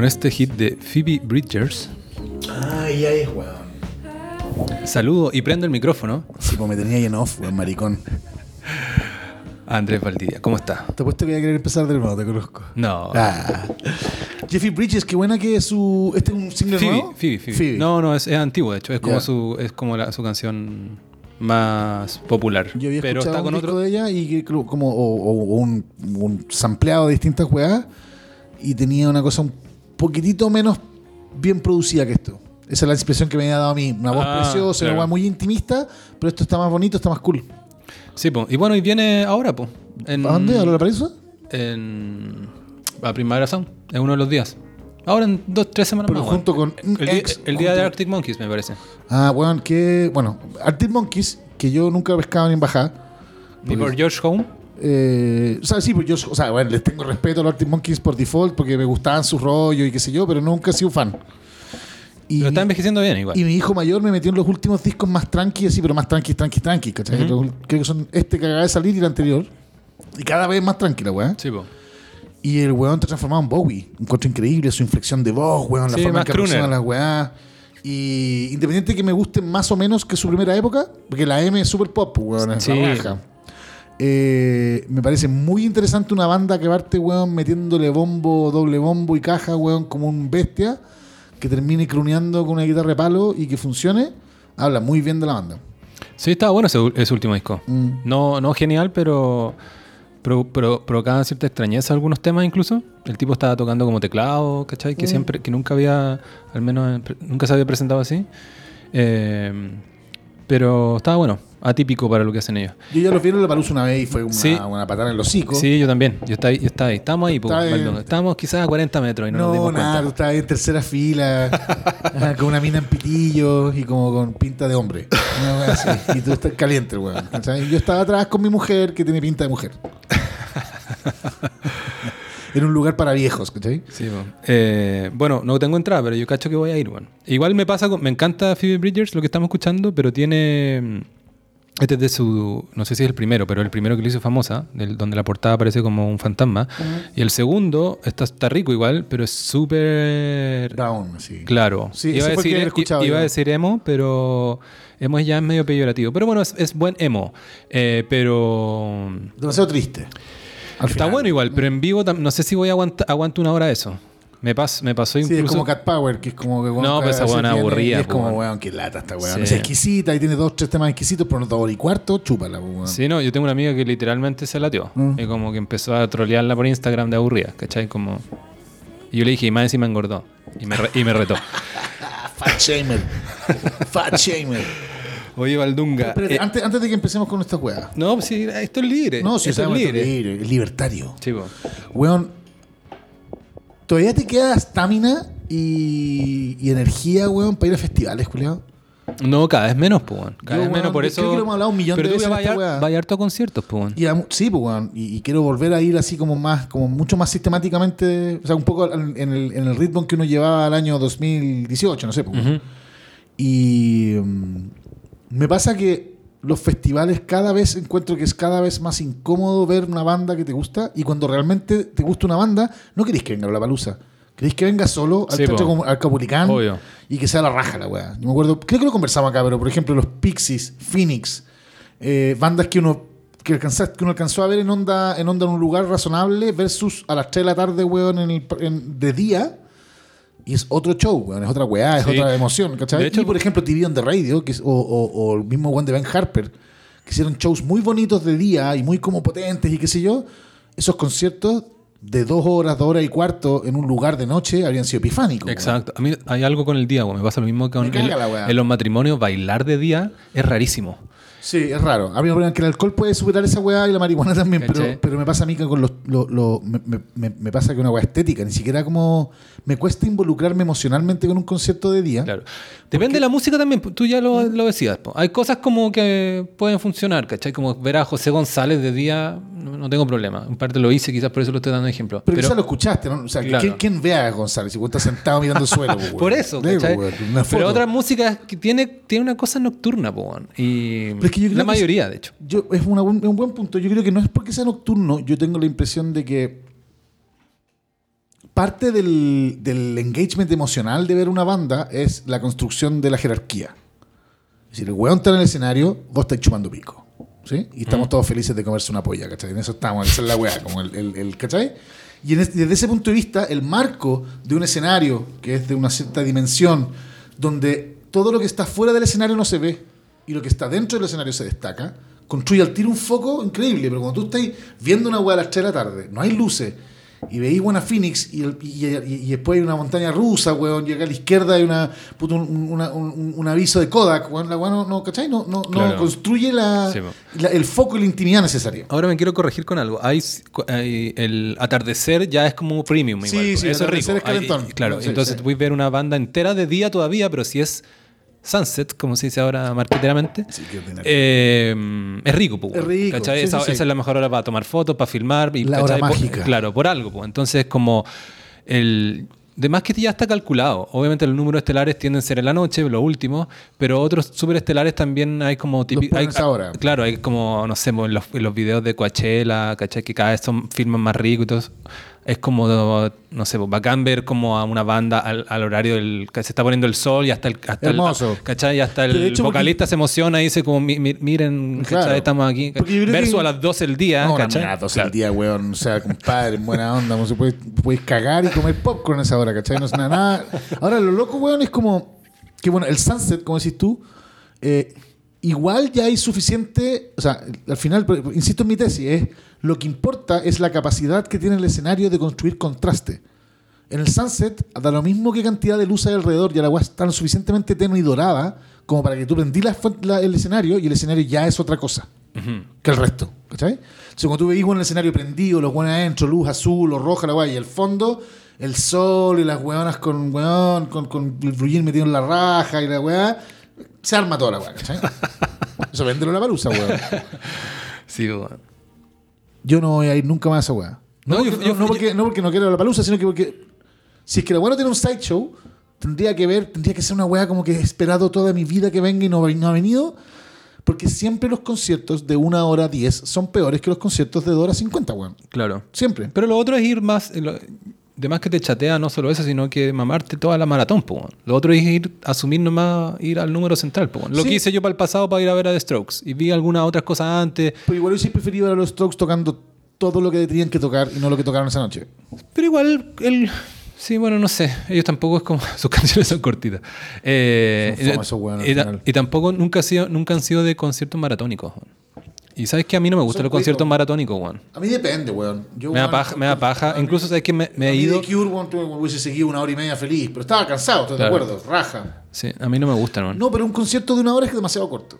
con este hit de Phoebe Bridgers. Ay, ay, weón. Saludo y prendo el micrófono Sí, pues me tenía ahí en off, weón, maricón. Andrés Valdivia. ¿Cómo está? Te apuesto que voy a querer empezar de nuevo, te conozco. No. Ah. Jeffy Bridges, qué buena que es su. ¿Este es un single Phoebe, nuevo? Phoebe, Phoebe. No, no, es, es antiguo, de hecho. Es como, Ya. su, es como la- su canción más popular. Yo había pero escuchado está con un otro. de ella y como o, un, un sampleado de distintas weas y tenía una cosa un poquitito menos bien producida que esto. Esa es la impresión que me había dado a mí. Una voz Ah, preciosa, claro. una wea muy intimista, pero esto está más bonito, está más cool. Sí, po. y bueno, y viene ahora, pues. En, ¿A dónde? ¿A la Paraíso? En. A Primavera Sound, en uno de los días. Ahora en dos, tres semanas Pero más. junto con El, día, ex- el día de Arctic Monkeys, me parece. Ah, bueno, que. Bueno, Arctic Monkeys, que yo nunca ni en bajada. Y por George Home. Eh, o sea, sí, pues yo, o sea, bueno, les tengo respeto a los Arctic Monkeys por default porque me gustaban sus rollos y qué sé yo, pero nunca he sido fan. Y, Pero está envejeciendo bien igual. y mi hijo mayor me metió en los últimos discos más tranqui, así, pero más tranqui, tranqui, tranqui, ¿cachai? Los- Creo que son este que acaba de salir y el anterior. Y cada vez más tranquila, weón. Sí, po. Y el weón está transformado en Bowie. Un encuentro increíble, su inflexión de voz, weón, la Sí, forma en que crooner. las weás. Y independiente de que me guste más o menos que su primera época, porque la M es super pop, weón, es Sí. la raja. Eh, me parece muy interesante una banda que parte, weón, metiéndole bombo, doble bombo y caja, weón, como un bestia, que termine cruneando con una guitarra de palo y que funcione. Habla muy bien de la banda. Sí, estaba bueno ese, ese último disco. Mm. No, no genial, pero, pero, pero provocaban cierta extrañeza algunos temas incluso. El tipo estaba tocando como teclado, ¿cachai? Mm. Que siempre, que nunca había, al menos nunca se había presentado así. Eh, pero estaba bueno, atípico para lo que hacen ellos. Yo ya los vi en la palusa una vez y fue una, Sí. una patada en los hocico. Sí, yo también. Yo estaba ahí. Yo estaba ahí. Estamos ahí, po. Maldonado. Estábamos quizás a 40 metros y no, nos No, dimos nada, cuenta. estabas en tercera fila, con una mina en pitillo y como con pinta de hombre. Así. Y tú estás caliente, weón. Yo estaba atrás con mi mujer que tiene pinta de mujer. en un lugar para viejos, ¿cachai? Sí, po. Eh, bueno, no tengo entrada, pero yo cacho que voy a ir, bueno. Igual me pasa, con- me encanta Phoebe Bridgers, lo que estamos escuchando, pero tiene... mm, Este es de su... No sé si es el primero, pero el primero que lo hizo famosa, del- donde la portada aparece como un fantasma. Y el segundo está, está rico igual, pero es súper... Down, así. Claro. Sí, iba a decir, había escuchado iba a decir emo, pero emo ya es medio peyorativo. Pero bueno, es, es buen emo. Eh, pero... Demasiado triste. Al Está final. bueno igual, pero en vivo no sé si voy a aguantar aguanto una hora eso. Me, pas, me pasó Sí, incluso... es como Cat Power, que es como que No, pero esa tiene- aburrida, y Es como, weón. qué lata esta weón. Sí. Es exquisita y tiene dos, tres temas exquisitos, pero no dos horas y cuarto, chúpala, weón. Sí, no, yo tengo una amiga que literalmente se latió. Mm. Y como que empezó a trolearla por Instagram de aburrida, ¿cachai? Como... Y yo le dije, y más encima engordó. Y me, re- y me retó. Fat Shamer. Fat Shamer. Oye, Valdunga. Espérate, eh, antes, antes de que empecemos con esta weá. no, sí, esto es libre. No, si esto es libre. libre, libertario. Sí, po. Weón, ¿todavía te queda estamina y, y energía, weón, para ir a festivales, culiado? No, cada vez menos, pues, weón. Cada Yo, vez menos, por eso... creo que lo hemos hablado un millón Pero de veces weá. vaya harto a conciertos, pues, weón. Y a sí, pues, weón, y, y quiero volver a ir así como más, como mucho más sistemáticamente, o sea, un poco en, el, en el ritmo que uno llevaba al año 2018, no sé, pues. Y mm, me pasa que los festivales cada vez encuentro que es cada vez más incómodo ver una banda que te gusta y cuando realmente te gusta una banda, no queréis que venga a la palusa. Queréis que venga solo al Sí, Teatro al Capulicán Obvio. y que sea la raja la weá. Yo me acuerdo, creo que lo conversamos acá, pero por ejemplo, los Pixies, Phoenix, eh, bandas que uno que, alcanza- que uno alcanzó a ver en onda, en onda en un lugar razonable versus a las 3 de la tarde, weón, en el- en- de día. Y es otro show, weón, es otra weá, es Sí. otra emoción, ¿cachai? De hecho- y por ejemplo, TV on the Radio, que es- o, o- o el mismo one de Ben Harper, que hicieron shows muy bonitos de día y muy como potentes y qué sé yo, esos conciertos de dos horas, dos horas y cuarto en un lugar de noche habrían sido epifánicos. Exacto. A mí hay algo con el día, weón. Me pasa lo mismo que con el- en los matrimonios. Bailar de día es rarísimo. Sí, es raro. A mí me que el alcohol puede superar esa weá y la marihuana también, pero, pero me pasa a mí que con los... lo- lo- me, me- me- me pasa que una weá estética, ni siquiera como... Me cuesta involucrarme emocionalmente con un concierto de día. Claro. Depende de la música también, tú ya lo, lo decías. po. Hay cosas como que pueden funcionar, ¿cachai? Como ver a José González de día, no, tengo problema. En parte lo hice, quizás por eso lo estoy dando ejemplo. Pero, Pero, quizás lo escuchaste, ¿no? O sea, Claro. ¿quién, quién ve a González? Si vos estás sentado mirando el suelo, po, por eso, po, ¿cachai? Pero otras músicas que tiene, tiene una cosa nocturna, po. Y Pero es que yo creo la que mayoría, de hecho. Yo, es una buen- es un buen punto. Yo creo que no es porque sea nocturno. Yo tengo la impresión de que parte del, del engagement emocional de ver una banda es la construcción de la jerarquía. Es decir, el weón está en el escenario, vos estáis chupando pico. ¿Sí? Y estamos todos felices de comerse una polla, ¿cachai? En eso estamos, esa es la weá, como el, el, el- ¿cachai? Y en es- desde ese punto de vista, el marco de un escenario que es de una cierta dimensión, donde todo lo que está fuera del escenario no se ve y lo que está dentro del escenario se destaca, construye al tiro un foco increíble. Pero cuando tú estás viendo una weá a las 3 de la tarde, no hay luces, y veis buena Phoenix y, el- y- y- y después hay una montaña rusa, weón, y acá a la izquierda hay una, puto, un, una- un- un aviso de Kodak, weón, la weá no, no, ¿cachai? No, no, no construye la, Sí, el foco y la intimidad necesaria. Ahora me quiero corregir con algo. Hay, hay- el atardecer ya es como premium Sí, igual. sí, el Eso es rico. atardecer es calentón. Hay- claro, Sí, entonces sí. puedes ver una banda entera de día todavía, pero si es sunset, como se dice ahora marqueteramente, Sí, eh, es rico, pues, Es rico, sí, esa, sí, esa es la mejor hora para tomar fotos, para filmar. Y, La hora ¿cachai? Por- mágica. claro, por algo. Pues. Entonces, como el... De más que ya está calculado. Obviamente los números estelares tienden a ser en la noche, los últimos, pero otros superestelares también hay como típico- ponen hay- a esa hora. Claro, hay como, no sé, en los, en los videos de Coachella, ¿cachai? Que cada vez son filman más ricos y todo eso. Es como, no sé, bacán ver como a una banda al, al horario del que se está poniendo el sol y hasta el, hasta el- Hermoso. ¿cachai? Y hasta el hecho, porque- vocalista se emociona y dice como, "Mi- mi- miren, Claro. ¿cachai? Estamos aquí. Que- a las 12 del día, No, ¿cachai? mierda, 12 Claro. el día, weón. O sea, compadre, en buena onda. No se puede, puedes cagar y comer popcorn a esa hora, ¿cachai? No es nada, nada. Ahora, lo loco, weón, es como que, bueno, el sunset, como decís tú, eh, igual ya hay suficiente. O sea, al final, insisto en mi tesis, es lo que importa es la capacidad que tiene el escenario de construir contraste. En el sunset, da lo mismo que cantidad de luz hay alrededor, y la weá está lo suficientemente tenue y dorada como para que tú prendí la la- el escenario y el escenario ya es otra cosa que el resto. ¿Cachai? Entonces, cuando tú veis en el escenario prendido, los buenos adentro, luz azul o roja, la guay, y el fondo, el sol y las weonas con weón, con, con el brullín metido en la raja y la weá, se arma toda la weá, ¿cachai? Eso véndelo la palusa, weón. Sí, bueno. Yo no voy a ir nunca más a esa weá. No, No, porque, yo- yo- no, porque, no porque no quiero la palusa, sino que porque si es que la weá no tiene un sideshow, tendría que ver, tendría que ser una weá como que he esperado toda mi vida que venga y no, no ha venido. Porque siempre los conciertos de una hora 10 son peores que los conciertos de 2 horas 50, weón. Claro. Siempre. Pero lo otro es ir más. Eh, de más que te chatea no solo eso, sino que mamarte toda la maratón, po. Lo otro es ir, asumir nomás, ir al número central, po. Lo Sí. que hice yo para el pasado para ir a ver a The Strokes. Y vi algunas otras cosas antes. Pero igual hubiese preferido ver a los Strokes tocando todo lo que tenían que tocar y no lo que tocaron esa noche. Pero igual, el. Sí, bueno, no sé. Ellos tampoco es como. Sus canciones son cortitas. Eh, Son esos weones al y, y tampoco nunca, ha sido, nunca han sido de conciertos maratónicos. Y sabes que a mí no me gustan Son los conciertos maratónicos, weón. A mí depende, weón. Yo, Me da paja, me da paja. Incluso sabes que me, me a he mí ido. de Cure, weón, tú hubiese seguido una hora y media feliz, pero estaba cansado, estoy Claro. de acuerdo, raja. Sí, a mí no me gustan, weón. No, pero un concierto de una hora es demasiado corto.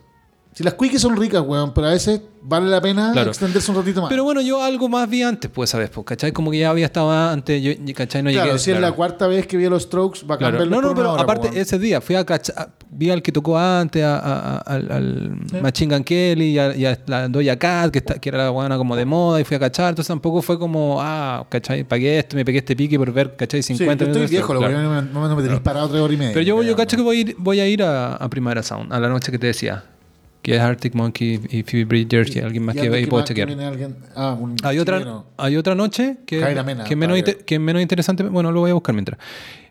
Si las quickies son ricas, weón, pero a veces vale la pena Claro. extenderse un ratito más. Pero bueno, yo algo más vi antes, pues, ¿sabes? Pues, ¿cachai? Como que ya había estado antes, yo, ¿cachai? No claro, llegué. si es claro. la cuarta vez que vi a los Strokes, va a Claro. cambiarlo No, no, por pero hora, aparte weón. ese día fui a cachar, vi al que tocó antes, a- a- a- al, al Machine Gun Kelly y a, y la Doja Cat, que, está, que era la buena como de moda, y fui a cachar. Entonces tampoco fue como, ah, ¿cachai? Pagué esto, me pegué este pique por ver, ¿cachai? Sí, 50 yo estoy viejo, lo Claro. no me, no me tenéis parado tres horas y media. Pero yo, yo cacho que voy a ir, voy a, ir a, a Primavera Sound, a la noche que te decía. Que es Arctic Monkey y Phoebe Bridgers y alguien más Y que más- que chequear. alguien- ah, un Hay otra, hay otra noche que, Mena, menos que es menos interesante. Bueno, lo voy a buscar mientras.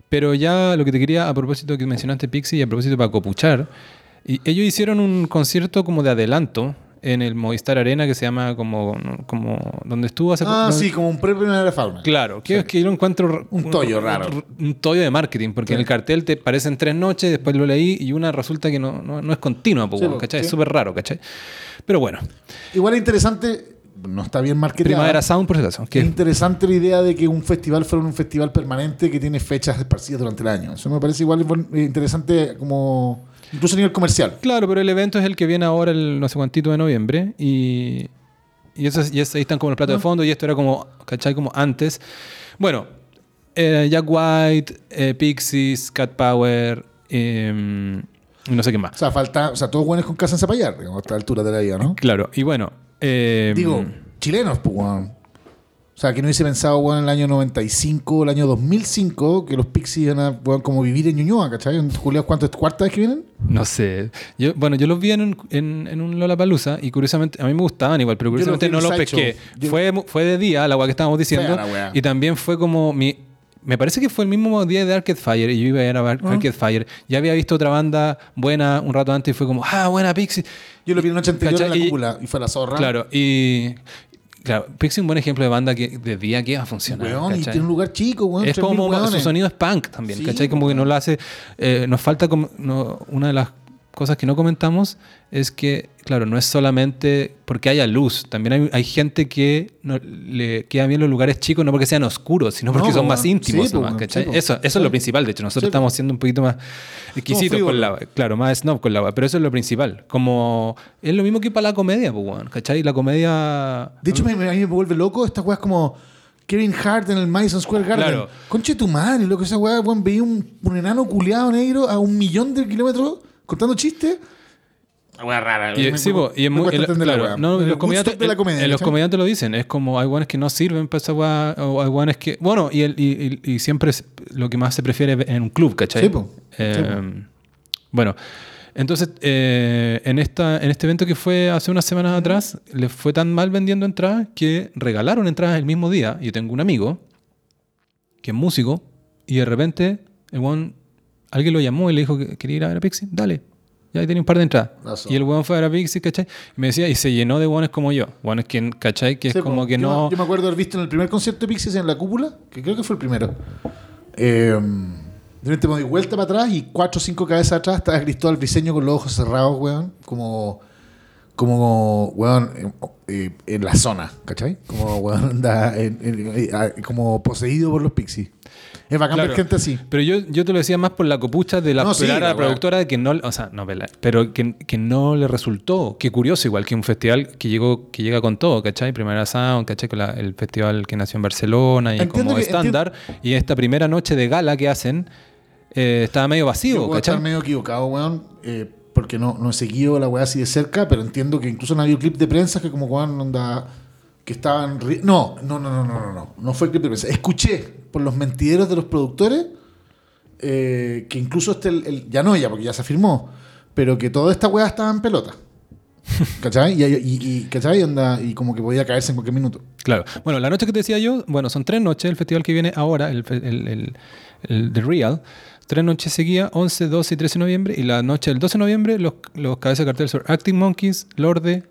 Pero ya lo que te quería, a propósito que mencionaste Pixie y a propósito para Copuchar, y ellos hicieron un concierto como de adelanto en el Movistar Arena que se llama como, como donde estuvo hace Ah, sí, como un pre-primera fauna. Claro, que es que yo lo encuentro Un tollo raro. Un, tollo de marketing, porque Sí. en el cartel te parecen tres noches, después lo leí y una resulta que no, no, no es continua, Sí, ¿cachai? sí. Es súper raro, ¿cachai? Pero bueno, Igual es interesante, no está bien marketeado. Primavera Sound, por si acaso. Es interesante la idea de que un festival fuera un festival permanente que tiene fechas esparcidas durante el año. Eso me parece igual eh, interesante como incluso a nivel comercial. Claro, pero el evento es el que viene ahora el no sé cuántito de noviembre y, y, eso, es- y eso- ahí están como los platos de fondo y esto era como, ¿cachai? Como antes. Bueno, eh, Jack White, eh, Pixies, Cat Power, eh, y no sé qué más. O sea, falta, o sea, todos buenos con casa en Zapallar, digamos, a esta altura de la vida, ¿no? Claro, y bueno. eh, Digo, chilenos, pues. O sea, que no hubiese pensado, weón, en el año 95 o el año 2005 que los Pixies iban a, weón, como vivir en Ñuñoa, ¿cachai? En Julio, ¿cuánto es? ¿Cuarta vez que vienen? No sé. Yo, bueno, yo los vi en un, en, en un Lollapalooza y curiosamente, a mí me gustaban igual, pero los curiosamente en no los pesqué. Yo- Fue, fue de día, la agua que estábamos diciendo. Fea. Y también fue como mi me parece que fue el mismo día de Arcade Fire y yo iba a ir a ver Ah. Arcade Fire. Ya había visto otra banda buena un rato antes y fue como, ah, buena Pixie. Yo lo vi la noche anterior en la Y- cúpula y fue la zorra. Claro, y. Claro, Pixie es un buen ejemplo de banda que de día que va a funcionar. Weón, y tiene un lugar chico, weón. es 3.000 como su sonido es punk también, Sí, ¿cachai? Como que no lo hace. eh, nos falta como. no- una de las cosas que no comentamos es que, claro, no es solamente porque haya luz. También hay, hay gente que no, le queda bien los lugares chicos, no porque sean oscuros, sino porque No, son po, más íntimos. Sí, nomás. ¿cachai? Sí, eso, eso es Sí. lo principal, de hecho. Nosotros estamos siendo un poquito más exquisitos con frívolos. la. Claro, más snob con la weá, Pero eso es lo principal. Como. Es lo mismo que para la comedia, pues, ¿cachai? La comedia. De hecho, a mí me vuelve loco estas weas como Kevin Hart en el Madison Square Garden. Claro. Conche tu madre, loco, esa wea, weón, veía un, un enano culeado negro a un millón de kilómetros contando chistes. Una rara. Y, me- sí, po, y es muy, el- claro, no, los comediantes, de la comedia, eh, los ¿cachai? comediantes lo dicen, es como hay guanes que no sirven para esa o hay guanes que, bueno, y, el, y, y- y siempre es lo que más se prefiere en un club, ¿cachai? Sí, po. Eh, Sí, Bueno, entonces, eh, en, esta, en este evento que fue hace unas semanas atrás, les fue tan mal vendiendo entradas que regalaron entradas el mismo día. Yo tengo un amigo que es músico y de repente el weón, alguien lo llamó y le dijo que quería ir a ver a Pixie, dale. Ya tenía un par de entradas. Razón. Y el weón fue a ver a Pixie, ¿cachai? Y me decía, y se llenó de weones como yo. Weones que, ¿cachai? Que es Sí, po. como que Yo no... me- Yo me acuerdo haber visto en el primer concierto de Pixies en la cúpula, que creo que fue el primero. Eh, de repente me doy vuelta para atrás y cuatro o cinco cabezas atrás estaba Cristóbal Briseño con los ojos cerrados, weón. Como, como weón, eh, eh, en la zona, ¿cachai? Como, weón, anda en- en- eh, ah, como poseído por los Pixies. Es bacán Claro. ver gente así. Pero yo, yo te lo decía más por la copucha de la, No, sí, la productora de que no, o sea, no pero que, que no le resultó. Qué curioso, igual que un festival que llegó, que llega con todo, ¿cachai? Primera Sound, ¿cachai? Con la- el festival que nació en Barcelona y Entiendo como estándar. Y esta primera noche de gala que hacen eh, estaba medio Yo vacío, puedo ¿cachai? estar medio equivocado, weón, eh, porque no, no he seguido la weá así de cerca, pero entiendo que incluso han habido clip de prensa que como weón onda que estaban no, no, no, no, no, no, no, no fue clip de prensa. Escuché por los mentideros de los productores eh, que incluso este el, el- ya no ya porque ya se afirmó, pero que toda esta weá estaba en pelota. ¿Cachai? Y, y, y- ¿cachai? Onda, y como que podía caerse en cualquier minuto. Claro. Bueno, la noche que te decía yo, bueno, son tres noches, el festival que viene ahora, el, el, el, The Real. Tres noches seguidas, 11, 12 y 13 de noviembre. Y la noche del 12 de noviembre, los, los cabezas de cartel son Acting Monkeys, Lorde,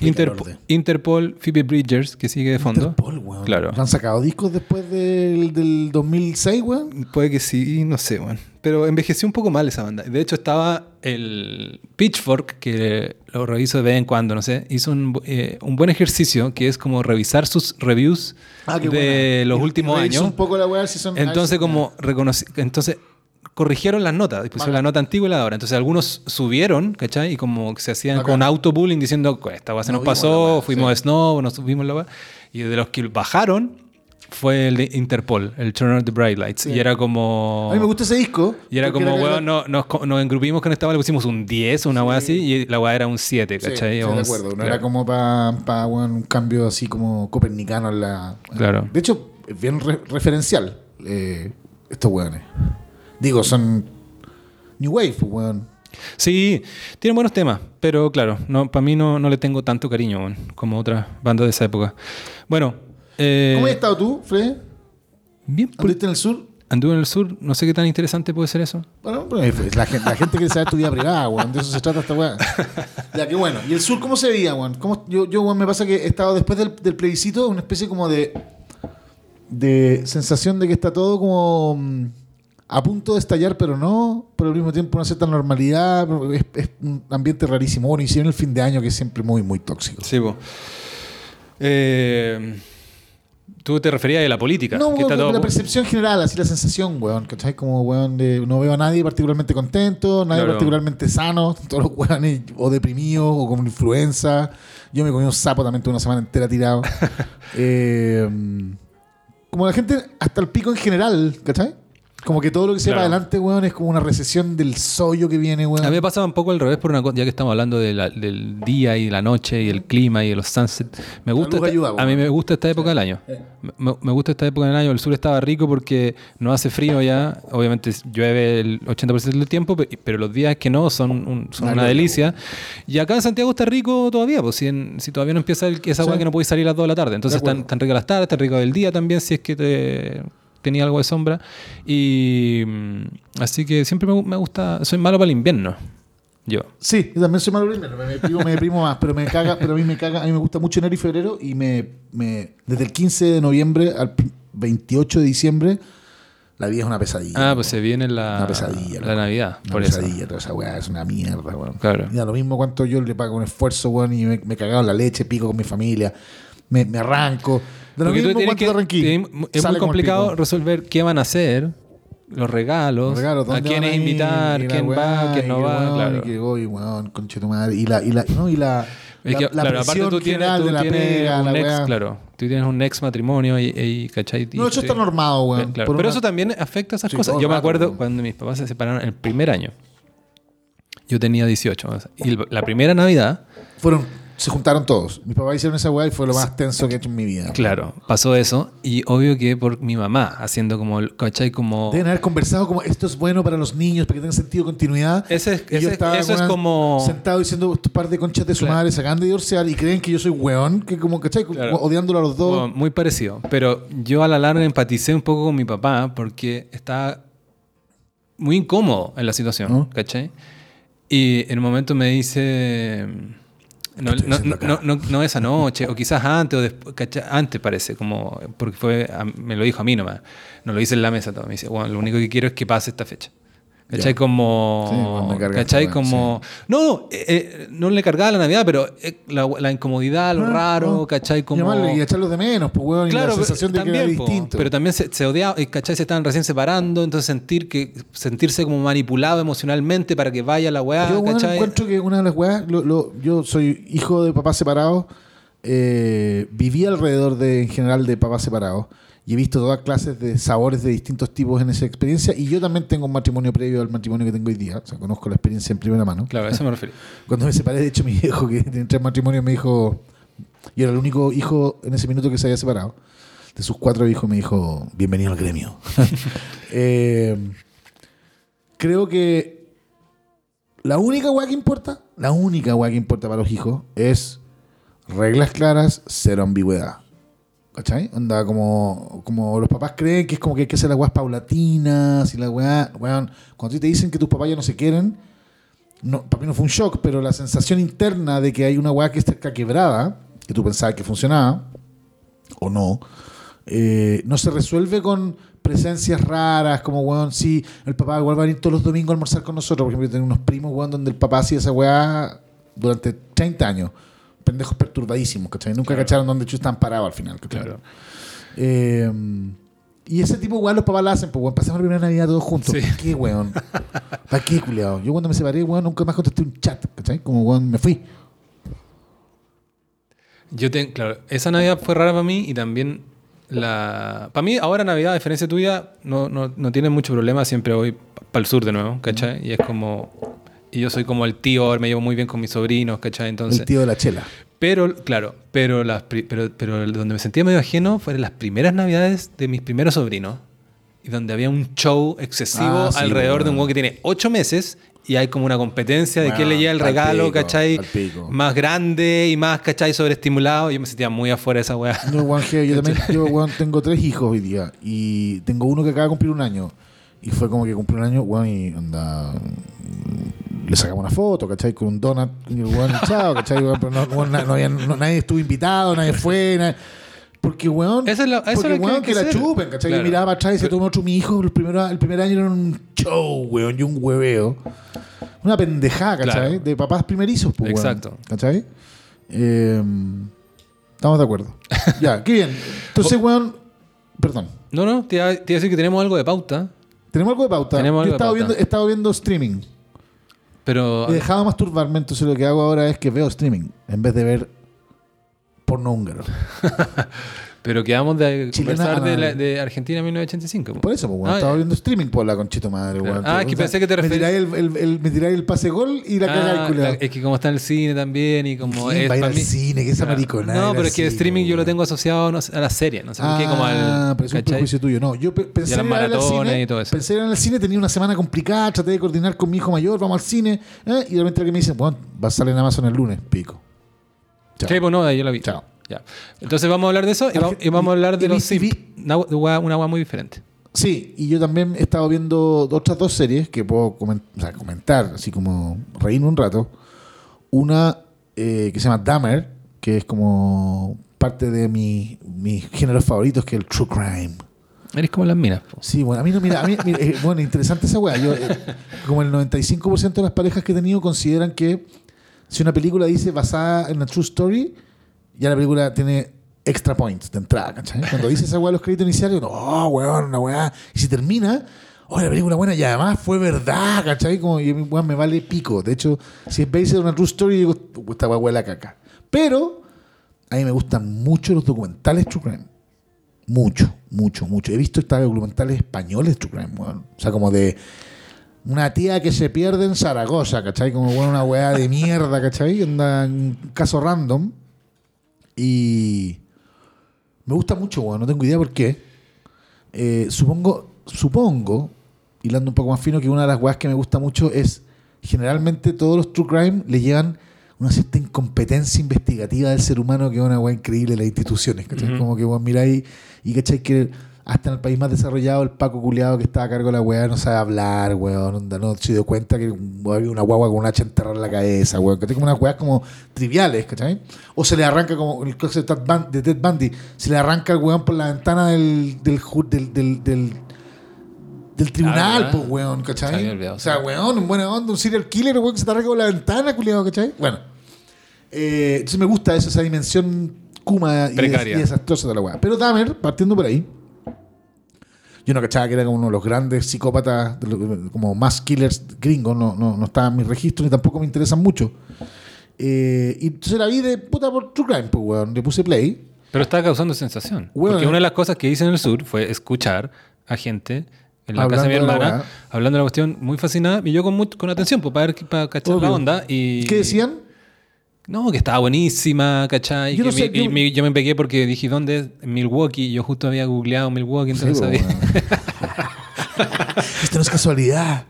Interpo-. Interpol, Phoebe Bridgers, que sigue de fondo. Interpol, weón. Claro. ¿No ¿Han sacado discos después del, del 2006, weón? Puede que sí, no sé, bueno. Pero envejeció un poco mal esa banda. De hecho, estaba el Pitchfork, que lo reviso de vez en cuando, no sé, hizo un, eh, un buen ejercicio que es como revisar sus reviews Ah, de buena. los Y- últimos años. un poco la weá si son- Entonces, como reconocí, entonces corrigieron las notas, pusieron la nota antigua y la de ahora. Entonces, algunos subieron, ¿cachai? Y como se hacían Bacán. con autobullying diciendo, "Pues, esta weá se No nos la pasó, weá", fuimos sí. snow, nos subimos la weá. Y de los que bajaron fue el de Interpol, el Turn on the Bright Lights. Sí. Y era como. A mí me gusta ese disco. Y era como, weón, no, nos, nos engrupimos con esta weá, le pusimos un 10 o una weá así, y la weá era un 7, Sí, ¿cachai? sí, O de acuerdo. No claro. era como para un cambio así como copernicano en la. Claro. De hecho, es bien re- referencial eh, estos weones. Digo, son New Wave, weón. Sí, tienen buenos temas, pero claro, no, para mí no, no le tengo tanto cariño weón, como otras bandas de esa época. Bueno, eh, ¿Cómo has estado tú, Fred? bien, pues, ¿Anduviste en el sur? anduve en el sur, no sé qué tan interesante puede ser eso. Bueno, pues, es la, gente, la gente quiere saber tu vida privada, weón. De eso se trata esta weá. Ya, qué bueno. ¿Y el sur cómo se veía, weón? ¿Cómo- Yo, yo, weón, me pasa que he estado después del, del plebiscito, una especie como de. de sensación de que está todo como. A punto de estallar, pero no, pero al mismo tiempo una cierta normalidad. Es, es un ambiente rarísimo. Bueno, y si en el fin de año que es siempre muy, muy tóxico. Sí, vos. Eh, Tú te referías a la política. No, que está todo- la percepción general, así la sensación, weón, ¿cachai? Como, weón, de, no veo a nadie particularmente contento, nadie Claro. particularmente sano, todos los weones o deprimidos o con influenza. Yo me comí un sapo también, tuve una semana entera tirado. Eh, como la gente hasta el pico en general, ¿cachai? Como que todo lo que se va Claro. adelante, weón, es como una recesión del sollo que viene, weón. A mí me pasaba un poco al revés por una cosa, ya que estamos hablando de la- del día y la noche y el clima y de los sunsets. Me gusta esta- ayuda, a mí me gusta esta época del año. Me, me gusta esta época del año. El sur estaba rico porque no hace frío ya. Obviamente llueve el 80% del tiempo, pe- pero los días que no son, un- son Una delicia. Y acá en Santiago está rico todavía, pues si, en- si todavía no empieza el- esa Sí. hueá que no puedes salir a las 2 de la tarde. Entonces De están, están ricas las tardes, está rico el día también si es que te tenía algo de sombra. Y mm, así que siempre me, me gusta, soy malo para el invierno. Yo. Sí, yo también soy malo primero, me deprimo, me deprimo más, pero me caga, pero a mí me caga, a mí me gusta mucho enero y febrero y me, me desde el 15 de noviembre al 28 de diciembre la vida es una pesadilla. Ah, pues se viene la, Una pesadilla, la loco. Navidad. Una por pesadilla, toda esa weá es una mierda, weón. Claro. Mira, lo mismo cuanto yo le pago un esfuerzo, weón, y me, me cagaba en la leche, pico con mi familia, me, me arranco. De lo Porque tú mismo tienes cuanto que- tienes- es muy complicado resolver qué van a hacer, los regalos, Los regalos, a ¿dónde quién es invitar, Y quién weá, va, quién no va, weón, claro. Y que voy, weón, conche tu madre. Y la, y la, no, y la, Es la, que, la claro, aparte presión tú tienes, tú de la tienes pega, un la ex, weá. claro, tú tienes un ex matrimonio y, y ¿cachai? No, eso está normado, weón. Claro. Pero una- eso también afecta a esas Sí, cosas. Yo me acuerdo weón. cuando mis papás se separaron el primer año. Yo tenía 18. o sea, Y la primera Navidad, Fueron, se juntaron todos. Mis papás hicieron esa weá y fue lo más tenso que he hecho en mi vida. claro, pasó eso. Y obvio que por mi mamá, haciendo como, el- ¿cachai? Como... Deben haber conversado como esto es bueno para los niños, para que tengan sentido de continuidad. Ese es- Y yo estaba eso es como- Sentado diciendo, estos par de conchas de su Claro. madre se acaban de divorciar y creen que yo soy weón, que como, ¿cachai? Como Claro. Odiándolo a los dos. Bueno, muy parecido. Pero yo a la larga empaticé un poco con mi papá porque estaba muy incómodo en la situación, ¿No? ¿cachai? Y en un momento me dice... No, ¿Qué estoy no, no, no- no esa noche, o quizás antes, o después, antes parece, como, porque fue, a- me lo dijo a mí nomás, no lo dice en la mesa todo, me dice, bueno, lo único que quiero es que pase esta fecha. ¿Cachai? Como. Sí, bueno, me cargaste, ¿Cachai? bueno, Como. No, eh, eh, no le cargaba la Navidad, pero eh, la, la incomodidad, lo Ah, raro, ah. ¿cachai? Como. Llamarle y echarlos de menos, pues weón, y la Claro, sensación de que era también, po, distinto. pero también se, se odiaba, y, ¿cachai? Se estaban recién separando, entonces sentir que, sentirse como manipulado emocionalmente para que vaya la weá, Yo, ¿cachai? encuentro que una de las weas, lo- lo- yo soy hijo de papás separados, eh, viví alrededor de, en general, de papás separados y he visto todas clases de sabores de distintos tipos en esa experiencia y yo también tengo un matrimonio previo al matrimonio que tengo hoy día, o sea, conozco la experiencia en primera mano. Claro, a eso me refiero. Cuando me separé, de hecho, mi viejo que tiene tres matrimonios me dijo, y era el único hijo en ese minuto que se había separado, de sus cuatro hijos me dijo, bienvenido al gremio. Eh, creo que la única weá que importa, la única weá que importa para los hijos es reglas claras, cero ambigüedad. ¿Cachai? Onda, como, como los papás creen que es como que hay que hacer las weas paulatinas y la weá. Weón, cuando te dicen que tus papás ya no se quieren, no, para mí no fue un shock, pero la sensación interna de que hay una weá que está quebrada, que tú pensabas que funcionaba, o no, eh, no se resuelve con presencias raras, como weón, sí, el papá igual va a venir todos los domingos a almorzar con nosotros. Por ejemplo, yo tengo unos primos, weón, donde el papá hacía esa weá durante 30 años. Pendejos perturbadísimos, ¿cachai? Nunca cacharon dónde chulos estaban parados al final, ¿cachai? Claro. Eh, y ese tipo, weón, los papás la hacen, pues, weón, pasamos la primera Navidad todos juntos. Sí. ¿Para qué, weón? ¿Para qué, culiado? Yo cuando me separé, weón, nunca más contesté un chat, ¿cachai? Como, weón, me fui. Yo tengo, claro, esa Navidad fue rara para mí y también la... Para mí ahora Navidad, a diferencia tuya, no, no, no tiene mucho problema, siempre voy para el sur de nuevo, ¿cachai? Y es como... Y yo soy como el tío, me llevo muy bien con mis sobrinos, ¿cachai? Entonces... el tío de la chela. Pero, claro, pero, las, pero, pero donde me sentía medio ajeno fueron las primeras navidades de mis primeros sobrinos. Y donde había un show excesivo Ah, sí, alrededor de un bueno. huevo que tiene ocho meses y hay como una competencia de quién le Bueno, llega el regalo, pico, ¿cachai? Más grande y más, ¿cachai? Sobreestimulado. Yo me sentía muy afuera de esa weá. No, weón, je, yo también yo, tengo tres hijos hoy día y tengo uno que acaba de cumplir un año. Y fue como que cumplió un año, weón, y onda. Le sacamos una foto, ¿cachai? Con un donut, y el weón, y chao, ¿cachai? Weón, pero no, weón, había- no- nadie estuvo invitado, nadie fue. nadie- porque, weón, Eso es lo- eso porque, que weón, hay que, que la chupen, ¿cachai? Claro. miraba para atrás y se tomó otro mi hijo, el primer, el primer año era un show, weón, y un hueveo. Una pendejada, ¿cachai? Claro. De papás primerizos, pues, weón, Exacto. ¿Cachai? Eh, estamos de acuerdo. ya, qué bien. Entonces, weón, perdón. No, no, te iba, a decir que tenemos algo de pauta, Tenemos algo de pauta. Tenemos algo Yo he de estado, pauta. viendo, he estado viendo streaming. Pero... He dejado de masturbarme, entonces lo que hago ahora es que veo streaming en vez de ver porno húngaro. Pero quedamos de Chilena conversar de, la- anal. de Argentina 1985. po. Por eso, pues, weón, Ah, estaba viendo streaming por la conchito madre, Claro. Ah, es que pensé que te Me referí- tiráis el, el- el- me tiráis el pase gol y la Ah, la- es que como está en el cine también y como ¿Quién es va a ir al mí- cine? ¿Qué esa mariconada No, pero es que cine, streaming yo lo tengo asociado no a la serie, no sé por qué, como Ah, al. pero es un prejuicio tuyo. No, yo pe- pensé al maratones cine, y todo eso. Pensé ir al cine, tenía una semana complicada, traté de coordinar con mi hijo mayor, vamos al cine. ¿eh? Y de repente que me dicen, bueno, va a salir en Amazon el lunes, pico. Chao. Sí, pues no, ahí yo la vi. Chao. Ya. Entonces vamos a hablar de eso y, Arge- va- y vamos a hablar de y los y simp. Una, una hueá muy diferente. Sí, y yo también he estado viendo otras dos series que puedo comen- o sea, comentar, así como reírme un rato. Una eh, que se llama Dahmer, que es como parte de mi- mis géneros favoritos, que es el True Crime. Eres como las minas. po. Sí, bueno, a mí no, mira, a mí, mira, eh, bueno, interesante esa weá. Yo, eh, como el 95% de las parejas que he tenido consideran que si una película dice basada en una true story, ya la película tiene extra points de entrada, ¿cachai? Cuando dice esa weá los créditos iniciales, no, oh, weón, una weá. Y si termina, oh, la película buena y además fue verdad, ¿cachai? Como y weón, me vale pico. De hecho, si es based en una true story, digo, esta weá huele a caca. Pero a mí me gustan mucho los documentales true crime. Mucho, mucho, mucho. He visto estos documentales españoles, true crime, weón. O sea, como de una tía que se pierde en Zaragoza, ¿cachai? Como bueno, una weá de mierda, ¿cachai? Anda un caso random. Y me gusta mucho, weón. No tengo idea por qué. Eh, supongo, supongo, hilando un poco más fino, que una de las weas que me gusta mucho es generalmente todos los true crime le llevan una cierta incompetencia investigativa del ser humano que es una wea increíble de las instituciones. Como que vos miráis y cachai que hasta en el país más desarrollado el Paco culiado que estaba a cargo de la weá no sabe hablar, weón, onda, no se dio cuenta que había una guagua con un hacha enterrada en la cabeza, weón, ¿cachai? Como unas weas como triviales, ¿cachai? O se le arranca como el caso de Ted Bundy, se le arranca el weón por la ventana del, del, del, del, del, tribunal, ¿verdad? pues, weón, ¿cachai? olvidado, o sea, weón, un buena onda, un serial killer, weón, que se te arranca por la ventana, culiado, ¿cachai? Bueno. Eh, entonces me gusta eso, esa dimensión kuma y desastrosa de la weá. Pero Dahmer, partiendo por ahí, yo no cachaba que era como uno de los grandes psicópatas, como más killers gringos, no, no, no estaba en mis registros ni tampoco me interesan mucho. Eh, y entonces la vi de puta por True Crime, pues, weón. Le puse play. Pero estaba causando sensación. Bueno, porque una de las cosas que hice en el sur fue escuchar a gente en la casa de mi de la hermana hablando de la cuestión muy fascinada y yo con, mu- con atención pues, para, ver, para cachar la Obvio. onda. Y, ¿Qué decían? No, que estaba buenísima, ¿cachai? Yo no Que sé, yo- me pegué porque dije, ¿dónde es? Milwaukee. Yo justo había googleado Milwaukee, entonces Sí, sabía. Esto no es casualidad.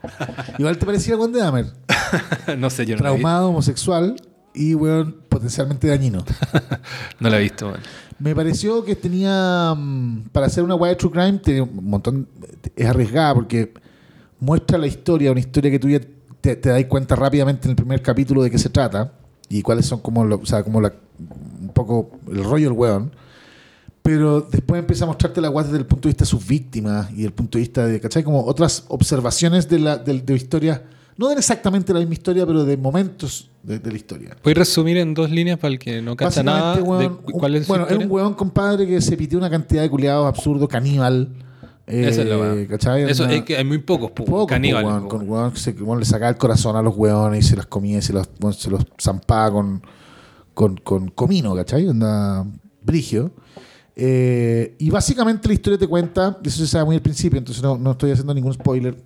Igual te parecía con de Dahmer. no sé, yo no. Traumado, homosexual y, weón, potencialmente dañino. no la he visto. weón. Me pareció que tenía, mm, para hacer una de True Crime, tiene un montón, es arriesgada porque muestra la historia, una historia que tú ya te, te das cuenta rápidamente en el primer capítulo de qué se trata y cuáles son como, lo- o sea, como la, un poco el rollo del weón. Pero después empieza a mostrarte la weá desde el punto de vista de sus víctimas y del punto de vista de, ¿cachai? Como otras observaciones de la de, de historia, no de exactamente la misma historia, pero de momentos de, de la historia. Voy a resumir en dos líneas para el que no cacha nada de weón, un- cuál es su Bueno, un weón compadre que se pitió una cantidad de culiados absurdos, caníbal. Eh, Esa es la weá. ¿cachai? Eso es que hay muy pocos, pu- poco, caníbales. po, weón, pu, con weón. que se, le sacaba el corazón a los weones y se los comía y se los, se los zampaba con, con, con comino, ¿cachai? Onda brigio. Eh, y básicamente la historia te cuenta, eso se sabe muy al principio, entonces no, no estoy haciendo ningún spoiler.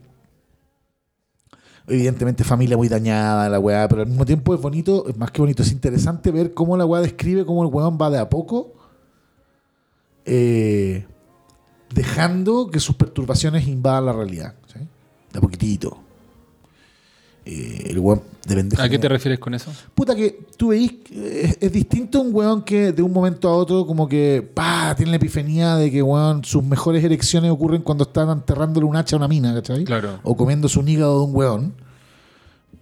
Evidentemente familia muy dañada, la weá, pero al mismo tiempo es bonito, es más que bonito, es interesante ver cómo la weá describe cómo el weón va de a poco eh, dejando que sus perturbaciones invadan la realidad. ¿sí? De a poquitito. Eh, el weón de pendejo. ¿A qué te refieres con eso? Puta que tú veís, que es, es distinto un weón que de un momento a otro como que pa, tiene la epifanía de que weón, sus mejores erecciones ocurren cuando están enterrándole un hacha a una mina, ¿cachai? Claro. O comiéndose un hígado de un weón.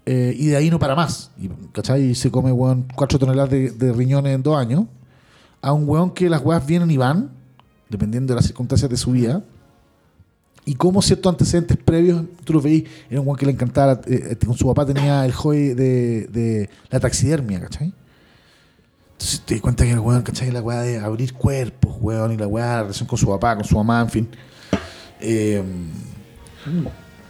Eh, y de ahí no para más. Y, ¿Cachai? Y se come weón 4 toneladas de, de riñones en dos años. A un weón que las weas vienen y van, dependiendo de las circunstancias de su vida. Y como ciertos antecedentes previos, tú los veís, era un que le encantaba, eh, eh, con su papá tenía el hobby de, de la taxidermia, ¿cachai? Entonces te das cuenta que el weón, ¿cachai? La weá de abrir cuerpos, weón, y la weá, la relación con su papá, con su mamá, en fin. Eh,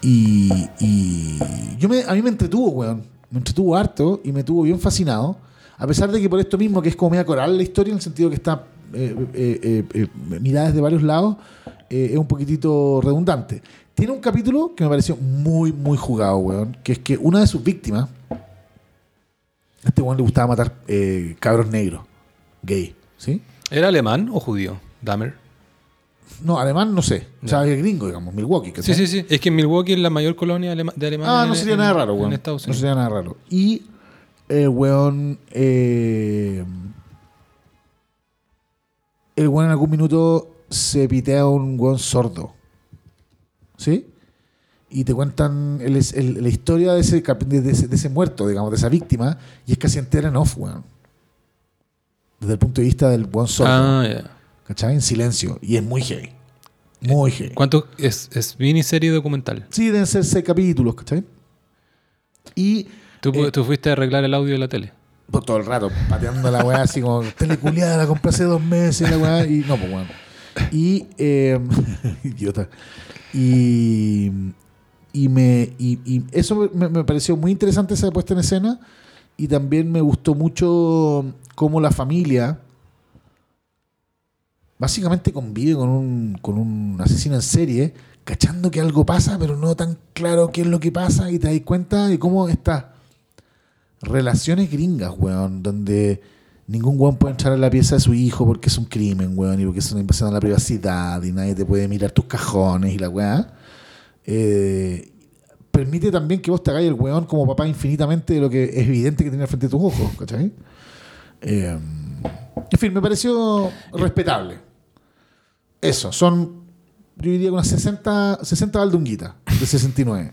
y, y yo me, a mí me entretuvo, weón. Me entretuvo harto y me tuvo bien fascinado. A pesar de que por esto mismo, que es como media coral la historia, en el sentido que está eh, eh, eh, eh, mirada desde varios lados, eh, es un poquitito redundante. Tiene un capítulo que me pareció muy, muy jugado, weón. Que es que una de sus víctimas, a este weón le gustaba matar eh, cabros negros, gay, ¿sí? ¿Era alemán o judío? Dahmer. No, alemán no sé. O sea, es gringo, digamos, Milwaukee. Sí, sí, sí. Es que Milwaukee es la mayor colonia de Alemania. Ah, no sería en- nada raro, En weón. Estados No Unidos. sería nada raro. Y el weón. eh, el weón en algún minuto se pitea a un weón sordo. ¿sí? Y te cuentan el- el- la historia de ese, de, ese, de ese muerto, digamos, de esa víctima, y es casi entera en off, weón. Desde el punto de vista del buen sordo, Ah, ya. ¿cachai? En silencio. Y es muy heavy. Muy heavy. ¿Cuánto es, es miniserie documental? Sí, deben ser seis capítulos, ¿cachai? Y ¿Tú, Eh, tú fuiste a arreglar el audio de la tele? Por todo el rato pateando la weá así como teleculiada, la compré hace dos meses la weá y no, pues weón. Y eh, idiota. Y y me y, y eso me, me pareció muy interesante esa puesta en escena y también me gustó mucho cómo la familia básicamente convive con un, con un asesino en serie, cachando que algo pasa, pero no tan claro qué es lo que pasa y te das cuenta de cómo está relaciones gringas, weón, donde ningún weón puede entrar a la pieza de su hijo porque es un crimen, weón, y porque es una invasión a la privacidad y nadie te puede mirar tus cajones y la weá. Eh, permite también que vos te hagáis el weón como papá infinitamente de lo que es evidente que tiene al frente de tus ojos, ¿cachai? Eh, en fin, me pareció respetable. Eso, son, yo diría que unas 60, 60 baldunguitas de 69.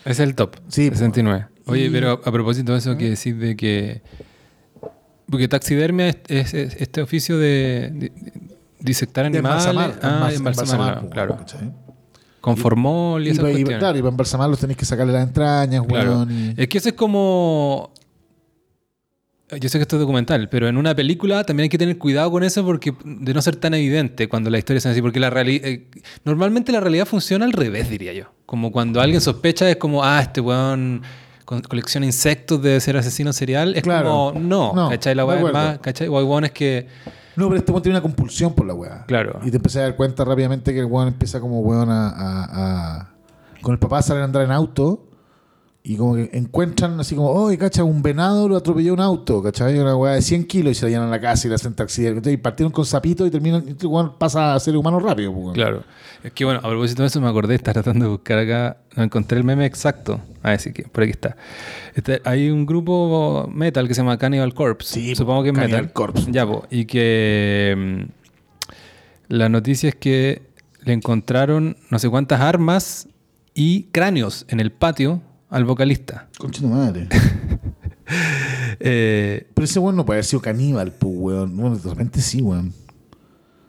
Ese es el top. Sí, 69. Oye, Y- pero a propósito de eso que decís de que... Porque taxidermia es, es- es este oficio de, de- de disectar animales. embalsamar, ah, embalsamar, claro. ¿cachai? Con formol y, Y, esas y- cuestiones. claro, y para embalsamarlos tenéis que sacarle las entrañas, Claro. weón. Es que eso es como... Yo sé que esto es documental, pero en una película también hay que tener cuidado con eso porque de no ser tan evidente cuando la historia es así, porque la realidad normalmente la realidad funciona al revés, diría yo. Como cuando alguien sospecha es como, ah, este weón colecciona insectos debe ser asesino serial, es Claro. como, no, No, ¿cachai? La de weá es más, ¿cachai? O hay weones que, No, pero este weón tiene una compulsión por la weá. Claro. Y te empecé a dar cuenta rápidamente que el weón empieza como weón a, a- a- Con el papá salen a andar en auto y como que encuentran así como, oh, cacha, un venado lo atropelló un auto, ¿cachai? Una weá de 100 kilos y se la llevan a la casa y le hacen taxi. Y partieron con zapito y terminan. Y este pasa a ser humano rápido, pues, claro. Es que bueno, a propósito de eso me acordé, estaba tratando de buscar acá, no encontré el meme exacto. Ah, sí que por aquí está. Este, hay un grupo metal que se llama Cannibal Corpse. Sí, supongo que es Cannibal metal. Corpse. Ya, po, y que mm, la noticia es que le encontraron no sé cuántas armas y cráneos en el patio al vocalista. Concha tu madre. Eh, Pero ese weón no puede haber sido caníbal, pues, weón. Bueno, de repente sí, weón.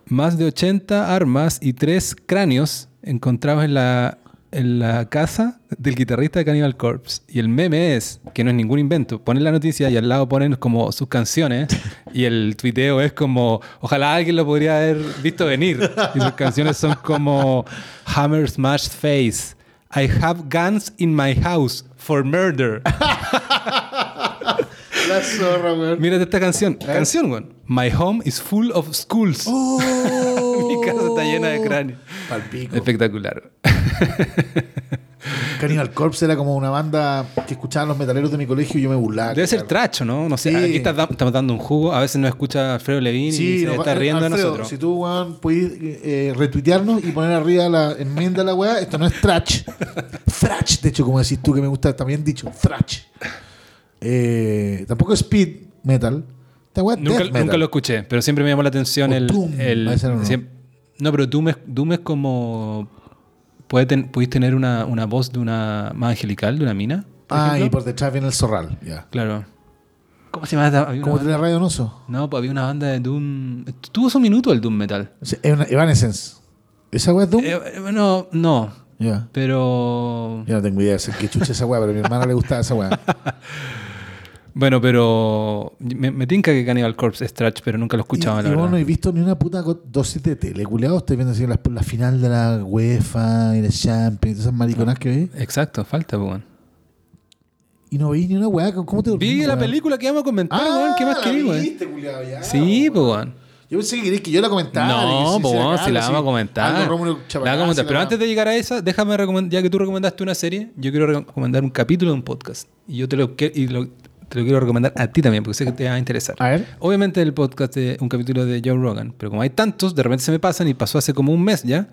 más de 80 armas y tres cráneos encontrados en la, en la casa del guitarrista de Cannibal Corpse. Y el meme es, que no es ningún invento, ponen la noticia y al lado ponen como sus canciones y el tuiteo es como, ojalá alguien lo podría haber visto venir. Y sus canciones son como Hammer Smashed Face. I have guns in my house for murder. La zorra, weón. Mírate esta canción. Canción, weón. My home is full of schools. Mi casa está llena de cráneos. Palpico. Espectacular. Cannibal Corpse era como una banda que escuchaban los metaleros de mi colegio y yo me burlaba. Debe ser tracho, ¿no? No sé. Sí. Aquí está- estamos dando un jugo. A veces nos escucha Alfredo Levin y se no, está riendo de Alfredo, nosotros. Si tú, weón, puedes eh, retuitearnos y poner arriba la enmienda de la weá, esto no es trash. thrash, de hecho, como decís tú, que me gusta también dicho, thrash. Eh, tampoco es speed metal. Esta weá Nunca, metal. nunca lo escuché, pero siempre me llamó la atención O el. Doom, el- a ese no. no, pero Doom es, Doom es como. Puede ten- ¿Podéis tener una, una voz de una más angelical, de una mina? por Ah, ejemplo? y por detrás viene el zorral. Ya. Claro. ¿Cómo se llama? ¿Cómo tiene Radio Noso? No, pues había una banda de Doom. Tuvo su minuto el Doom Metal. Una Evanescence. ¿Esa weá es Doom? Eh, eh, no. ya. Pero. Yo no tengo idea de qué chucha esa weá, pero a mi hermana le gustaba esa weá. Bueno, pero. Me, me tinca que Cannibal Corpse es trash, pero nunca lo he escuchado, y, la y vos verdad. no he visto ni una puta dosis de tele, culiado. Estoy viendo así la, la final de la UEFA y la Champions y todas esas mariconas que veis. Exacto, falta, pues. Y no veis ni una weá. ¿Cómo te Vi la película que vamos a comentar, weón. ¿Qué más la querés, weón? viste, culiao, ya, Sí, pues, weón. Yo pensé que querías que yo la comentara. No, pues, acá, si la vamos a comentar. algo La vamos a comentar. Pero antes de llegar a esa, déjame recomendar, ya que tú recomendaste una serie, yo quiero recomendar un capítulo de un podcast. Y yo te lo, y lo- te lo quiero recomendar a ti también, porque sé que te va a interesar. A ver. Obviamente el podcast es un capítulo de Joe Rogan, pero como hay tantos, de repente se me pasan y pasó hace como un mes ya.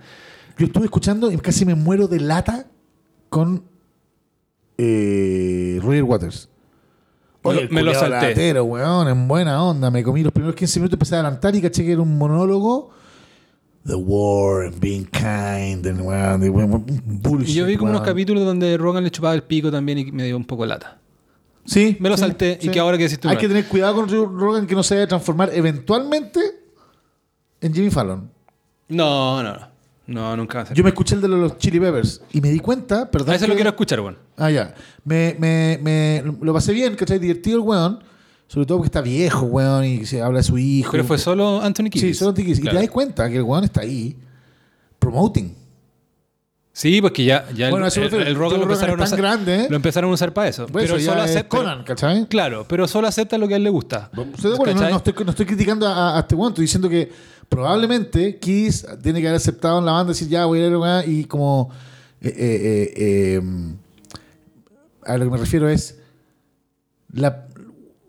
Yo estuve escuchando y casi me muero de lata con eh, Roger Waters. Me lo- el me lo salté. latero, weón, en buena onda. Me comí los primeros 15 minutos, empecé a adelantar y caché que era un monólogo the war and being kind and weón, y, weón, bullshit. Y yo vi como unos capítulos donde Rogan le chupaba el pico también y me dio un poco de lata. Sí, Me lo sí, salté, y sí. que ahora que decís tú, Hay que tener cuidado con Rogan que no se vaya a transformar eventualmente en Jimmy Fallon. No, no, no. No, nunca va a ser. Yo me escuché el de los Chili Peppers y me di cuenta, perdón. A eso que- lo quiero escuchar, bueno. Ah, ya. Me, me, me, lo pasé bien, ¿cachai? Divertido el weón. Sobre todo porque está viejo, weón, y se habla de su hijo. Pero fue solo Anthony Kiedis. Sí, solo te quise. Y te Claro. das cuenta que el weón está ahí promoting. Sí, porque ya, ya Bueno, el, el, el Rogan lo empezaron, a usar, grande, ¿eh? lo empezaron a usar para eso. Pues pero eso solo acepta. Conan, ¿cachai? Claro, pero solo acepta lo que a él le gusta. Estoy de acuerdo, no, no estoy, no estoy criticando a, a este weón, estoy diciendo que probablemente Kiss tiene que haber aceptado en la banda decir ya voy a ir a weá", y como eh, eh, eh, eh, a lo que me refiero es la,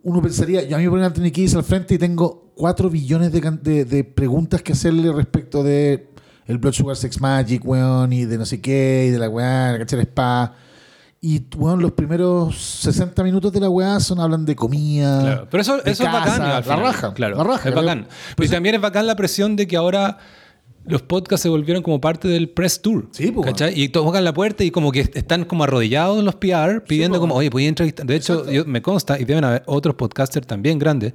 uno pensaría, yo a mí me ponen a Anthony Kiss al frente y tengo 4 billones de, de- de preguntas que hacerle respecto de el Blood Sugar Sex Magic, weón, y de no sé qué, y de la weá, la cachera spa. Y, weón, los primeros 60 minutos de la weá son, hablan de comida. Claro, pero eso, de eso es bacán. La raja, claro. la raja. Es bacán. Pero y también es bacán la presión de que ahora los podcasts se volvieron como parte del press tour. Sí, pues, ¿cachai? Y tocan la puerta y como que están como arrodillados los PR pidiendo pues, como, oye, a entrevistar. De hecho, yo, me consta, y deben haber otros podcasters también grandes,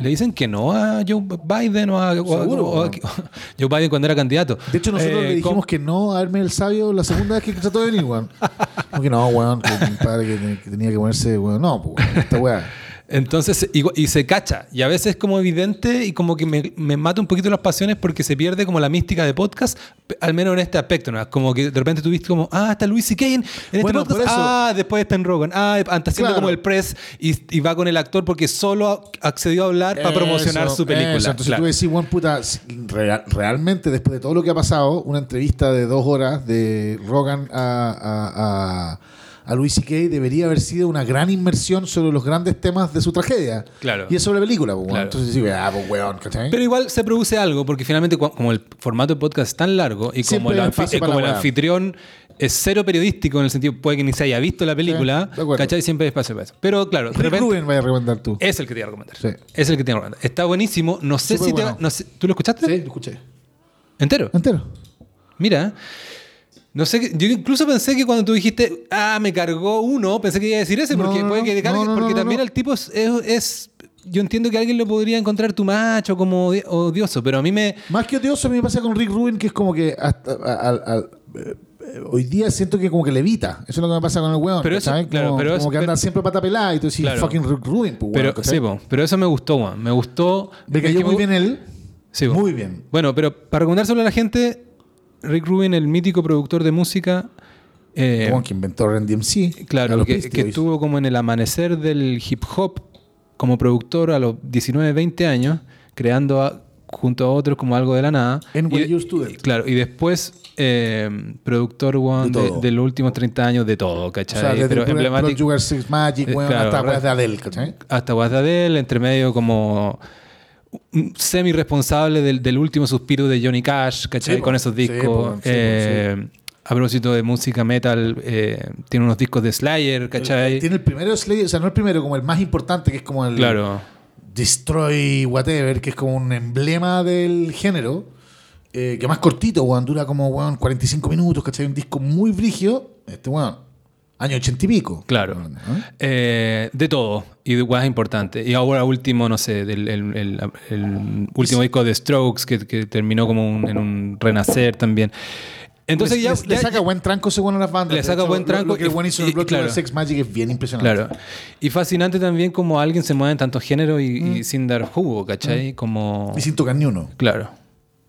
le dicen que no a Joe Biden o a, o a- Seguro, o a- pues, Joe Biden cuando era candidato. De hecho, nosotros Eh, le dijimos que no a Hermes el Sabio la segunda vez que trató de venir, weón. Como que no, weón, que mi padre que, tenía que ponerse, weón. No, pues, esta weá. Entonces, y, y se cacha. Y a veces es como evidente y como que me, me mata un poquito las pasiones porque se pierde como la mística de podcast, al menos en este aspecto. ¿no? Como que de repente tuviste como, ah, está Luis C.K. en, en este Bueno, podcast. Ah, después está en Rogan. Ah, está haciendo Claro. como el press y, y va con el actor porque solo accedió a hablar para promocionar su película. eso. Entonces Claro. tú decís, weón, puta, realmente después de todo lo que ha pasado, una entrevista de dos horas de Rogan a, a, a, a Louis C.K. debería haber sido una gran inmersión sobre los grandes temas de su tragedia. Claro. Y es sobre la película, pues. Claro. Entonces sí, ah, pues, weón, ¿cachai? Pero igual se produce algo, porque finalmente, como el formato de podcast es tan largo y como, el, anfi- eh, como anfitrión es cero periodístico en el sentido, puede que ni se haya visto la película, de acuerdo. ¿cachai? Siempre hay espacio para eso. Pero claro, de repente, Rubin vaya a recomendar tú. es el que te iba a recomendar. Sí. Es el que te iba a recomendar. Está buenísimo. No sé Súper si te no sé- ¿Tú lo escuchaste? Sí, lo escuché. ¿Entero? Entero. Mira. No sé, yo incluso pensé que cuando tú dijiste, ah, me cargó uno, pensé que iba a decir ese, porque no, puede no, que te cargue, no, no, porque también el tipo es, yo entiendo que alguien lo podría encontrar tu macho como odi- odioso, pero a mí me, Más que odioso, a mí me pasa con Rick Rubin, que es como que hasta, a- al- al- eh, hoy día siento que como que levita. Eso es lo que me pasa con el weón. Pero eso- claro, como, pero como eso- que anda pero- siempre pata pelada y tú decís, Claro. fucking Rick Rubin, pues, pero sí, po, pero eso me gustó, man. me gustó. Me cayó muy me- bien él. Sí, po. Muy bien. Bueno, pero para recomendárselo a la gente, Rick Rubin, el mítico productor de música, eh, Como que inventó Ren DMC. Claro, que, estuvo como en el amanecer del hip hop como productor a los 19, 20 años, creando a- junto a otros como algo de la nada. En y, Student. Claro, y después eh, productor weón, De de, de los últimos 30 años de todo, O ¿cachai? sea, desde Pero emblemático. Magic, Eh, claro, hasta weas de Adele, ¿cachai? Hasta Guasdadel, entre medio como semi responsable del, del último suspiro de Johnny Cash, ¿cachai? Sí. Con esos Sí, discos. sí, po, Eh, A propósito de música metal, eh, tiene unos discos de Slayer, ¿cachai? Tiene el primero Slayer, o sea, no el primero, como el más importante, que es como el Claro. Destroy Whatever, que es como un emblema del género. eh, que más cortito, weón, dura como weón, 45 minutos, ¿cachai? Un disco muy brigio. Este weón, año 80 y pico. Claro. ¿no? Eh, de todo. Y de guas importantes. Y ahora último, no sé, del, el, el- el último disco de Strokes que, que terminó como un- en un renacer también. Entonces le, ya, le- ya- saca buen tranco a las bandas. Le saca hecho, buen lo- tranco Lo, que el y- weón hizo en el Blood y claro. Sex Magic es bien impresionante. Claro. Y fascinante también como alguien se mueve en tantos géneros y, y sin dar jugo, ¿cachai? Como... Mm. Y sin tocar ni uno. Claro.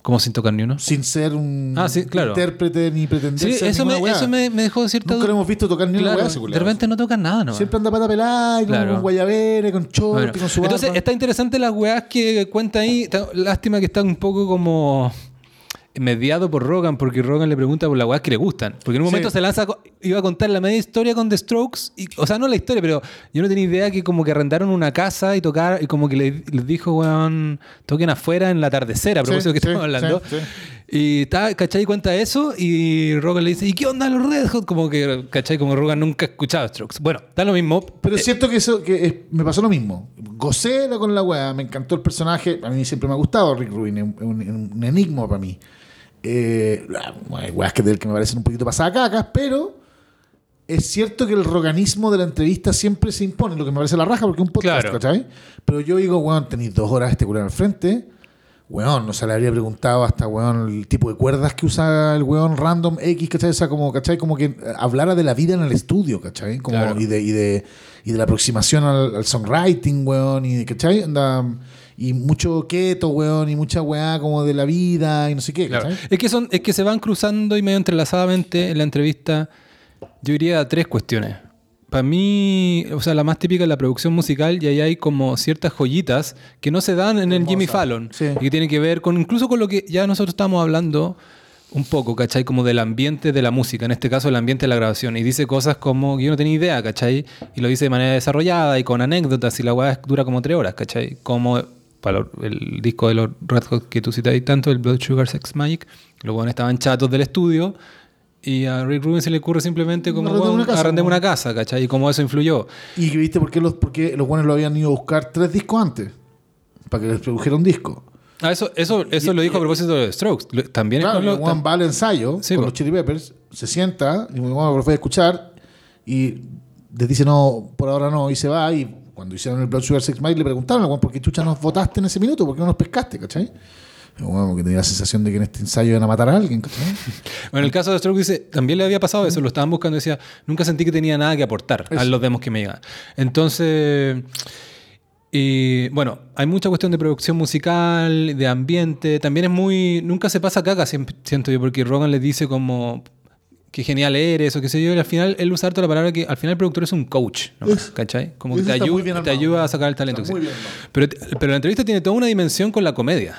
Como sin tocar ni uno. Sin ser un Ah, sí, claro. intérprete ni pretender Sí, ser eso, me, weá. eso me, me dejó cierta Nunca lo hemos visto tocar ni una Claro, weá, ese de repente no tocan nada, ¿no? Siempre anda pata pelada, y con- Claro. con guayabera, con short, Bueno, con su entonces barba. está interesante las weas que cuenta ahí. Lástima que está un poco como mediado por Rogan, porque Rogan le pregunta por las weas que le gustan. Porque en un Sí. momento se lanza, iba a contar la media historia con The Strokes, y, o sea, no la historia, pero yo no tenía idea que como que arrendaron una casa y tocar, y como que le- les dijo, weón, toquen afuera en la atardecer, a Sí, propósito de que sí, estamos hablando. sí, sí. Y está, ¿cachai? Cuenta eso y Rogan le dice, ¿y qué onda los Red Hot? Como que, ¿cachai? Como Rogan nunca ha escuchado Strokes. Bueno, está lo mismo. Pero Eh, siento que eso que es- me pasó lo mismo. Gocé con la weá, me encantó el personaje. A mí siempre me ha gustado Rick Rubin, es un, un- un enigma para mí. Eh, hay weas que, del que me parecen un poquito pasadas cacas, pero es cierto que el roganismo de la entrevista siempre se impone, lo que me parece la raja, porque es un podcast, Claro. ¿cachai? Pero yo digo, weón, tenéis dos horas este culo al frente. Weón, no se le habría preguntado hasta, weón, el tipo de cuerdas que usa el weón random X, ¿cachai? O sea, como, ¿cachai? Como que hablara de la vida en el estudio, ¿cachai? Como, Claro. y, de, y, de, y de la aproximación al, al songwriting, weón, y, ¿cachai? Anda, y mucho keto, weón, y mucha weá como de la vida y no sé qué, Claro. ¿cachai? Es que son, es que se van cruzando y medio entrelazadamente en la entrevista. Yo diría a tres cuestiones. Para mí, o sea, la más típica es la producción musical y ahí hay como ciertas joyitas que no se dan en el Jimmy. Fallon. Sí. Y que tienen que ver con incluso con lo que ya nosotros estamos hablando un poco, ¿cachai? Como del ambiente de la música, en este caso el ambiente de la grabación. Y dice cosas como que yo no tenía idea, ¿cachai? Y lo dice de manera desarrollada y con anécdotas y la weá dura como tres horas, ¿cachai? Como para el disco de los Red Hot que tú citáis tanto, el Blood Sugar Sex Magic, los weones estaban chatos del estudio y a Rick Rubin se le ocurre simplemente como, Arrendemos una casa, arrendemos como- una casa, ¿cachai? Y cómo eso influyó. Y viste por qué los, por qué los buenos lo habían ido a buscar tres discos antes. Para que les produjera un disco. Ah, eso, eso, eso lo dijo a propósito de Strokes. También es Claro, lo- Juan va al ensayo Sí, con po. los Chili Peppers, se sienta, y bueno, lo fue a escuchar, y les dice no, por ahora no, y se va, y cuando hicieron el Blood Sugar Sex Magic le preguntaron, "Juan, ¿por qué chucha nos votaste en ese minuto? ¿Por qué no nos pescaste? ¿Cachai? Bueno, porque tenía la sensación de que en este ensayo iban a matar a alguien, ¿cachai? Bueno, en el caso de Stroke dice, también le había pasado eso, lo estaban buscando y decía, nunca sentí que tenía nada que aportar a los demos que me llegan. Entonces, y bueno, hay mucha cuestión de producción musical, de ambiente, también es muy, nunca se pasa caca, siento yo, porque Rogan le dice como, qué genial eres o qué sé yo, y al final él usa harto la palabra que al final el productor es un coach, ¿no? Es- ¿cachai? Como que te, ayuda, te ayuda a sacar el talento. Muy bien pero, pero la entrevista tiene toda una dimensión con la comedia,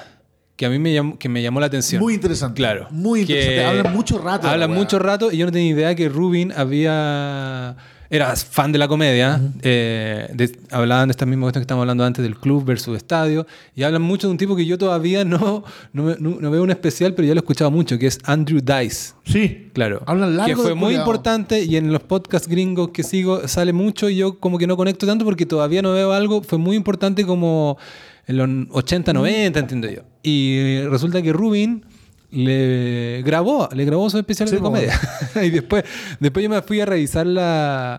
que a mí me llamó, que me llamó la atención. Muy interesante. Claro. Muy interesante. Hablan mucho rato. Hablan mucho rato y yo no tenía idea que Rubin había. Era fan de la comedia. eh, de- hablaban de esta misma cuestión que estamos hablando antes del club versus estadio. Y hablan mucho de un tipo que yo todavía no, no, no- no veo un especial, pero ya lo he escuchado mucho, que es Andrew Dice. Sí. Claro. Hablan largo Que fue muy importante y en los podcasts gringos que sigo sale mucho y yo como que no conecto tanto porque todavía no veo algo. Fue muy importante como en los 80, 90, entiendo yo. Y resulta que Rubin le grabó, le grabó sus especiales Sí, de comedia. y después, después yo me fui a revisar la...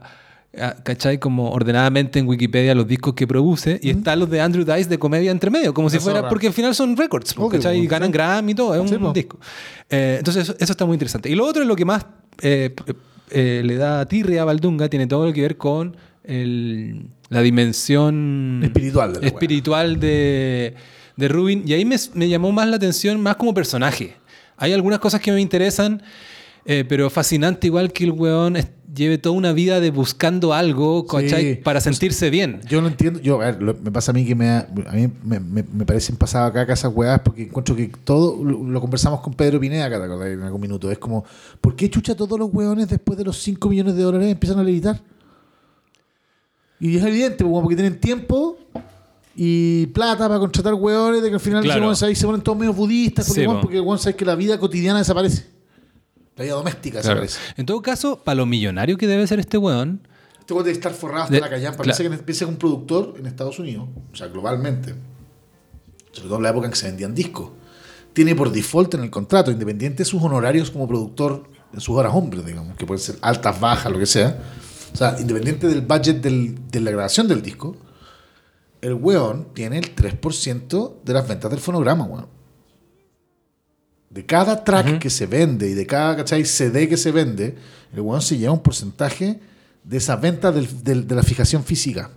a- ¿Cachai? Como ordenadamente en Wikipedia los discos que produce y están los de Andrew Dice de comedia entre medio, como si Eso fuera, porque al final son records, ¿cachai? Y ganan sí. Grammy y todo, es un Sí, disco. Eh, entonces eso, eso está muy interesante. Y lo otro es lo que más eh, eh, le da tirria a Valdunga, tiene todo lo que ver con el- la dimensión Espiritual de la espiritual de, de Rubin. Y ahí me, me llamó más la atención, más como personaje. Hay algunas cosas que me interesan, eh, pero fascinante igual que el weón lleve toda una vida de buscando algo, ¿cachai? Sí. Para sentirse bien. Yo no entiendo, yo, a ver, lo- me pasa a mí que me, a mí me, me, me parecen pasadas acá esas weas porque encuentro que todo, lo, lo conversamos con Pedro Pineda acá, en algún minuto, es como, ¿por qué chucha todos los weones después de los 5 millones de dólares empiezan a levitar? Y es evidente, pues, porque tienen tiempo y plata para contratar weones de que al final Claro. ahí se ponen todos medio budistas porque, Sí, porque weón, sabes que la vida cotidiana desaparece. La vida doméstica Claro. desaparece. En todo caso, para lo millonario que debe ser este weón, Este weón debe estar forrado hasta De- la claro. Piensa que que un productor en Estados Unidos, o sea, globalmente, sobre todo en la época en que se vendían discos, tiene por default en el contrato, independiente de sus honorarios como productor en sus horas hombres, digamos, que pueden ser altas, bajas, lo que sea. O sea, independiente del budget del- de la grabación del disco, el weón tiene el 3% de las ventas del fonograma, weón. De cada track que se vende y de cada ¿cachai? CD que se vende, el weón se lleva un porcentaje de esa venta del- del- de la fijación física.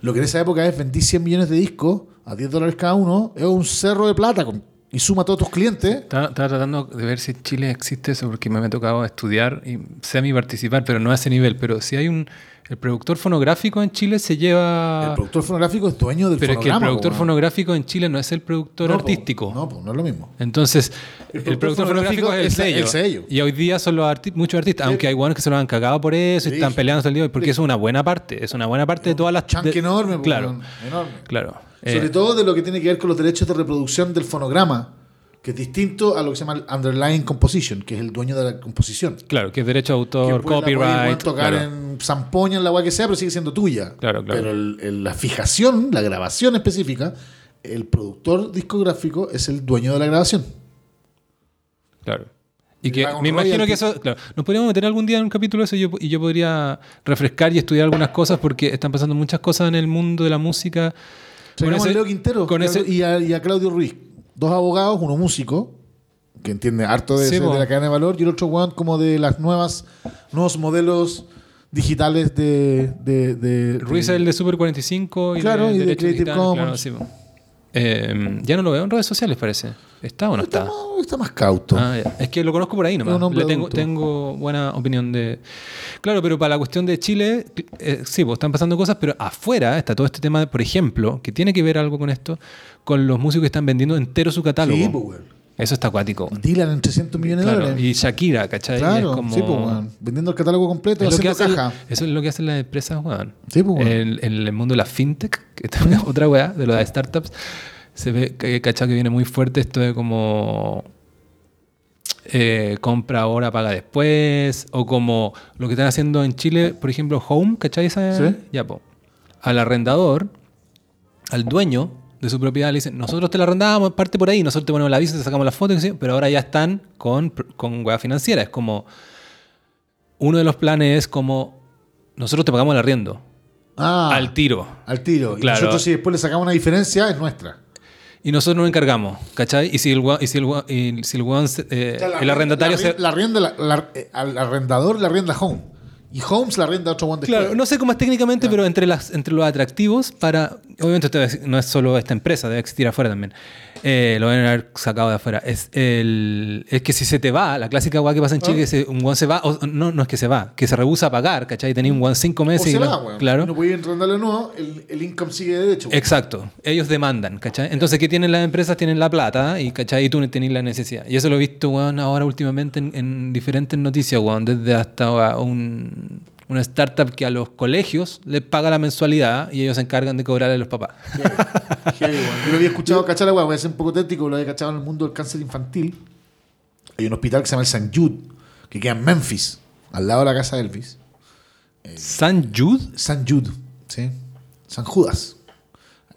Lo que en esa época es vendí 100 millones de discos a 10 dólares cada uno, es un cerro de plata con- y suma a todos tus clientes. Estaba, estaba tratando de ver si en Chile existe eso, porque me ha tocado estudiar y semi participar, pero no a ese nivel. Pero si hay un. El productor fonográfico en Chile se lleva. El productor fonográfico es dueño del pero es que el productor po, fonográfico en Chile no es el productor No, po, artístico. No, pues no es lo mismo. Entonces, El el, productor fonográfico fonográfico es el sello. el sello. Y hoy día son los arti- muchos artistas, aunque hay buenos que se lo han cagado por eso y están peleando el día, porque Sí. es una buena parte. Es una buena parte de todas las. Chanque de- enorme, po, Claro, enorme. claro. Sobre Eh, todo de lo que tiene que ver con los derechos de reproducción del fonograma, que es distinto a lo que se llama el underlying composition, que es el dueño de la composición. Claro, que es derecho de Que autor, puede, copyright. tocar claro. en zampoña, en la guay que sea, pero sigue siendo tuya. Claro, claro. Pero el- el- la fijación, la grabación específica, el productor discográfico es el dueño de la grabación. Claro. Y que me imagino que eso, claro, nos podríamos meter algún día en un capítulo de eso y yo, y yo podría refrescar y estudiar algunas cosas porque están pasando muchas cosas en el mundo de la música. Traigamos ese- a Leo Quintero con ese- y a, y a Claudio Ruiz. Dos abogados, uno músico, que entiende harto de, Sí, ese- de la cadena de valor, y el otro weón como de las nuevas, nuevos modelos digitales de... de, de- Ruiz de- es el de Super 45 y Claro, de, y de Creative Digital, Commons. claro, sí, po. Eh, ya no lo veo en redes sociales, parece. ¿Está o no está, está? más, está más cauto. Ah. Es que lo conozco por ahí nomás. Le tengo, tengo buena opinión de. Claro, pero para la cuestión de Chile, eh, sí, pues están pasando cosas, pero afuera está todo este tema, de, por ejemplo, que tiene que ver algo con esto, con los músicos que están vendiendo entero su catálogo. Sí, pues, weón. Eso está acuático. Dylan en 300 millones de Claro, dólares. y Shakira, ¿cachai? claro, es como, sí, pues, weón. Vendiendo el catálogo completo, es haciendo caja. eso es lo que hacen las empresas, weón. Sí, pues, weón. En, en el mundo de la fintech, que también es otra weá, de lo de startups, se ve, ¿cachai? Que viene muy fuerte esto de como eh, compra ahora, paga después, o como lo que están haciendo en Chile, por ejemplo, Home, ¿cachai? Esa, Sí. Ya, po. Al arrendador, al dueño de su propiedad, le dicen, nosotros te la arrendábamos, parte por ahí, nosotros te ponemos la visa, te sacamos la foto, qué sé yo, pero ahora ya están con, con weá financiera. Es como, uno de los planes es como, nosotros te pagamos el arriendo, Ah, al tiro. al tiro. Y Claro. nosotros si después le sacamos una diferencia, es nuestra. Y nosotros nos encargamos, ¿cachai? Y si el, y si el, y si el, eh, O sea, la el arrendatario la, se... la la- eh, al arrendador la rienda Home. Y Home se la rienda a otro one después. Claro, no sé cómo es técnicamente, pero entre, las, entre los atractivos para... Obviamente no es solo esta empresa, debe existir afuera también. Eh, lo deben haber sacado de afuera. Es, el, es que si se te va, la clásica guay que pasa en Chile, Ah. que se- un guan se va, o, no, no es que se va, que se rehúsa a pagar, ¿cachai? Tenía un guan cinco o meses se y va, lo- weón. Claro. No podía arrendarlo de nuevo, el, el income sigue de derecho. weón. Exacto, ellos demandan, ¿cachai? Entonces, ¿qué tienen las empresas? Tienen la plata y, ¿cachai? Y tú tenés la necesidad. Y eso lo he visto, weón, ahora últimamente en, en diferentes noticias, weón, desde hasta un, una startup que a los colegios les paga la mensualidad y ellos se encargan de cobrarle a los papás. Yo lo había escuchado, cachar la weá, voy a ser un poco técnico, lo había cachado en el mundo del cáncer infantil. Hay un hospital que se llama el St. Jude, que queda en Memphis, al lado de la casa de Elvis. ¿San Jude? San Jude, ¿sí? San Judas.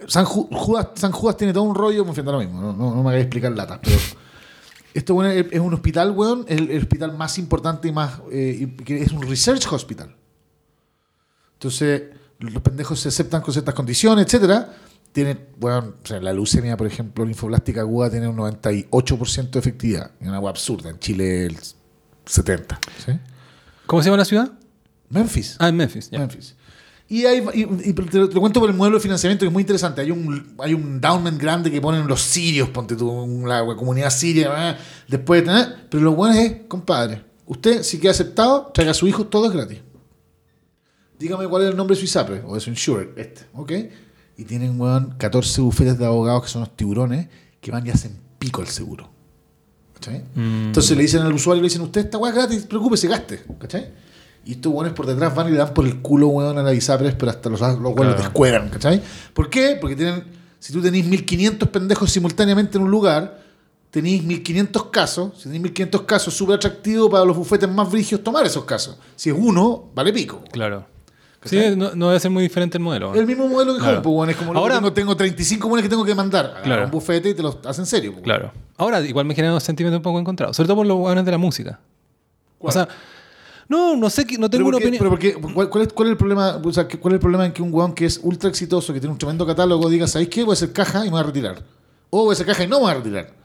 San, Ju- Judas. San Judas tiene todo un rollo, me ofenda lo mismo, no, no, no me hagáis explicar latas, pero esto bueno, es, un hospital, weón, el, el hospital más importante y más, eh, que es un research hospital. Entonces, los pendejos se aceptan con ciertas condiciones, etcétera. Tienen, bueno, o sea, la leucemia, por ejemplo, linfoblástica aguda tiene un 98% de efectividad. Es una agua absurda. En Chile el 70%. ¿sí? ¿Cómo se llama la ciudad? Memphis. Ah, en Memphis. ya. Memphis. Y, hay, y, y te, lo, te lo cuento por el modelo de financiamiento que es muy interesante. Hay un, hay un endowment grande que ponen los sirios, ponte tú, la comunidad siria, ¿eh? después, ¿eh? pero lo bueno es, compadre, usted si queda aceptado, traiga a su hijo, todo es gratis. Dígame cuál es el nombre de su ISAPRE o de su insurer, este, ¿ok? Y tienen, weón, 14 bufetes de abogados que son los tiburones que van y hacen pico el seguro. ¿Cachai? Mm. Entonces le dicen al usuario, le dicen, usted esta weá gratis, preocúpese, gaste. ¿Cachai? Y estos weones por detrás van y le dan por el culo, weón, a la ISAPRES, pero hasta los, los weones Claro. los descuegan, ¿cachai? ¿Por qué? Porque tienen, si tú tenés 1500 pendejos simultáneamente en un lugar, tenéis 1500 casos, si tenéis 1500 casos, súper atractivo para los bufetes más brigios tomar esos casos. Si es uno, vale pico. Claro. Sí, no, no debe ser muy diferente el modelo. El mismo modelo que Claro. Home, pues, weón, es como Ahora- Ahora, tengo, tengo 35 buenos que tengo que mandar. Claro. un bufete y te los hacen serio. pues, Claro. Ahora, igual me genera un sentimiento un poco encontrado. Sobre todo por los hueones de la música. ¿Cuál? O sea, no, no sé, no tengo una ¿por qué- opinión. pero ¿por qué? ¿Cuál, cuál es, cuál es el problema? O sea, ¿qué- ¿cuál es el problema en que un weón que es ultra exitoso, que tiene un tremendo catálogo, diga, ¿sabéis qué? Voy a hacer caja y me voy a retirar. O voy a hacer caja y no me voy a retirar.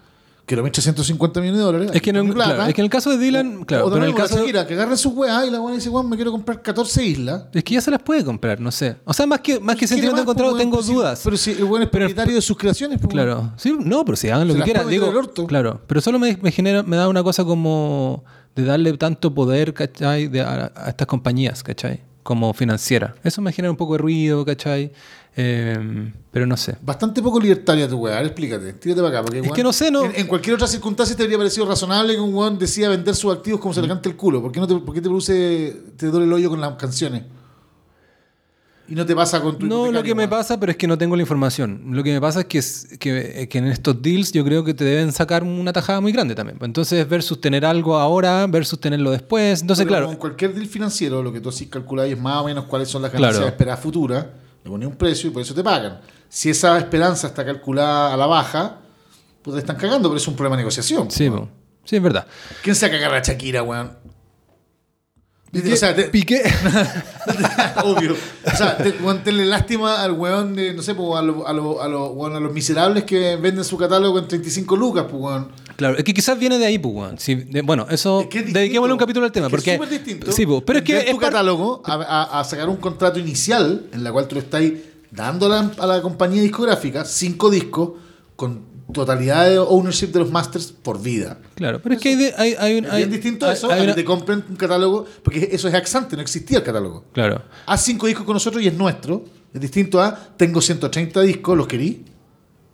Quiero 1.350 millones de dólares. Es que, en el, plata. claro, es que en el caso de Dylan, claro, o pero en el caso. Shakira, que agarren sus weas y la weá dice, weón, me quiero comprar 14 islas. Es que ya se las puede comprar, no sé. O sea, más que, más que ¿Quiere sentimiento encontrado, tengo si- dudas. pero si el weón es propietario de sus creaciones, pues. Claro. Sí, no, pero si hagan lo Se que quieran. Digo, claro. Pero solo me, me genera, me da una cosa como de darle tanto poder, ¿cachai? De, a, a estas compañías, ¿cachai? Como financiera. Eso me genera un poco de ruido, ¿cachai? Eh, pero no sé. Bastante poco libertaria tu weá, explícate, tírate para acá. Porque, Es que no sé, no- En, en cualquier otra circunstancia te habría parecido razonable que un weón decida vender sus activos como se Mm. le cante el culo. ¿Por qué, no te, por qué te produce, te duele el hoyo con las canciones? Y no te pasa con tu No, lo que me pasa, pero es que no tengo la información. Lo que me pasa es que, es- que, que en estos deals yo creo que te deben sacar una tajada muy grande también. Entonces, versus tener algo ahora, versus tenerlo después. Entonces, Pero claro. Con cualquier deal financiero, lo que tú así calculáis es más o menos cuáles son las Claro. ganancias esperadas futuras. Le pones un precio y por eso te pagan. Si esa esperanza está calculada a la baja, pues te están cagando, pero es un problema de negociación. Sí, po. Sí, es verdad. ¿Quién se va a cagar a Shakira, weón? O sea, te- Piqué. obvio. O sea, te, weón, tenle lástima al weón de, no sé, po, a, lo- a, lo- a, lo- weón, a los miserables que venden su catálogo en 35 lucas, pues, weón. Claro, es que quizás viene de ahí, pues, weón. Sí, de- bueno, eso. Es que es distinto. dediquémosle un capítulo al tema. Es que porque, es súper distinto. Sí, pues, pero es que. vender es tu par- catálogo a, a- a sacar un contrato inicial en la cual tú le estás dando a la, a la compañía discográfica cinco discos con totalidad de ownership de los masters por vida. Claro, pero es que hay, de- hay, hay, un- Es hay- bien distinto hay- eso hay a que una- te compren un catálogo, porque eso es ex ante, no existía el catálogo. Claro. Haz cinco discos con nosotros y es nuestro. Es distinto a tengo 130 discos, los querí.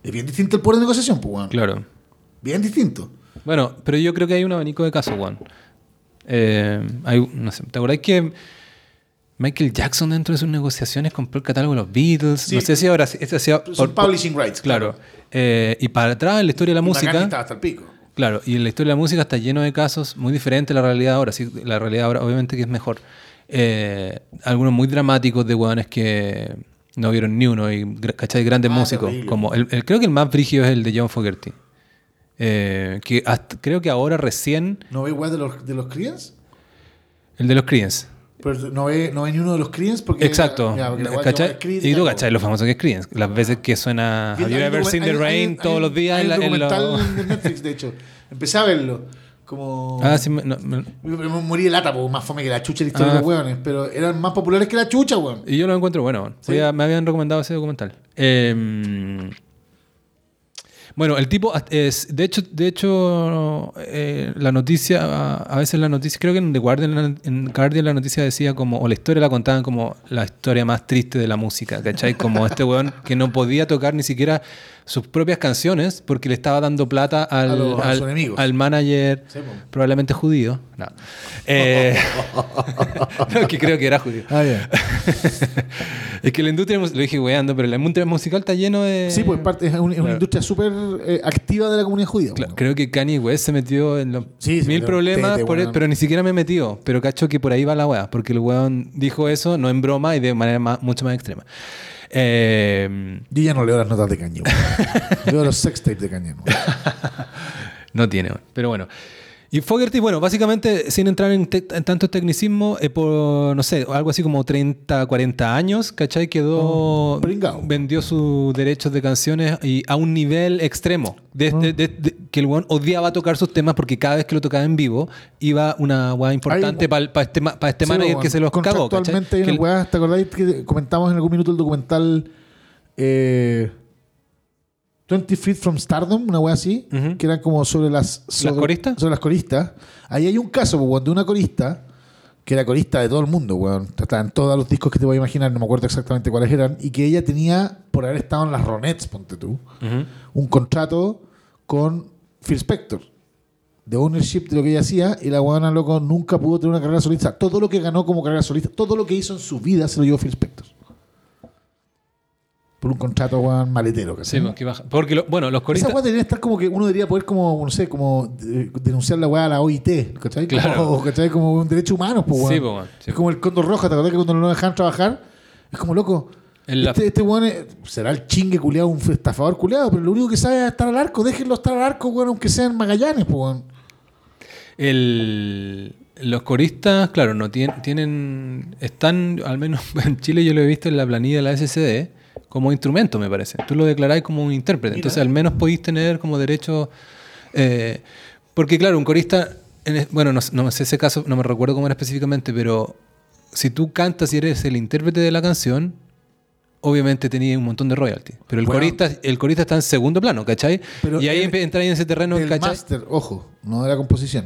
Es bien distinto el poder de negociación, pues, weón. Claro. Bien distinto. Bueno, pero yo creo que hay un abanico de casos, Juan. Eh, hay, no sé, ¿Te acordás que Michael Jackson dentro de sus negociaciones compró el catálogo de los Beatles? Sí. No sé si ahora sí- esto hacía Son por- publishing rights. Claro. Eh, y para atrás en la historia de la música. hasta el pico. Claro, y en la historia de la música está lleno de casos muy diferentes a la realidad ahora. Sí, la realidad ahora, obviamente, que es mejor. Eh, algunos muy dramáticos de hueones que no vieron ni uno y ¿cachai? grandes Ah, músicos. terrible. Como el, el- creo que el más brígido es el de John Fogerty. Eh, que hasta- creo que ahora recién. ¿No ve igual de los, de los Creedence? El de los Creedence. Pero no ve, no ve ni uno de los Creedence porque... Exacto. Y tú, ¿cachai? Lo famoso que es Creedence. Las veces que suena Have you ever seen the hay- rain hay- todos los días hay en, la- en los- de Netflix, de hecho. Empecé a verlo. Como... Ah, sí, me- no, me- morí de lata, porque más fome que la chucha la historia Ah. de los hueones. Pero eran más populares que la chucha, weón. Y yo lo encuentro bueno. Sí. Me habían recomendado ese documental. Eh, bueno, el tipo, es, de hecho, de hecho eh, la noticia, a, veces la noticia, creo que en The Guardian, en Guardian la noticia decía como, o la historia la contaban como la historia más triste de la música, ¿cachai? Como este weón que no podía tocar ni siquiera sus propias canciones porque le estaba dando plata al, A los- a al- manager, Sí, po. probablemente judío. No. Eh, no, que creo que era judío. Ah, es que la industria, lo dije weando, pero la industria musical está lleno de... Sí, pues parte, es, un- es una Claro. industria súper eh, activa de la comunidad judía. Claro, weón. creo que Kanye West se metió en los Sí, mil problemas, por- weón. pero ni siquiera me metió. Pero cacho que por ahí va la weá, porque el weón dijo eso, no en broma y de manera más- mucho más extrema. Eh, Yo ya no leo las notas de Caño. leo los sex tapes de Caño. no tiene, pero bueno. Y Fogerty, bueno, básicamente, sin entrar en, tanto tecnicismo, eh, por, no sé, algo así como 30, 40 años, ¿cachai? Quedó, Oh, vendió sus derechos de canciones y a un nivel extremo, de, de- de- de- que el weón odiaba tocar sus temas porque cada vez que lo tocaba en vivo, iba una weá importante para este, ma- pa este manager que se los cagó, weá, ¿te acordáis que comentamos en algún minuto el documental eh, 20 Feet from Stardom? Una weá así, que eran como sobre las... sobre- coristas? Sobre las coristas. Ahí hay un caso, pues, weón, de una corista que era corista de todo el mundo, weón. Estaban todos los discos que te voy a imaginar, no me acuerdo exactamente cuáles eran, y que ella tenía, por haber estado en las Ronettes, ponte tú, un contrato con Phil Spector de ownership de lo que ella hacía y la buena loco nunca pudo tener una carrera solista. Todo lo que ganó como carrera solista, todo lo que hizo en su vida se lo llevó Phil Spector. Por un contrato weón maletero. Sí, ¿cachai? pues, baja- Porque, lo- bueno, los Esa coristas... weá debería estar como que uno debería poder como, no sé, como eh, denunciar la weá a la OIT, ¿cachai? Claro. Como, ¿cachai? Como un derecho humano, pues weón. Sí, pues, weón, sí. Es como el Condor Roja, ¿te acuerdas que cuando no lo dejan trabajar? Es como loco. La- Este, este weón es- será el chingue culeado, un estafador culeado, pero lo único que sabe es estar al arco. Déjenlo estar al arco, weón, aunque sean Magallanes, pues weón. El- los coristas, claro, no tienen, tienen, están, al menos en Chile yo lo he visto en la planilla de la SCD, como instrumento, me parece. Tú lo declaráis como un intérprete. Entonces, al menos podéis tener como derecho. eh, porque, claro, un corista, en bueno, no, no sé ese caso, no me recuerdo cómo era específicamente, pero si tú cantas y eres el intérprete de la canción, obviamente tenías un montón de royalty. Pero el, Bueno. corista, el corista está en segundo plano, ¿cachai? Pero y ahí entráis en ese terreno, El ¿cachai? máster, ojo, no de la composición.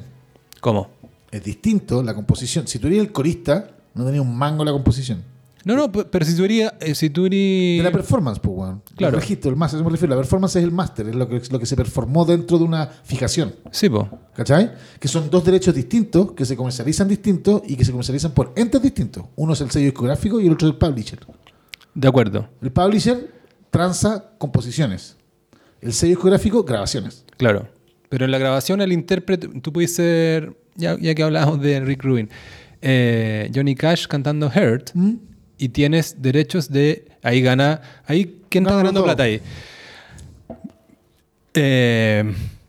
¿Cómo? Es distinto la composición. Si tú eres el corista, no tenías un mango la composición. No, no, pe- pero si tú eres. eh, si tú De la performance, pues, weón. Claro. El registro, el máster, me refiero. La performance es el máster, es lo que, es lo que se performó dentro de una fijación. Sí, po. ¿Cachai? Que son dos derechos distintos, que se comercializan distintos y que se comercializan por entes distintos. Uno es el sello discográfico y el otro es el publisher. De acuerdo. El publisher transa composiciones. El sello discográfico, grabaciones. Claro. Pero en la grabación, el intérprete, tú puedes ser. Ya, ya que hablábamos de Rick Rubin, eh, Johnny Cash cantando Hurt ¿Mm? Y tienes derechos de. Ahí gana. Ahí, ¿quién está Gana ganando todo. plata ahí? Eh,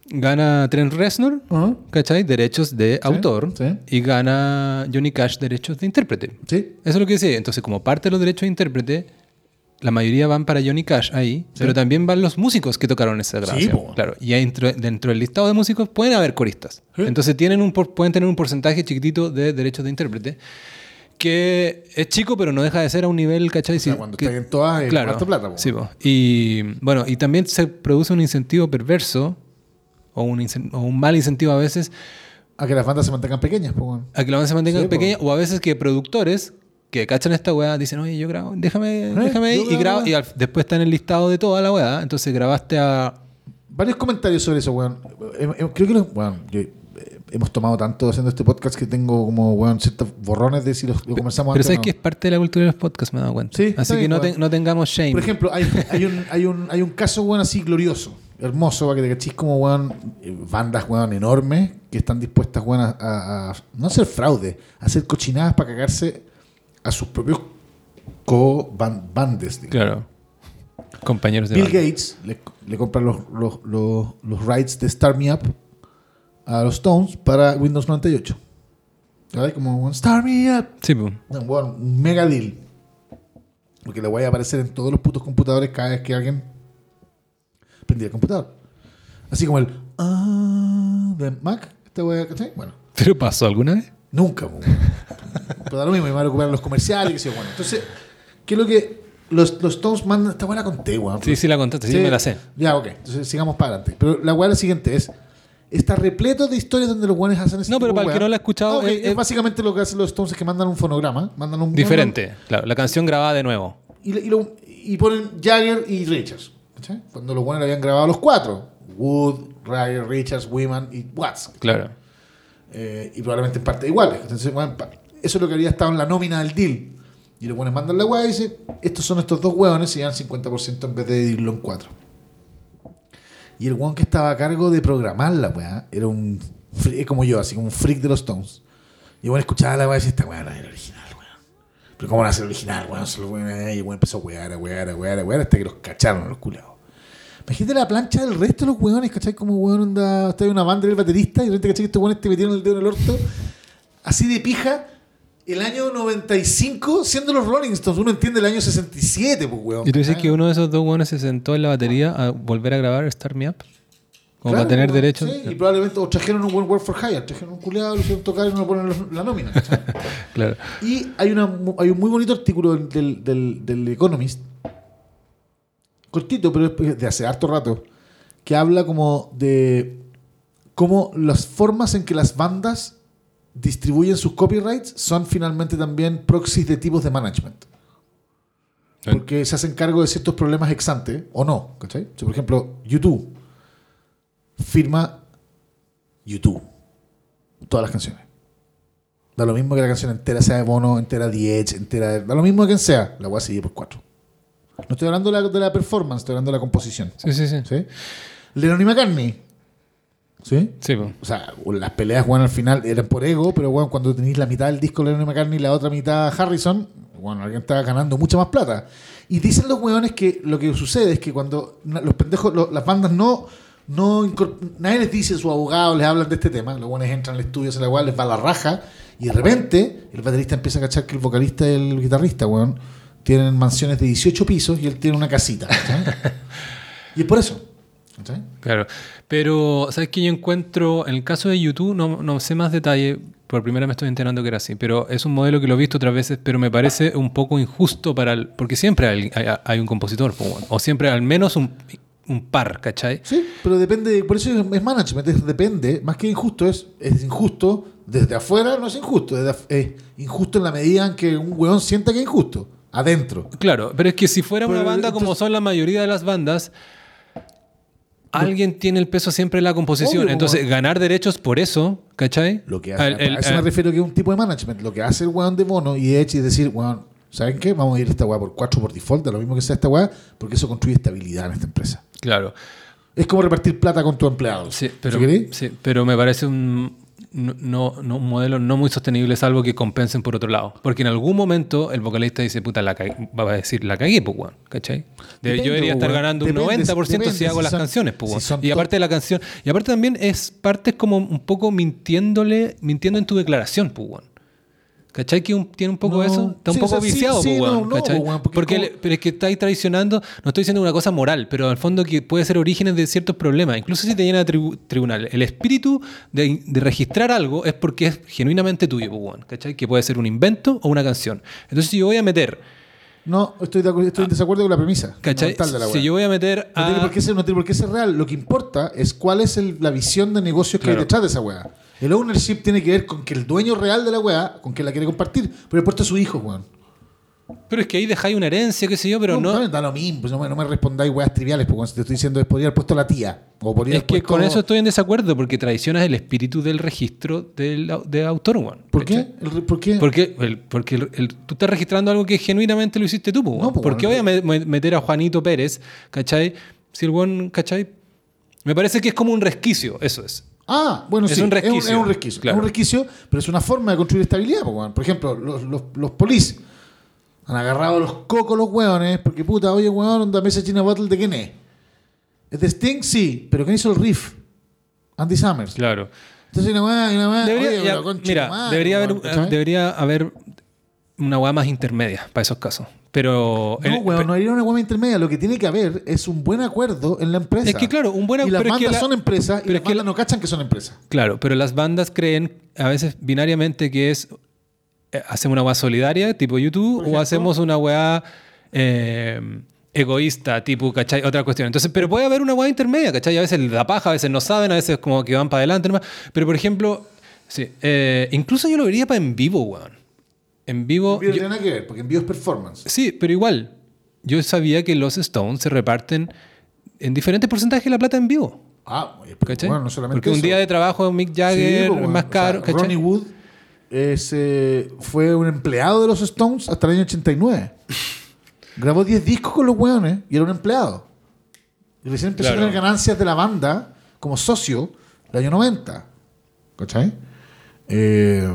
gana Trent Reznor, Ajá. ¿cachai? Derechos de autor. sí. Y gana Johnny Cash derechos de intérprete. Sí. Eso es lo que decía. Entonces, como parte de los derechos de intérprete, la mayoría van para Johnny Cash ahí, pero también van los músicos que tocaron esa grabación. po. claro. Y dentro, dentro del listado de músicos pueden haber coristas. Sí. Entonces tienen un pueden tener un porcentaje chiquitito de derechos de intérprete que es chico, pero no deja de ser a un nivel, ¿cachai? O sea, cuando que- están en todas, claro, harta plata. po. sí, po. y bueno, y también se produce un incentivo perverso o un, o un mal incentivo a veces A que las bandas se mantengan pequeñas, po, a que la banda se mantenga Sí, po. pequeña o a veces que productores que cachan esta weá dicen, oye, yo grabo, déjame, Eh, déjame ahí", y grabo, y al- después está en el listado de toda la weá, entonces grabaste a... Varios comentarios sobre eso, weón. Eh, eh, Creo que los, weón, yo, hemos tomado tanto haciendo este podcast que tengo como, weón, ciertos borrones de si los, lo conversamos Pero antes. o sabes no. que es parte de la cultura de los podcasts, me he dado cuenta. Sí, Así que no, weón. te- no tengamos shame. Por ejemplo, hay, hay, un, hay, un, hay un caso, weón, así glorioso, hermoso, para que te cachis como, weón, eh, bandas, weón, enormes que están dispuestas, weón, a, a- a no hacer fraude, a hacer cochinadas para cagarse a sus propios co-bandes. claro. Compañeros de Bill banda. Gates le, le compra los, los, los, los rights de Start Me Up a los Stones para Windows 98. ¿Vale? Como, weón, Start Me Up. Sí. Un, weón, un mega deal. Porque le voy a aparecer en todos los putos computadores cada vez que alguien prendía el computador. Así como el ah de Mac. Esta wea, ¿cachai? Bueno, ¿Pero pasó alguna vez? nunca. po. Pero da lo mismo, me van a ocupar los comerciales, qué sé yo. Bueno, entonces, ¿qué es lo que los, los Stones mandan? Esta buena conté, weón. Sí, sí la contaste, sí, me la sé. Ya, ok. Entonces sigamos para adelante. Pero la weá la siguiente es. Está repleto de historias donde los guanes hacen ese No, pero de para el que no lo ha escuchado, Ah, ok, es- es, es- básicamente lo que hacen los Stones es que mandan un fonograma, mandan un Diferente, claro. La canción grabada de nuevo. y, le- y lo- y ponen Jagger y Richards. ¿cachai? Cuando los buenos habían grabado los cuatro: Wood, Jagger, Richards, Wiman y Watts. Claro. Eh, y probablemente en parte iguales. Entonces, bueno, pa- eso es lo que habría estado en la nómina del deal. Y los buenos mandan la weá y dicen: Estos son estos dos hueones y dan 50% en vez de dividirlo en cuatro. Y el weón que estaba a cargo de programar la era un. como yo, así como un freak de los Stones. Y weón escuchaba la weá y decía: Esta weá no el original, weón. Pero ¿cómo a ser original, weón? Eh, Y weón empezó a wear, a wear, a wear, a wear hasta que los cacharon los culiados. Imagínate la plancha del resto de los weones, ¿cachai? Como weón onda, está en una banda del baterista y de repente, ¿cachai? Que estos weones te metieron el dedo en el orto, así de pija, el año 95 siendo los Rolling Stones. Uno entiende el año 67, pues weón. ¿Y tú dices que uno de esos dos buenos se sentó en la batería a volver a grabar Start Me Up? Como Claro, para tener weón, derechos. Sí, y probablemente o trajeron un buen Work for Hire, trajeron un culiado, lo hicieron tocar y no lo ponen la nómina. Claro. Y hay, una, hay un muy bonito artículo del, del, del- del Economist, cortito, pero de hace harto rato, que habla como de cómo las formas en que las bandas distribuyen sus copyrights son finalmente también proxies de tipos de management. Sí. Porque se hacen cargo de ciertos problemas ex ante, o no, ¿cachai? Por ejemplo, YouTube firma YouTube todas las canciones. Da lo mismo que la canción entera sea de Bono, entera de Edge, entera de... Da lo mismo que quien sea, la voy a seguir por cuatro. No estoy hablando de la, de la performance, estoy hablando de la composición. Sí, sí, sí. ¿Sí? Lennon y McCartney. ¿Sí? Sí, po. O sea, las peleas, bueno, al final eran por ego, pero bueno, cuando tenéis la mitad del disco Lennon y McCartney y la otra mitad Harrison, bueno, alguien estaba ganando mucha más plata. Y dicen los weones que lo que sucede es que cuando los pendejos, las bandas no, no nadie les dice, su abogado les hablan de este tema, los weones entran al estudio, se la weá, les va la raja, y de repente el baterista empieza a cachar que el vocalista y el guitarrista, weón, tienen mansiones de 18 pisos y él tiene una casita. y es por eso. ¿Cachai? Claro. Pero, ¿sabes qué? Yo encuentro, en el caso de YouTube, no, no sé más detalle, por primera vez me estoy enterando que era así, pero es un modelo que lo he visto otras veces, pero me parece un poco injusto para el... Porque siempre hay, hay- hay un compositor, o siempre al menos un, un par, ¿cachai? Sí, pero depende, por eso es management, es depende, más que injusto, es, es injusto desde afuera, no es injusto, es injusto en la medida en que un weón sienta que es injusto, adentro. Claro, pero es que si fuera una Pero, banda como entonces- son la mayoría de las bandas, alguien tiene el peso siempre en la composición. Obvio, Entonces, como- ganar derechos por eso, ¿cachai? Lo que hace, el- a eso me al- refiero que es un tipo de management, lo que hace el weón de bono y Edge es decir, weón, ¿saben qué? Vamos a ir a esta weá por cuatro por default, da lo mismo que sea esta weá, porque eso construye estabilidad en esta empresa. Claro. Es como repartir plata con tu empleado. Sí, pero, sí, pero me parece un, no, no, un modelo no muy sostenible, salvo que compensen por otro lado. Porque en algún momento el vocalista dice, puta, la cagué", va a decir, la cagué, pues, weón, ¿cachai? De- Depende, yo debería estar weón. ganando un Depende, 90% si depende, hago si las son- canciones, pues, si Y aparte de la canción, y aparte también es parte como un poco mintiéndole, mintiendo en tu declaración, pues, weón. ¿Cachai? Que un- tiene un poco No. eso. Está un Sí, poco o sea, sí, viciado, sí, weón, no, no, ¿cachai? weón, porque porque como- le- pero es que estáis traicionando, no estoy diciendo una cosa moral, pero al fondo que puede ser orígenes de ciertos problemas. Incluso si te llena de tribu- tribunal. El espíritu de, de registrar algo es porque es genuinamente tuyo, weón, ¿cachai? Que puede ser un invento o una canción. Entonces, si yo voy a meter, No, estoy, de estoy en desacuerdo con la premisa. ¿cachai? de la Si yo voy a meter No tiene, a. por qué ser, no tiene por qué ser real. Lo que importa es cuál es el- la visión de negocios que hay detrás de esa weá. El ownership tiene que ver con que el dueño real de la weá, con que la quiere compartir, pero importa a su hijo, weón. Pero es que ahí dejáis una herencia, qué sé yo, pero no. no, da lo mismo, no, me, no me respondáis weas triviales, porque cuando te estoy diciendo es podría haber puesto la tía. O podría Es haber que puesto- con eso estoy en desacuerdo, porque traicionas el espíritu del registro del, au- de autor, weón. ¿Por qué? El ¿Por qué? Porque, el- porque el- el- tú estás registrando algo que genuinamente lo hiciste tú, weón. No, po, ¿Por qué voy a meter a Juanito Pérez, cachai? Si el cachai? Me parece que es como un resquicio, eso es. Ah, bueno, Es sí. un Es un, resquicio. es un resquicio. Claro. Es un resquicio, pero es una forma de construir estabilidad, po. Por ejemplo, los, los, los polis han agarrado los cocos los weones, porque puta, oye, weón, onda mesa China Battle de quién es. ¿Es de Sting? Sí, pero ¿quién hizo el riff? Andy Summers. Claro. Entonces, una weá, una weá. Debería, oye, ya, pero concha mira, madre, debería, haber, ¿cachai? debería haber una weá más intermedia para esos casos. Pero. No, el- weón, no hay una hueá intermedia. Lo que tiene que haber es un buen acuerdo en la empresa. Es que, claro, un buen Y las pero es que bandas la- son empresas y pero las es que bandas no cachan que son empresas. Claro, pero las bandas creen a veces binariamente que es hacemos una weá solidaria, tipo YouTube, o hacemos una weá eh, egoísta, tipo, ¿cachai? Otra cuestión. Entonces, pero puede haber una weá intermedia, ¿cachai? A veces da paja, a veces no saben, a veces como que van para adelante nomás. Pero, por ejemplo, sí, eh, incluso yo lo vería para en vivo, weón. En vivo... En vivo yo- tiene nada que ver, porque en vivo es performance. Sí, pero igual, yo sabía que los Stones se reparten en diferentes porcentajes la plata en vivo. Ah, ¿Cachai? bueno, no solamente Porque un día de trabajo Mick Sí, Jagger pues, bueno, más o sea, caro, ¿cachai? Ronnie Wood es, eh, fue un empleado de los Stones hasta el año 89. Grabó 10 discos con los weones y era un empleado. Y recién empezó Claro. a tener ganancias de la banda como socio el año 90. ¿Cachai? Eh,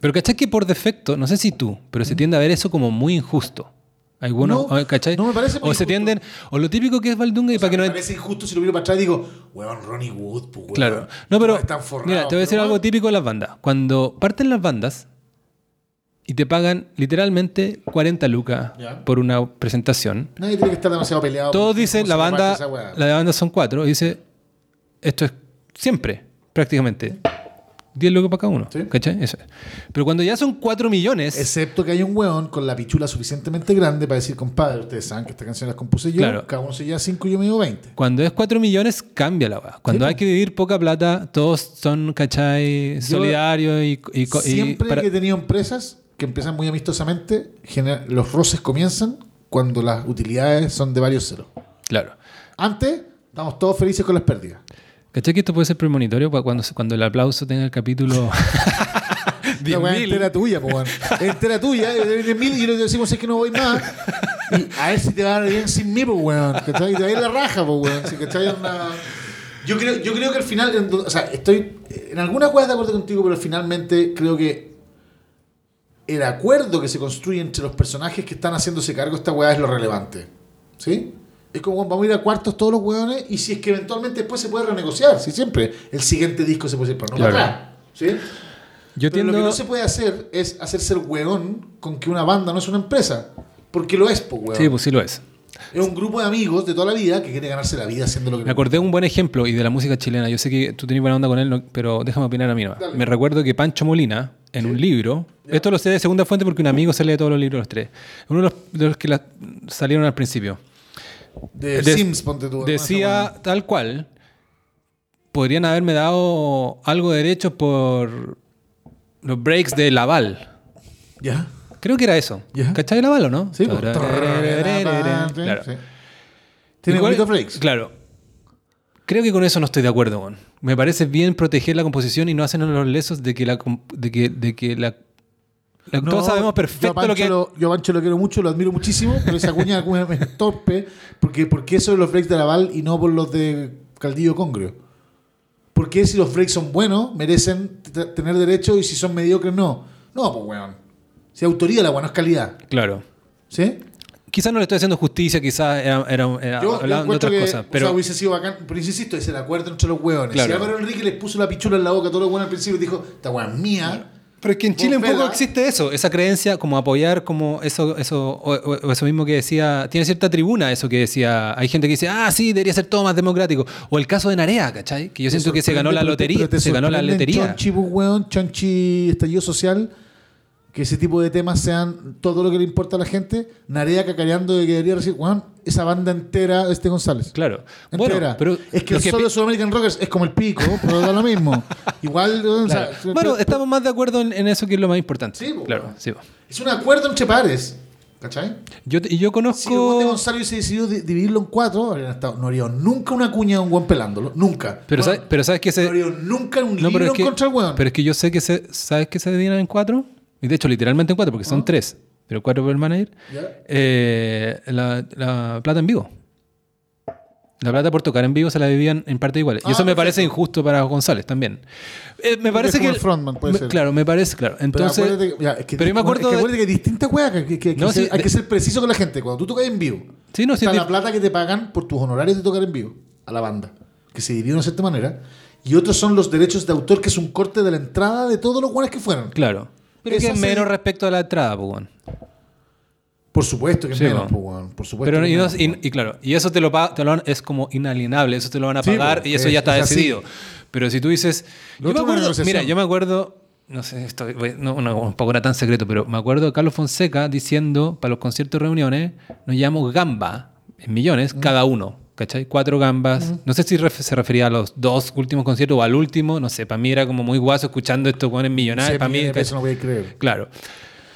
Pero ¿cachai que por defecto, no sé si tú, pero se tiende a ver eso como muy injusto? Algunos, No, ¿cachai? no me parece O se injusto. tienden, o lo típico que es Valdunga y o sea, para que me no... parece injusto si lo miro para atrás y digo, weón, Ronnie Wood, pues, weón. Claro. No, pero Están forrados, mira, te voy a decir algo típico de las bandas. Cuando parten las bandas y te pagan literalmente 40 lucas por una presentación, Nadie tiene que estar demasiado peleado. todos dicen, la banda, la de banda son cuatro, y dice, esto es siempre, prácticamente. 10 lucas para cada uno. Sí. ¿Cachai? Eso. Pero cuando ya son 4 millones... Excepto que hay un weón con la pichula suficientemente grande para decir, compadre, ustedes saben que esta canción la compuse yo, Claro. cada uno se lleva 5 y yo me llevo 20. Cuando es 4 millones, cambia la weá. Cuando Sí, hay que dividir poca plata, todos son, ¿cachai? Solidarios y, y, Siempre para- que he tenido empresas que empiezan muy amistosamente, los roces comienzan cuando las utilidades son de varios ceros. Claro. Antes, estamos todos felices con las pérdidas. ¿Cachai que esto puede ser premonitorio para cuando, cuando el aplauso tenga el capítulo... La weá 10.000? entera tuya, po, weón. Entera tuya, de 10.000 y le decimos es que no voy más. Y a ver si te va a dar bien sin mí, pues, weón. ¿Cachai? Te va a ir la raja, pues, weón. Si, ¿cachai? Una- Yo, creo, yo creo que al final, o sea, estoy en algunas cosas de acuerdo contigo, pero finalmente creo que el acuerdo que se construye entre los personajes que están haciéndose cargo de esta weá es lo relevante. ¿Sí? Es como vamos a ir a cuartos todos los weones y si es que eventualmente después se puede renegociar, si siempre el siguiente disco se puede hacer para no Claro. para atrás. ¿Sí? Yo Pero lo que tiendo... no se puede hacer es hacerse el hueón con que una banda no es una empresa. Porque lo es, pues, weón. Sí, pues sí lo es. Es un grupo de amigos de toda la vida que quiere ganarse la vida haciendo lo que Me acordé de un buen ejemplo y de la música chilena. Yo sé que tú tenías buena onda con él, no- pero déjame opinar a mí. Me recuerdo que Pancho Molina, en un libro, esto lo sé de segunda fuente porque un amigo se lee todos los libros, los tres. Uno de los, de los que la- salieron al principio. De De- Sims, ponte tú. Decía tal cual, podrían haberme dado algo de derecho por los breaks de Laval. ¿Ya? Creo que era eso. Ya. ¿Cachai Laval o no? Sí. Claro. Sí. Tiene Igual- breaks. Claro. Creo que con eso no estoy de acuerdo, con. Me parece bien proteger la composición y no hacernos los lesos de que la de que, de que la, la- No, todos sabemos yo perfecto Pancho lo que lo- yo Pancho lo quiero mucho, lo admiro muchísimo, pero esa cuña es torpe. Porque, ¿Por qué eso de los breaks de Laval y no por los de Caldillo Congrio? ¿Por qué si los breaks son buenos merecen tener derecho y si son mediocres no? No, pues weón. Si autoría la no es calidad. Claro. ¿Sí? Quizás no le estoy haciendo justicia, quizás era, era, era- Yo hablaban de otras que cosas. o Pero sea, hubiese sido bacán, pero insisto, es el acuerdo entre los hueones. Claro. Si Álvaro Enrique les puso la pichula en la boca a todos los hueones al principio y dijo, esta hueá es mía. Pero es que en Chile un poco vela. existe eso, esa creencia como apoyar como eso, eso, o, eso mismo que decía, tiene cierta tribuna eso que decía, hay gente que dice, ah, sí, debería ser todo más democrático. O el caso de Narea, ¿cachai? Que yo siento que se ganó la lotería, se ganó la lotería. Chonchi, pues, hueón, Chonchi, estallido social, que ese tipo de temas sean todo lo que le importa a la gente. Narea cacareando de que debería recibir, hueón, esa banda entera de este González. Claro. Entera. Bueno, pero es que el solo pi- de Sudamerican Rockers es como el pico, pero da lo mismo. Igual, o sea, Claro. Bueno, pero- estamos más de acuerdo en, en eso que es lo más importante. Sí, claro, sí. es un acuerdo entre pares. ¿Cachai? Yo, y yo Si el de conozco... Gonzalo hubiese decidido di- dividirlo en cuatro, habrían estado- no haría nunca una cuña de un weón pelándolo. Nunca. Pero, sabes, pero sabes que no se... haría nunca un No, libro es que, contra el weón. pero es que yo sé que se... ¿Sabes que se dividan en cuatro? Y de hecho, literalmente en cuatro, porque son tres. Pero cuatro por el manager. Eh, la, la plata en vivo. La plata por tocar en vivo se la dividían en partes iguales. y Ah, eso me parece injusto para González también. Eh, me parece que. el frontman, puede me- ser. Claro, me parece, claro. Entonces. acuérdate que- ya, es que- pero yo me acuerdo. Es que de- que hay distintas weas que, ser- hay de- que ser preciso con la gente. Cuando tú tocas en vivo, sí, no, está la plata que te pagan por tus honorarios de tocar en vivo a la banda, que se divide de una cierta manera. Y otros son los derechos de autor, que es un corte de la entrada de todos los weones que fueron. Claro. Pero que es se- menos respecto a la entrada, pues, bueno. Por supuesto que es Sí, menos, po. Por supuesto Pero que y, es no- menos, y- y claro, y eso te lo, te lo van- es como inalienable, eso te lo van a Sí, pagar y eso es- ya está es así. decidido. Pero si tú dices, Lo yo me acuerdo, mira, yo me acuerdo, no sé, esto no, no, tampoco era tan secreto, pero me acuerdo de Carlos Fonseca diciendo para los conciertos y reuniones, nos llamamos gamba en millones Mm. cada uno. ¿Cachai? Cuatro gambas. No sé si ref- se refería a los dos últimos conciertos o al último. No sé, para mí era como muy guaso escuchando estos en millonarios. Para mí, pesos ¿cachai? no voy a creer. Claro.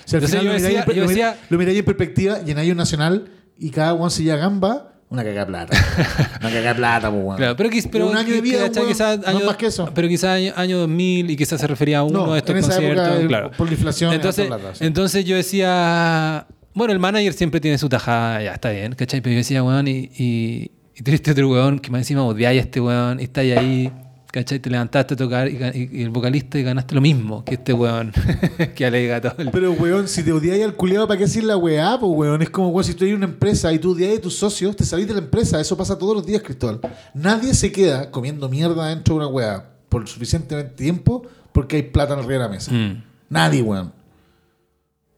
Si al Entonces final yo decía- yo lo miráis- decía- lo miráis en perspectiva y en Año Nacional y cada one se llama gamba, una caga de plata. una caga de plata, pues, weón. Claro, pero, pero un año de vida, Quizás no año, más que eso. Pero quizás año, año 2000 y quizás se refería a uno No, de estos en esa época, conciertos. el- claro. por la inflación, Entonces, plata, sí. entonces yo decía, bueno, el manager siempre tiene su tajada, ya está bien, ¿cachai? Pero yo decía, weón, y, y, y triste otro weón que más encima odiáis a este weón y estáis ahí. ¿Cachai? Te levantaste a tocar y, ga- y- y el vocalista y ganaste lo mismo que este weón que alega todo el... Pero, weón, si te odiáis al culiado, ¿para qué decir la weá? Pues, weón, es como, weón, si tú eres una empresa y tú odiáis a tus socios, te salís de la empresa. Eso pasa todos los días, Cristóbal. Nadie se queda comiendo mierda dentro de una weá por suficientemente tiempo porque hay plata en de la mesa. Mm. Nadie, weón.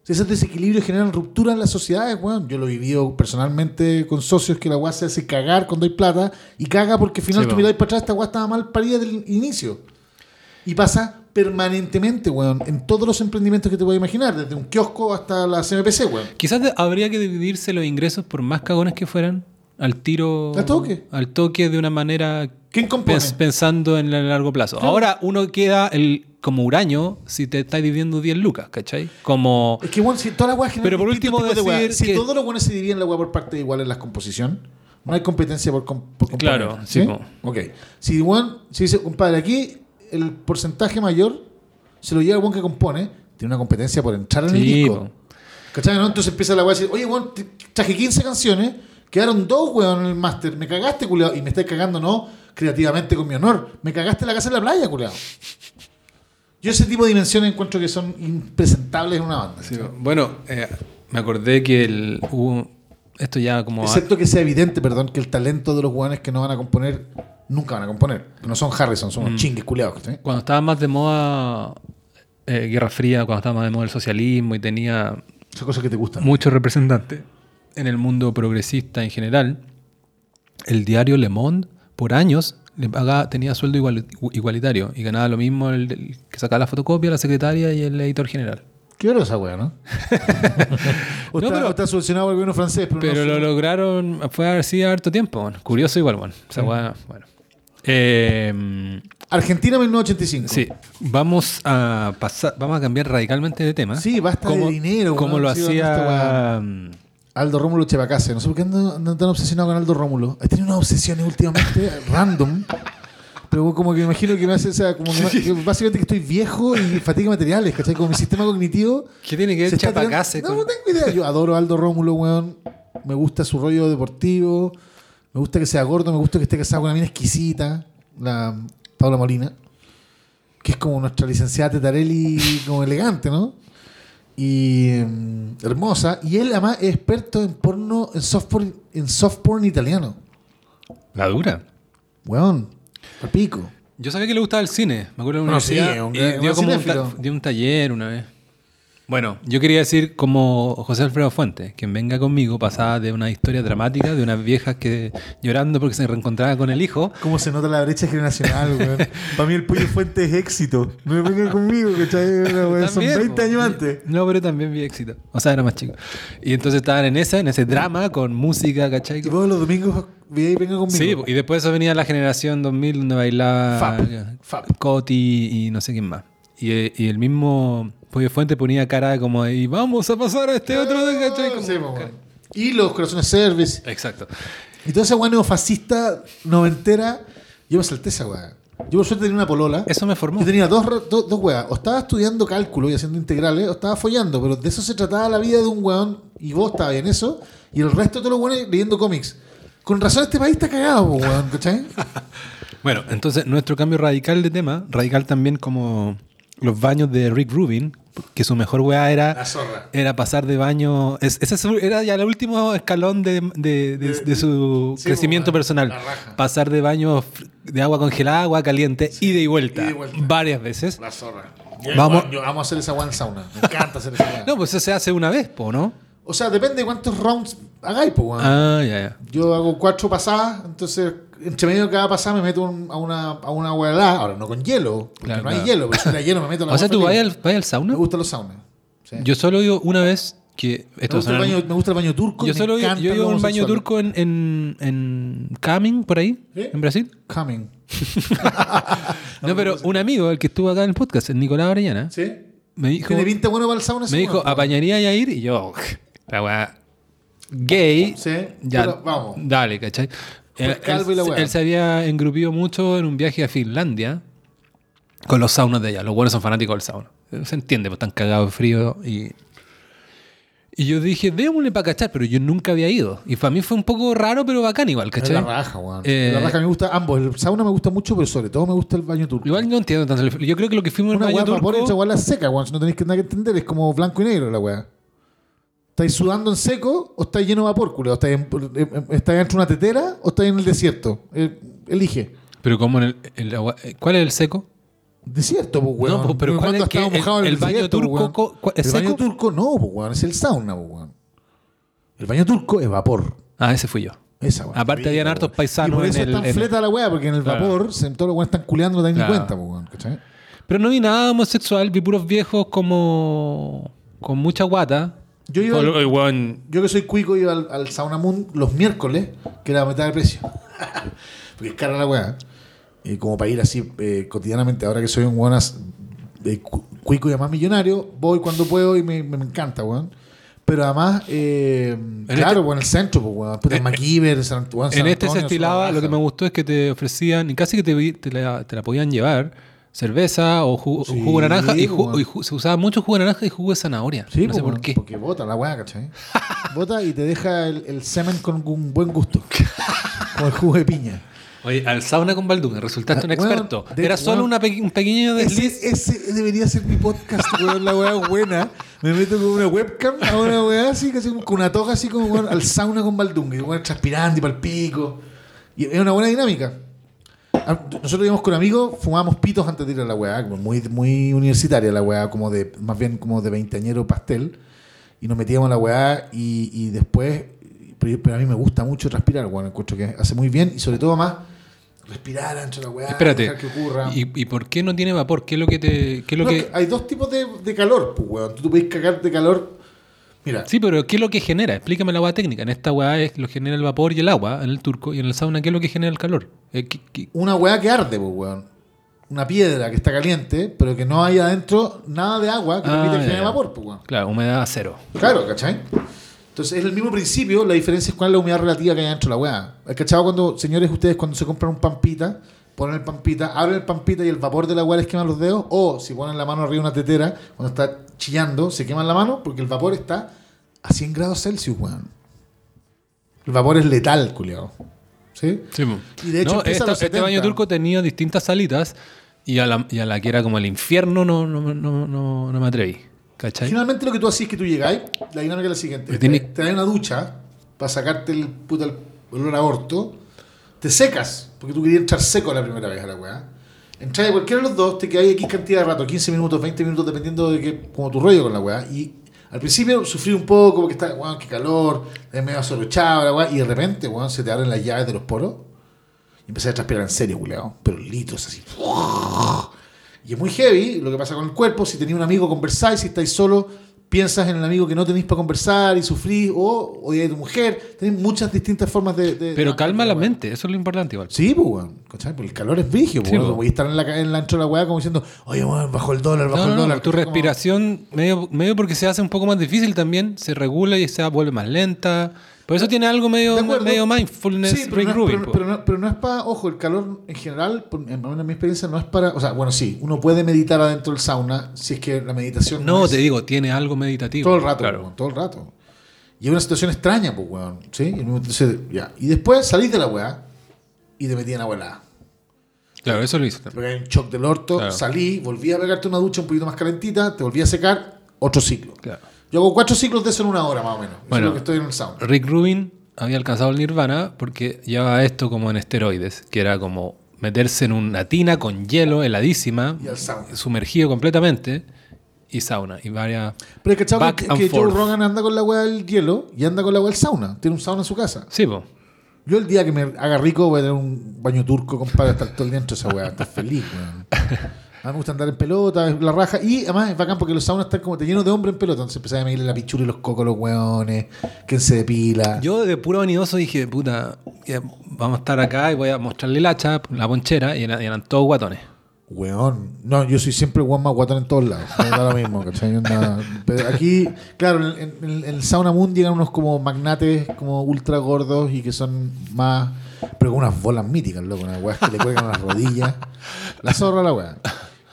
Si esos desequilibrios generan ruptura en las sociedades, weón. Yo lo he vivido personalmente con socios que la weá se hace cagar cuando hay plata y caga porque al final Sí, tú miráis para atrás, esta weá estaba mal parida desde el inicio. Y pasa permanentemente, weón, en todos los emprendimientos que te puedas imaginar, desde un kiosco hasta la CMPC, weón. Quizás habría que dividirse los ingresos por más cagones que fueran al tiro. Al toque. Al toque de una manera. ¿Quién compone? pens- pensando en el largo plazo. Ahora uno queda el, como huraño si te estás dividiendo 10 lucas, ¿cachai? Como. Es que, weón, si las weas generan Pero por último de decir Si que- todos los weones se dividen la weá por parte igual en la composición, no hay competencia por, com- por Claro, sí. Ok. Si, weón, si dice, compadre, aquí el porcentaje mayor se lo lleva el weón que compone, tiene una competencia por entrar en el Sí, disco. po. ¿Cachai? no? Entonces empieza la weá a decir, oye, weón, traje 15 canciones, quedaron dos weón en el máster, me cagaste, culiado, y me estás cagando, no, creativamente con mi honor, me cagaste en la casa en la playa, culiado. Yo ese tipo de dimensiones encuentro que son impresentables en una banda. Sí, bueno, eh, me acordé que el, hubo. Esto ya como. Excepto que sea evidente, perdón, que el talento de los weones que no van a componer, nunca van a componer. Que no son Harrison, son Mm. unos chingues culiados. ¿cachai? Cuando estaba más de moda eh, Guerra Fría, cuando estaba más de moda el socialismo y tenía Son cosas que te gustan. muchos representantes en el mundo progresista en general, el diario Le Monde por años le pagaba, tenía sueldo igual- igualitario y ganaba lo mismo el, el que sacaba la fotocopia, la secretaria y el editor general. Qué hora esa wea, ¿no? o, No, está, pero- o está subvencionado por el gobierno francés, pero, Pero no lo lograron, fue así harto tiempo. bueno. Curioso igual, bueno. Esa weá, bueno. Eh, Argentina 1985. sí, vamos a pasar, vamos a cambiar radicalmente de tema. Sí, basta de dinero, Como weón, lo sí, esta hacía. Aldo Rómulo Chevacase. No sé por qué andan andan tan obsesionado con Aldo Rómulo. He tenido unas obsesiones últimamente random. Pero como que me imagino que me hace, o sea, como que, me- que básicamente que estoy viejo y fatiga materiales, ¿cachai? Como mi sistema cognitivo ¿Qué tiene que ver Chapacase tirando- No, no tengo idea. Yo adoro a Aldo Rómulo, weón. Me gusta su rollo deportivo. Me gusta que sea gordo. Me gusta que esté casado con una mina exquisita. La Paula Molina, que es como nuestra licenciada Tetarelli, como elegante, ¿no? Y mm, hermosa. Y él además es experto en porno, en soft porn, en soft porn italiano. La dura. Weón, al pico. Yo sabía que le gustaba el cine. Me acuerdo de una No, sí, universidad es un y gran- dio un como un, cinéfilo. ta- dio un taller una vez. Bueno, yo quería decir como José Alfredo Fuentes, quien venga conmigo pasaba de una historia dramática de unas viejas que llorando porque se reencontraban con el hijo. ¿Cómo se nota la brecha generacional, weón? Para mí el Pollo Fuente es éxito. No me vengan conmigo, weá, Son También, 20 po. años antes. No, pero también vi éxito. O sea, era más chico. Y entonces estaban en esa, en ese drama con música, ¿cachai? Y vos los domingos veis venga conmigo. Sí, y después eso venía la generación 2000 donde bailaba Fab, Fab. Coti y no sé quién más. Y, y el mismo Pollo Fuente ponía cara como y vamos a pasar a este otro, ¿cachai? Como- Sí, weón. Y los corazones service. Exacto. Y toda esa weá neofascista noventera, yo me salté esa weá. Yo por suerte tenía una polola. Eso me formó. Yo tenía dos, dos, dos weas. O estaba estudiando cálculo y haciendo integrales, o estaba follando. Pero de eso se trataba la vida de un weón. Y vos estabas en eso. Y el resto de todos los weones leyendo cómics. Con razón este país está cagado, po, weón, ¿cachai? Bueno, entonces nuestro cambio radical de tema, radical también como los baños de Rick Rubin, que su mejor weá era, era pasar de baño. es- ese es- era ya el último escalón de, de- de- de su Sí, crecimiento personal. Pasar de baño de agua congelada a agua caliente, ida y vuelta, ida y vuelta. varias veces. La zorra. Vamos- Yo, yo amo hacer esa en sauna. Me encanta hacer esa. No, pues eso se hace una vez, po, ¿no? O sea, depende de cuántos rounds hagáis, pues. Ah, ya, ya. Yo hago cuatro pasadas, entonces entre medio de cada pasada me meto un- a una, a una. Ahora, no con hielo, porque Claro, no hay hielo, pero si era hielo me meto a la O sea, tú vas al, vas al sauna. Me gustan los saunas. sí. Yo solo ido una vez que. me, Esto el baño, me gusta el baño turco. Yo solo yo un baño turco en, en, en Camin, por ahí, ¿Sí? en Brasil. Coming. No, pero un amigo, el que estuvo acá en el podcast, el Nicolás Orellana, ¿Sí? me dijo, ¿Tiene pinta bueno para el sauna? me dijo? ¿apañaría a ir? Y yo, la weá, gay, Sí, ya, pero vamos. dale, ¿cachai? Él, él- él se había engrupido mucho en un viaje a Finlandia con los saunas de allá. Los buenos son fanáticos del sauna. Se entiende, pues están cagados de frío y... Y yo dije, démosle para cachar, pero yo nunca había ido. Y para mí fue un poco raro, pero bacán igual, Es ¿cachai? la raja, weón. Eh, la raja me gusta ambos. El sauna me gusta mucho, pero sobre todo me gusta el baño turco. Igual no entiendo tanto. el- Yo creo que lo que fuimos Una al weá baño turco... esa weá la seca, weón. Si no tenéis que, nada que entender, es como blanco y negro la weá. ¿Estáis sudando en seco o estáis lleno de vapor, culo? ¿Estáis, en- eh, estáis dentro de una tetera o estáis en el desierto? Eh, elige. Pero como en el, el agua- eh, ¿Cuál es el seco? Desierto, pues, weón. No, pues, pero ¿cuál ¿Cuándo es que el- mojado en el baño desierto, turco, pues, weón? co- cu- es El baño turco no, pues, weón. Es el sauna, pues, weón. El baño turco es vapor. Ah, ese fui yo. Esa, weón. Aparte habían hartos paisanos Y por eso en es el- tan en- fleta la weá, porque en el Claro. vapor se, todos los weones están culeando, no te dan Claro. ni cuenta, pues, weón. ¿cachai? Pero no vi nada homosexual, vi puros viejos como... con mucha guata. Yo iba al- weón- Yo que soy cuico iba al, al Sauna Moon los miércoles, que era a mitad de precio. Porque es cara la weá. Y como para ir así eh, cotidianamente, ahora que soy un de cu- cuico y además millonario, voy cuando puedo y me, me- encanta, weón. Pero además, eh, claro, este- weón, en el centro, pues, weón. Puta, en MacGyver, San, weón, San en este se estilaba, lo que me gustó es que te ofrecían, y casi que te, la, te la podían llevar, cerveza o jugo, Sí, jugo de naranja, y, se usaba mucho jugo de naranja y jugo de zanahoria. Sí, no pues, sé por qué. Porque bota la weá, ¿cachai? Bota y te deja el, el semen con un buen gusto. Como el jugo de piña. Oye, al sauna con Baldún, resultaste un Ah, weón, experto. de- Era solo weón. una pe- un pequeño desliz. Ese, ese debería ser mi podcast, weón, la weá buena. Me meto con una webcam a una weá así, casi con una toga así como weón, al sauna con Baldung. Y weón transpirando y para el pico. Y es una buena dinámica. Nosotros íbamos con amigos, fumábamos pitos antes de ir a la weá, muy, muy universitaria la weá, como de, más bien como de veinteañero pastel. Y nos metíamos a la weá y, y después, pero, a mí me gusta mucho transpirar, weón, encuentro que hace muy bien y sobre todo más respirar ancho la weá, Espérate. dejar que ocurra. ¿Y, y por qué no tiene vapor? ¿Qué es lo que te.? Qué es lo No, que... hay dos tipos de, de calor, pues, weón. Tú te puedes cagar de calor. Mira, Sí, pero ¿qué es lo que genera? Explícame la agua técnica. En esta weá es lo genera el vapor y el agua en el turco. Y en el sauna, ¿qué es lo que genera el calor? Eh, ¿qué- qué- una weá que arde, pues, weón. Una piedra que está caliente, pero que no hay adentro nada de agua que Ah, permite generar ya. vapor, pues, weón. Claro, humedad cero. Claro, ¿cachai? Entonces es el mismo principio, la diferencia es cuál es la humedad relativa que hay dentro de la weá. ¿Has cachado cuando, señores, ustedes cuando se compran un pampita, ponen el pampita, abren el pampita y el vapor de la weá les quema los dedos? O si ponen la mano arriba de una tetera, cuando está chillando, se queman la mano porque el vapor está a 100 grados Celsius, weón. El vapor es letal, culiao. ¿sí? Sí. Y de hecho No, esta- este 70. baño turco tenía distintas salitas y a la, y a la que era como el infierno no, no, no, no, no me atreví. ¿Cachai? Generalmente lo que tú haces es que tú llegáis, la dinámica es la siguiente. Te, te una ducha para sacarte el puta el olor a orto, te secas, porque tú querías entrar seco la primera vez a la weá. Entras de cualquiera de los dos, te quedas X cantidad de rato, 15 minutos, 20 minutos, dependiendo de que, como tu rollo con la weá. Y al principio sufrí un poco, porque está, weón, qué calor, es medio asorochado la weá, y de repente, weón, se te abren las llaves de los poros. Y empecé a transpirar en serio, culeado. Pero litros así. Y es muy heavy lo que pasa con el cuerpo. Si tenéis un amigo, conversáis. Si estáis solo, piensas en el amigo que no tenéis para conversar y sufrís. O odiáis a tu mujer. Tenéis muchas distintas formas de. de- Pero de- calma la mente, eso es lo importante igual. Sí, pues, weón. Porque el calor es brígido, Sí, pues. Voy a estar en la, en la intro de la weá como diciendo, oye, weón, bajó el dólar, No, no, el no, dólar. tu respiración, medio, medio porque se hace un poco más difícil también, se regula y se vuelve más lenta. Por eso tiene algo medio, medio mindfulness, Sí, pero no, pero- pero no- pero no es para, ojo, el calor en general, por- en mi experiencia, no es para, o sea, bueno, sí, uno puede meditar adentro del sauna si es que la meditación No, es- te digo, tiene algo meditativo. Todo el rato, Claro. weón, todo el rato. Y es una situación extraña, pues, weón. ¿Sí? Y, entonces, ya. y después salís de la weá y te metí en la weá. Claro, eso lo hizo. Te pegáis un shock del orto, Claro. salí, volví a pegarte una ducha un poquito más calentita, te volví a secar, otro ciclo. Claro. Yo hago cuatro ciclos de eso en una hora, más o menos. Bueno. es lo que estoy en el sauna. Rick Rubin había alcanzado el nirvana porque llevaba esto como en esteroides, que era como meterse en una tina con hielo heladísima, Y sumergido completamente, y sauna, y varias... Pero es que, que, que Joe. Rogan anda con la weá del hielo y anda con la weá del sauna. Tiene un sauna en su casa. Sí, po. Yo el día que me haga rico voy a tener un baño turco, compadre, estar todo el día dentro de esa weá. Estar feliz, weón. A mí me gusta andar en pelota, la raja. Y además es bacán porque los saunas están como te llenos de hombres en pelota. Entonces empecé a medirle la pichura y los cocos, los weones, quién se depila. Yo de puro vanidoso dije, puta, vamos a estar acá y voy a mostrarle el hacha, la ponchera, y eran, todos guatones. Weón. No, yo soy siempre weón más guatón en todos lados. Me da lo mismo, ¿cachai? Pero aquí, claro, en, en- en el Sauna Moon llegan unos como magnates, como ultra gordos y que son más. Pero con unas bolas míticas, loco, unas weas que le cuelgan las rodillas. La zorra la wea.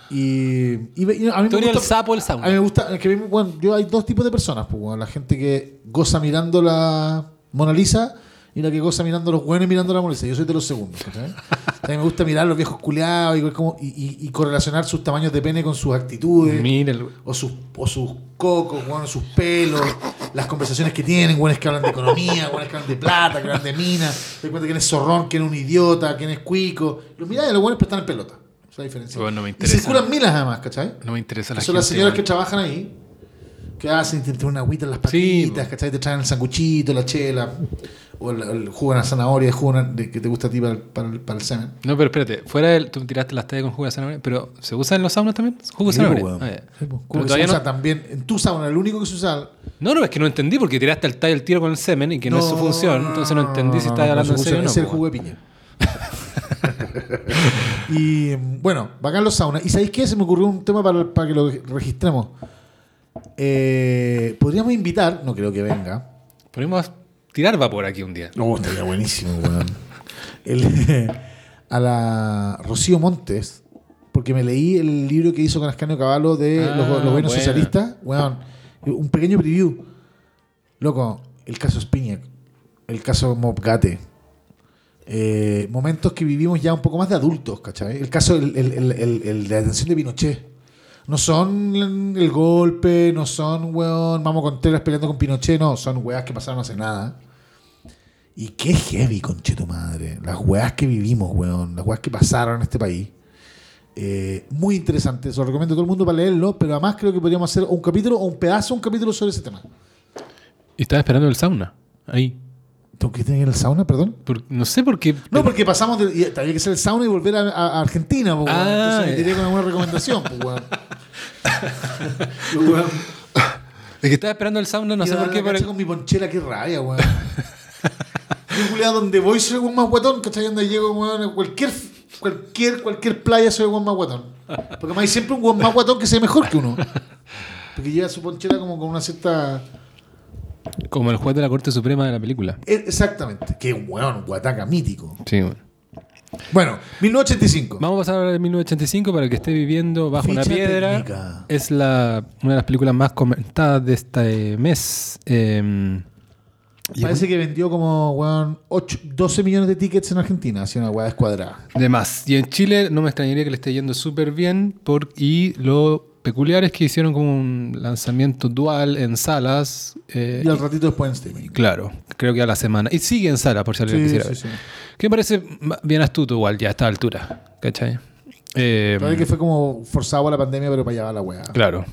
Y, y, ve- y a mí me el gusta. sapo del A mí me gusta, que bueno, yo hay dos tipos de personas, pues, bueno, la gente que goza mirando la Mona Lisa y la que goza mirando los buenos mirando la Mona Lisa. Yo soy de los segundos. A mí me gusta mirar los viejos culeados y, correlacionar sus tamaños de pene con sus actitudes. El- O sus, o sus cocos, bueno, sus pelos, las conversaciones que tienen, buenos que hablan de economía, buenos que hablan de plata, que hablan de minas, te das cuenta quién es zorrón, quién es un idiota, quién es cuico. Los mirás y los buenos pero están en pelota. Esa diferencia. Bueno, me y interesa. circulan milas además, ¿cachai? no me interesa la son las señoras que trabajan ahí, que hacen, te una agüita en las Sí, patitas, ¿cachai? Te traen el sanguchito, la chela, o el, el jugo de la zanahoria, el jugo de- que te gusta a ti para el, para el, para el semen. No, pero espérate, fuera del. Tú tiraste las tallas con jugo de zanahoria, pero ¿se usa en los saunas también? ¿Jugo de Sí, zanahoria? pues, weón. Ah. Sí, pues. Pero se usa no- también en tu sauna, el único que se usa. No, no, es que no entendí porque tiraste el tallo al tiro con el semen y que no, es su función, entonces no entendí si no, no, hablando no, en serio o no. Es el pues, jugo de piña. y bueno, bacán los saunas. ¿Y sabéis qué? Se me ocurrió un tema para, para que lo registremos. Eh, podríamos invitar, no creo que venga. Podemos tirar vapor aquí un día. Oh, estaría buenísimo, weón. El- a la Rocío Montes, porque me leí el libro que hizo con Ascanio Caballo de Ah, los, los gobiernos buena. socialistas. Weón, un pequeño preview. Loco, el caso Spinac, el caso Mobgate. Eh, momentos que vivimos ya un poco más de adultos, ¿cachai? El caso, el, el- el- de la detención de Pinochet. No son el golpe, no son, weón, Mamo Contreras peleando con Pinochet, no, son weas que pasaron hace nada. Y qué heavy, conche tu madre. Las weas que vivimos, weón. Las weas que pasaron en este país. Eh, muy interesante. Se lo recomiendo a todo el mundo para leerlo. Pero además creo que podríamos hacer un capítulo o un pedazo, un capítulo sobre ese tema. Estaba esperando el sauna. Ahí. ¿Tengo que tener el sauna, perdón? Por- no sé por qué. No, porque pasamos de. y Había que hacer el sauna y volver a, Argentina, weón. Ah, Entonces me tiré con alguna recomendación, po, weón. Es que estaba esperando el sauna, no sé por qué. el- con mi ponchera, qué rabia, weón. Yo, culiao, donde voy soy weón más guatón, ¿cachai? Donde llego, weón, cualquier, cualquier, cualquier playa soy el weón más guatón. Porque además hay siempre un weón más guatón que sea mejor que uno. Porque lleva su ponchera como con una cierta. Como el juez de la Corte Suprema de la película. Eh, Exactamente. Qué weón, guataca mítico. Sí, bueno. Bueno, 1985. Vamos a pasar ahora de 1985 para el que esté viviendo bajo una piedra. técnica. Es la, una de las películas más comentadas de este mes. Eh, Y Parece que vendió como, weón, 8, 12 millones de tickets en Argentina, así una weá descuadrada. De más. Y en Chile no me extrañaría que le esté yendo súper bien. Por, y lo peculiar es que hicieron como un lanzamiento dual en salas. eh, Y al ratito después en streaming. Claro, creo que a la semana. Y sigue en sala, por si alguien Sí, quisiera sí, ver. sí. Que me parece bien astuto igual ya a esta altura. ¿Cachai? Eh, Parece que fue como forzado a la pandemia, pero para allá va la weá. Claro.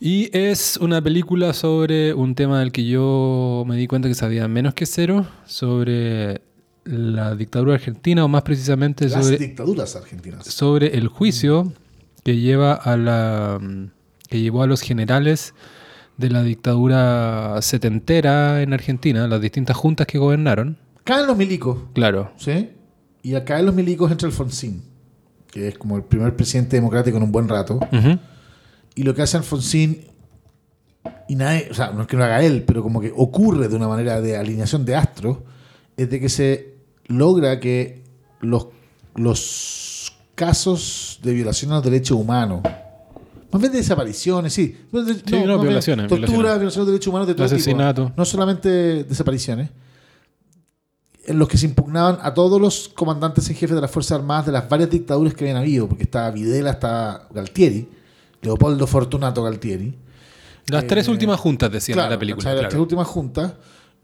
Y es una película sobre un tema del que yo me di cuenta que sabía menos que cero, sobre la dictadura argentina, o más precisamente Las sobre, dictaduras argentinas. sobre el juicio que lleva a la que llevó a los generales de la dictadura setentera en Argentina, las distintas juntas que gobernaron. Caen los milicos, Claro. ¿sí? Y acá en los milicos entra Alfonsín, que es como el primer presidente democrático en un buen rato. Y lo que hace Alfonsín, y nadie, o sea, no es que lo haga él, pero como que ocurre de una manera de alineación de astros, es de que se logra que los, los casos de violación a los derechos humanos, más bien de desapariciones, sí. no, bien violaciones, Tortura, violaciones. violación de derechos humanos de todo Asesinato. tipo. No solamente desapariciones. En los que se impugnaban a todos los comandantes en jefe de las Fuerzas Armadas de las varias dictaduras que habían habido, porque estaba Videla, estaba Galtieri, Leopoldo Fortunato Galtieri. Las tres Eh, últimas juntas decían en Claro, la película. Las claro. tres últimas juntas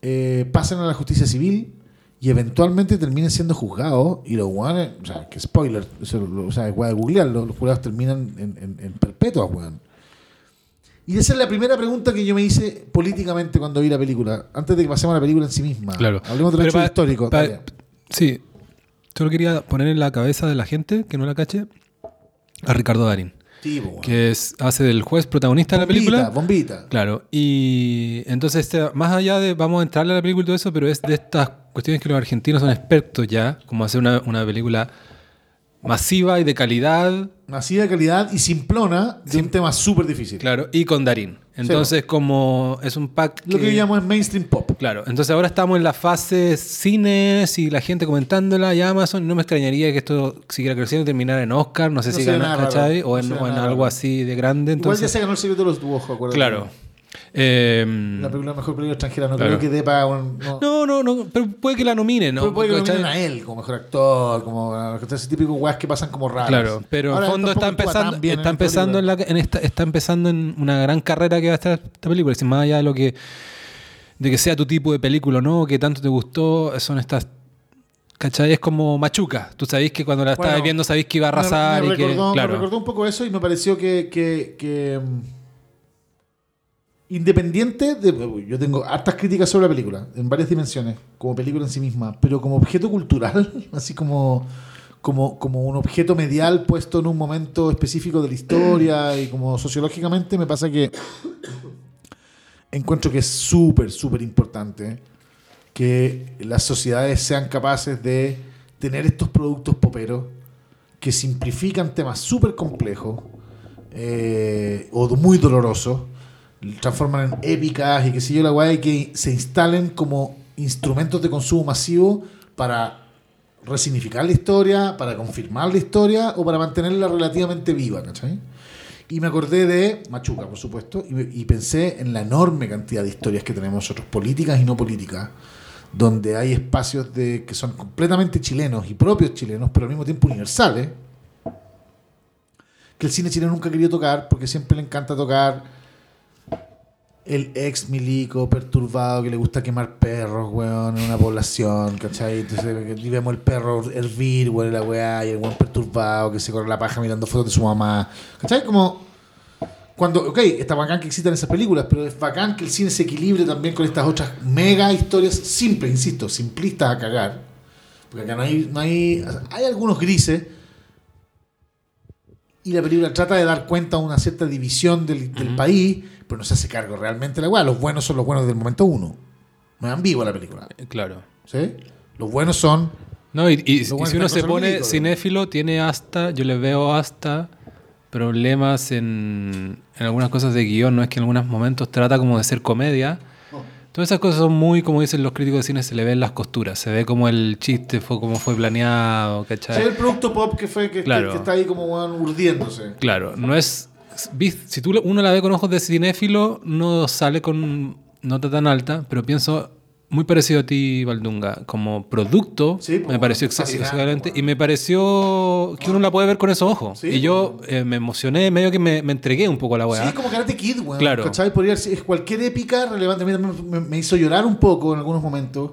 eh, pasan a la justicia civil y eventualmente terminan siendo juzgados y los guanes, o sea, que spoiler, o sea, hueá de googlearlo, los jurados terminan en, en, en perpetuas, weón. Y esa es la primera pregunta que yo me hice políticamente cuando vi la película, antes de que pasemos a la película en sí misma. Claro. Hablemos del hecho pa- histórico. pa- sí. Solo quería poner en la cabeza de la gente que no la cache a Ricardo Darín, Sí, que es, hace del juez protagonista de la película. Bombita. Claro, y entonces este, más allá de vamos a entrarle a la película y todo eso, pero es de estas cuestiones que los argentinos son expertos ya, como hacer una, una película masiva y de calidad, Así de calidad y simplona de un tema súper difícil. claro, y con Darín. Entonces como es un pack Lo que yo llamo es mainstream pop. Claro, entonces ahora estamos en la fase cines y la gente comentándola y Amazon. No me extrañaría que esto siguiera creciendo y terminara en Oscar, no sé No si sería gana, nada ¿cachai? raro, O no en, sería o en algo así de grande. Igual ya Entonces, se ganó el secreto de los dibujos, acuérdate. claro. Em, La película mejor película extranjera, no Claro. creo que dé para un. No, no, no, no, pero puede que la nominen, ¿no? Pero puede que lo nominen a él como mejor actor, como ese típico weas que pasan como raras. Claro, pero Ahora, en fondo está empezando, está en empezando en la, en esta, está empezando en una gran carrera que va a estar esta película. Si más allá de lo que de que sea tu tipo de película o no, que tanto te gustó, son estas ¿Cachai? Es como Machuca. Tú sabés que cuando la Bueno, estabas viendo sabés que iba a arrasar me, me y que. Claro. me recordó un poco eso y me pareció que. que- que, mm, independiente de. Yo tengo hartas críticas sobre la película, en varias dimensiones, como película en sí misma, pero como objeto cultural, así como. Como, como un objeto medial puesto en un momento específico de la historia y como sociológicamente me pasa que encuentro que es súper, súper importante que las sociedades sean capaces de tener estos productos poperos que simplifican temas súper complejos eh, o muy dolorosos, transforman en épicas y que sé yo la guay, que se instalen como instrumentos de consumo masivo para resignificar la historia, para confirmar la historia o para mantenerla relativamente viva, ¿cachai? Y me acordé de Machuca, por supuesto, y, pensé en la enorme cantidad de historias que tenemos nosotros, políticas y no políticas, donde hay espacios de, que son completamente chilenos y propios chilenos, pero al mismo tiempo universales, que el cine chileno nunca querido tocar, porque siempre le encanta tocar el ex milico perturbado que le gusta quemar perros, weón, en una población, ¿cachai? Entonces vemos el perro hervir, weón, la weá, y el weón perturbado que se corre la paja mirando fotos de su mamá, ¿cachai? Como cuando, ok, está bacán que existan esas películas, pero es bacán que el cine se equilibre también con estas otras mega historias simples, insisto, simplistas a cagar. Porque acá no hay, no hay, hay algunos grises. Y la película trata de dar cuenta de una cierta división del, del país, pero no se hace cargo realmente la weá. Los buenos son los buenos del momento uno. No es ambigua la película. Claro. ¿sí? Los buenos son. No, y, si uno se pone cinéfilo, tiene hasta, yo le veo hasta problemas en, en algunas cosas de guion, no es que en algunos momentos trata como de ser comedia. Todas esas cosas son muy, como dicen los críticos de cine, se le ven las costuras, se ve como el chiste fue como fue planeado, ¿cachai? el producto pop que fue que, Claro. que- que está ahí como urdiéndose. Claro, no es. Si tú uno la ve con ojos de cinéfilo, no sale con nota tan alta, pero pienso muy parecido a ti, Valdunga. Como producto, Sí, me pareció excelente. Y me pareció que uno la puede ver con esos ojos. Sí, y yo eh, me emocioné, medio que me, me entregué un poco a la weá. Sí, es como Karate Kid, weón. Claro. ¿Cachai? Podría ser- cualquier épica relevante. A mí me, me hizo llorar un poco en algunos momentos.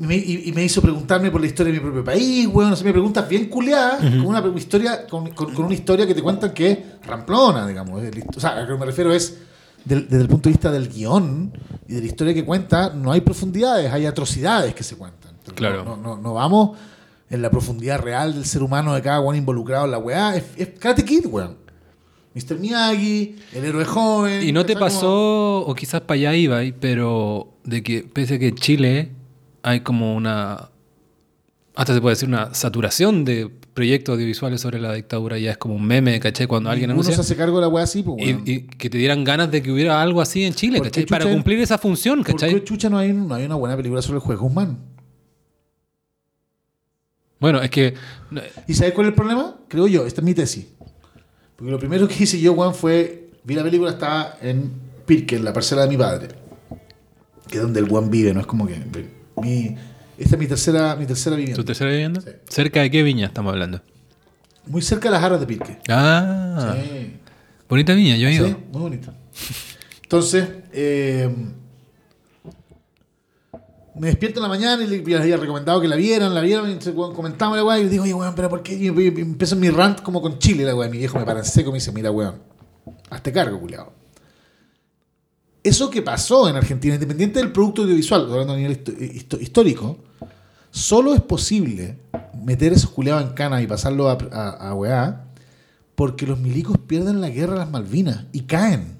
Y me, y- y me hizo preguntarme por la historia de mi propio país, weón. O sea, me preguntas bien culiadas, con, una historia, con, con- con una historia que te cuentan que es ramplona, digamos. O sea, a lo que me refiero es, del- desde el punto de vista del guion y de la historia que cuenta, no hay profundidades, hay atrocidades que se cuentan. Claro. No, no, no vamos en la profundidad real del ser humano de cada weón involucrado en la weá. Es, es Karate Kid, weón. Mr. Miyagi, el héroe joven. Y no te pasó, o quizás para allá iba, pero de que pese a que Chile hay como una, hasta se puede decir una saturación de proyectos audiovisuales sobre la dictadura, ya es como un meme, ¿cachai? Cuando alguien Uno se anuncia hace cargo de la weá así, pues, y, weón. y que te dieran ganas de que hubiera algo así en Chile, ¿Por ¿cachai? Para chucha- cumplir esa función, ¿Por ¿cachai? qué chucha no hay, no hay una buena película sobre el juez Guzmán? Bueno, es que ¿Y sabes cuál es el problema? Creo yo, esta es mi tesis. Porque lo primero que hice yo, weón, fue. Vi la película, estaba en Pirque, en la parcela de mi padre. Que es donde el weón vive, no es como que. Mi, esta es mi tercera, mi tercera vivienda. tu tercera vivienda, Sí. cerca de qué viña estamos hablando. Muy cerca de las aras de Pirque. Ah, Sí. bonita viña, yo he ido. Sí, muy bonito. Entonces, eh, me despierto en la mañana y le les había recomendado que la vieran, la vieron, y comentamos la weá, y digo, oye, weón, pero ¿por qué? Y empiezo mi rant como con Chile, la weá. Mi viejo me para en seco y me dice, mira, weón, hazte cargo, culiado. Eso que pasó en Argentina, independiente del producto audiovisual, hablando a nivel histórico, solo es posible meter esos culiados en cana y pasarlo a, a, a weá porque los milicos pierden la guerra a las Malvinas y caen.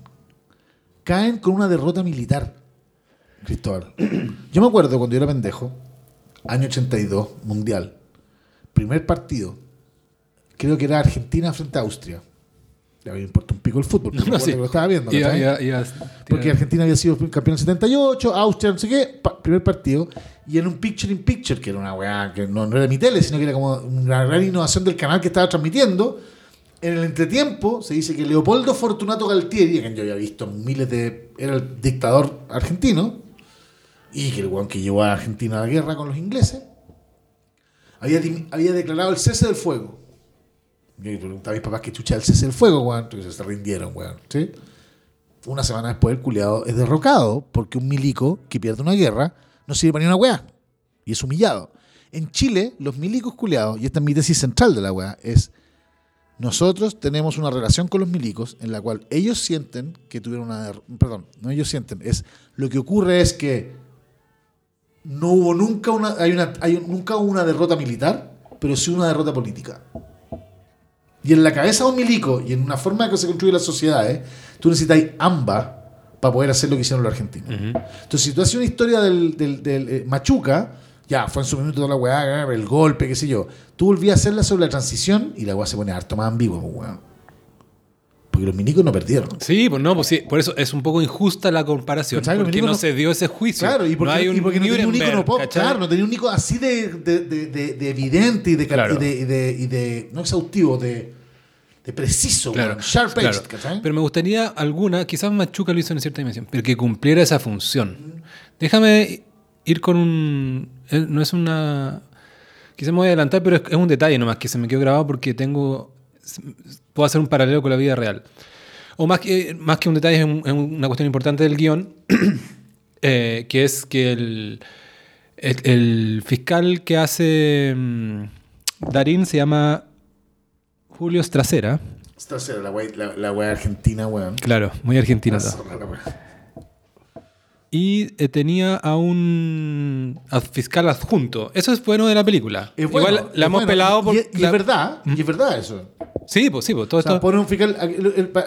Caen con una derrota militar, Cristóbal. Yo me acuerdo cuando yo era pendejo, año 82, mundial, primer partido, creo que era Argentina frente a Austria. Ya me importa un pico el fútbol, me acuerdo sí. lo estaba viendo. Porque Argentina había sido campeón en 78, Austria, no sé qué, pa- primer partido, y en un picture in picture, que era una weá que no, no era mi tele, sino que era como una gran innovación del canal que estaba transmitiendo. En el entretiempo se dice que Leopoldo Fortunato Galtieri, que yo había visto miles de. era el dictador argentino, y que el weón que llevó a Argentina a la guerra con los ingleses, había, había declarado el cese del fuego. Yo le preguntaba a mis papás que chucha el cese del fuego, weón. Entonces se rindieron, weón. ¿Sí? Una semana después el culiado es derrocado porque un milico que pierde una guerra no sirve para ni una weá. Y es humillado. En Chile, los milicos culiados, y esta es mi tesis central de la weá, es nosotros tenemos una relación con los milicos en la cual ellos sienten que tuvieron una... Perdón, no ellos sienten, es lo que ocurre es que no hubo nunca una, hay una, hay nunca hubo una derrota militar, pero sí una derrota política. Y en la cabeza de un milico y en una forma que se construye las sociedades, tú necesitas ambas para poder hacer lo que hicieron los argentinos. Entonces, si tú haces una historia del, del- del, eh, Machuca, ya fue en su minuto toda la weá, el golpe, qué sé yo. Tú volvías a hacerla sobre la transición y la weá se pone harto más ambigua, pues, weón. Porque los milicos no perdieron. Sí, pues no, pues sí, por eso es un poco injusta la comparación, ¿Cachai? Porque no, no- se dio ese juicio. Claro, y porque no hay un y porque no tenía un icono pop, claro, no tenía un icono así de, de, de, de- de evidente y de, Claro. y de, y de, no exhaustivo, de, de preciso, Claro. Sharp edged, claro. ¿cachai? Pero me gustaría alguna, quizás Machuca lo hizo en cierta dimensión, pero que cumpliera esa función. Déjame ir con un. eh, No es una. Quizás me voy a adelantar, pero es, es un detalle nomás que se me quedó grabado porque tengo. Puedo hacer un paralelo con la vida real. O más que, más que un detalle, es, un- es una cuestión importante del guion, eh, que es que el, el, el fiscal que hace mm, Darín se llama Julio Stracera. Esta era la weá la, la argentina, weón. Claro, muy argentino. La zorra. Y eh, tenía a un fiscal adjunto. Eso es bueno de la película. Es bueno, Igual la hemos bueno. pelado por. Y, y la- es verdad, y es verdad eso. Sí, pues sí, pues todo O sea, esto. pone un fiscal.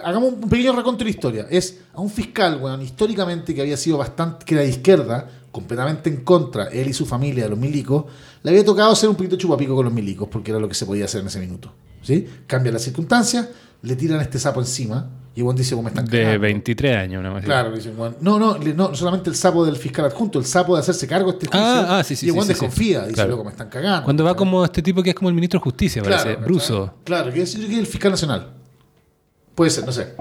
hagamos un pequeño reconto de la historia. Es a un fiscal, weón, históricamente que había sido bastante. que era de izquierda, completamente en contra, él y su familia, de los milicos, le había tocado ser un poquito chupapico con los milicos, porque era lo que se podía hacer en ese minuto. ¿Sí? Cambia las circunstancias, le tiran este sapo encima, y weón dice, ¿cómo están De cagando?". 23 años, así. Claro, dicen, weón. No, no, no, no solamente el sapo del fiscal adjunto, el sapo de hacerse cargo de este juicio. Ah, ah, sí, sí, Y sí, sí, desconfía, sí. dice, Claro. loco, me están cagando. Cuando va como este tipo que es como el ministro de justicia, parece. Bruso. Claro, que es, el fiscal nacional. Puede ser, no sé.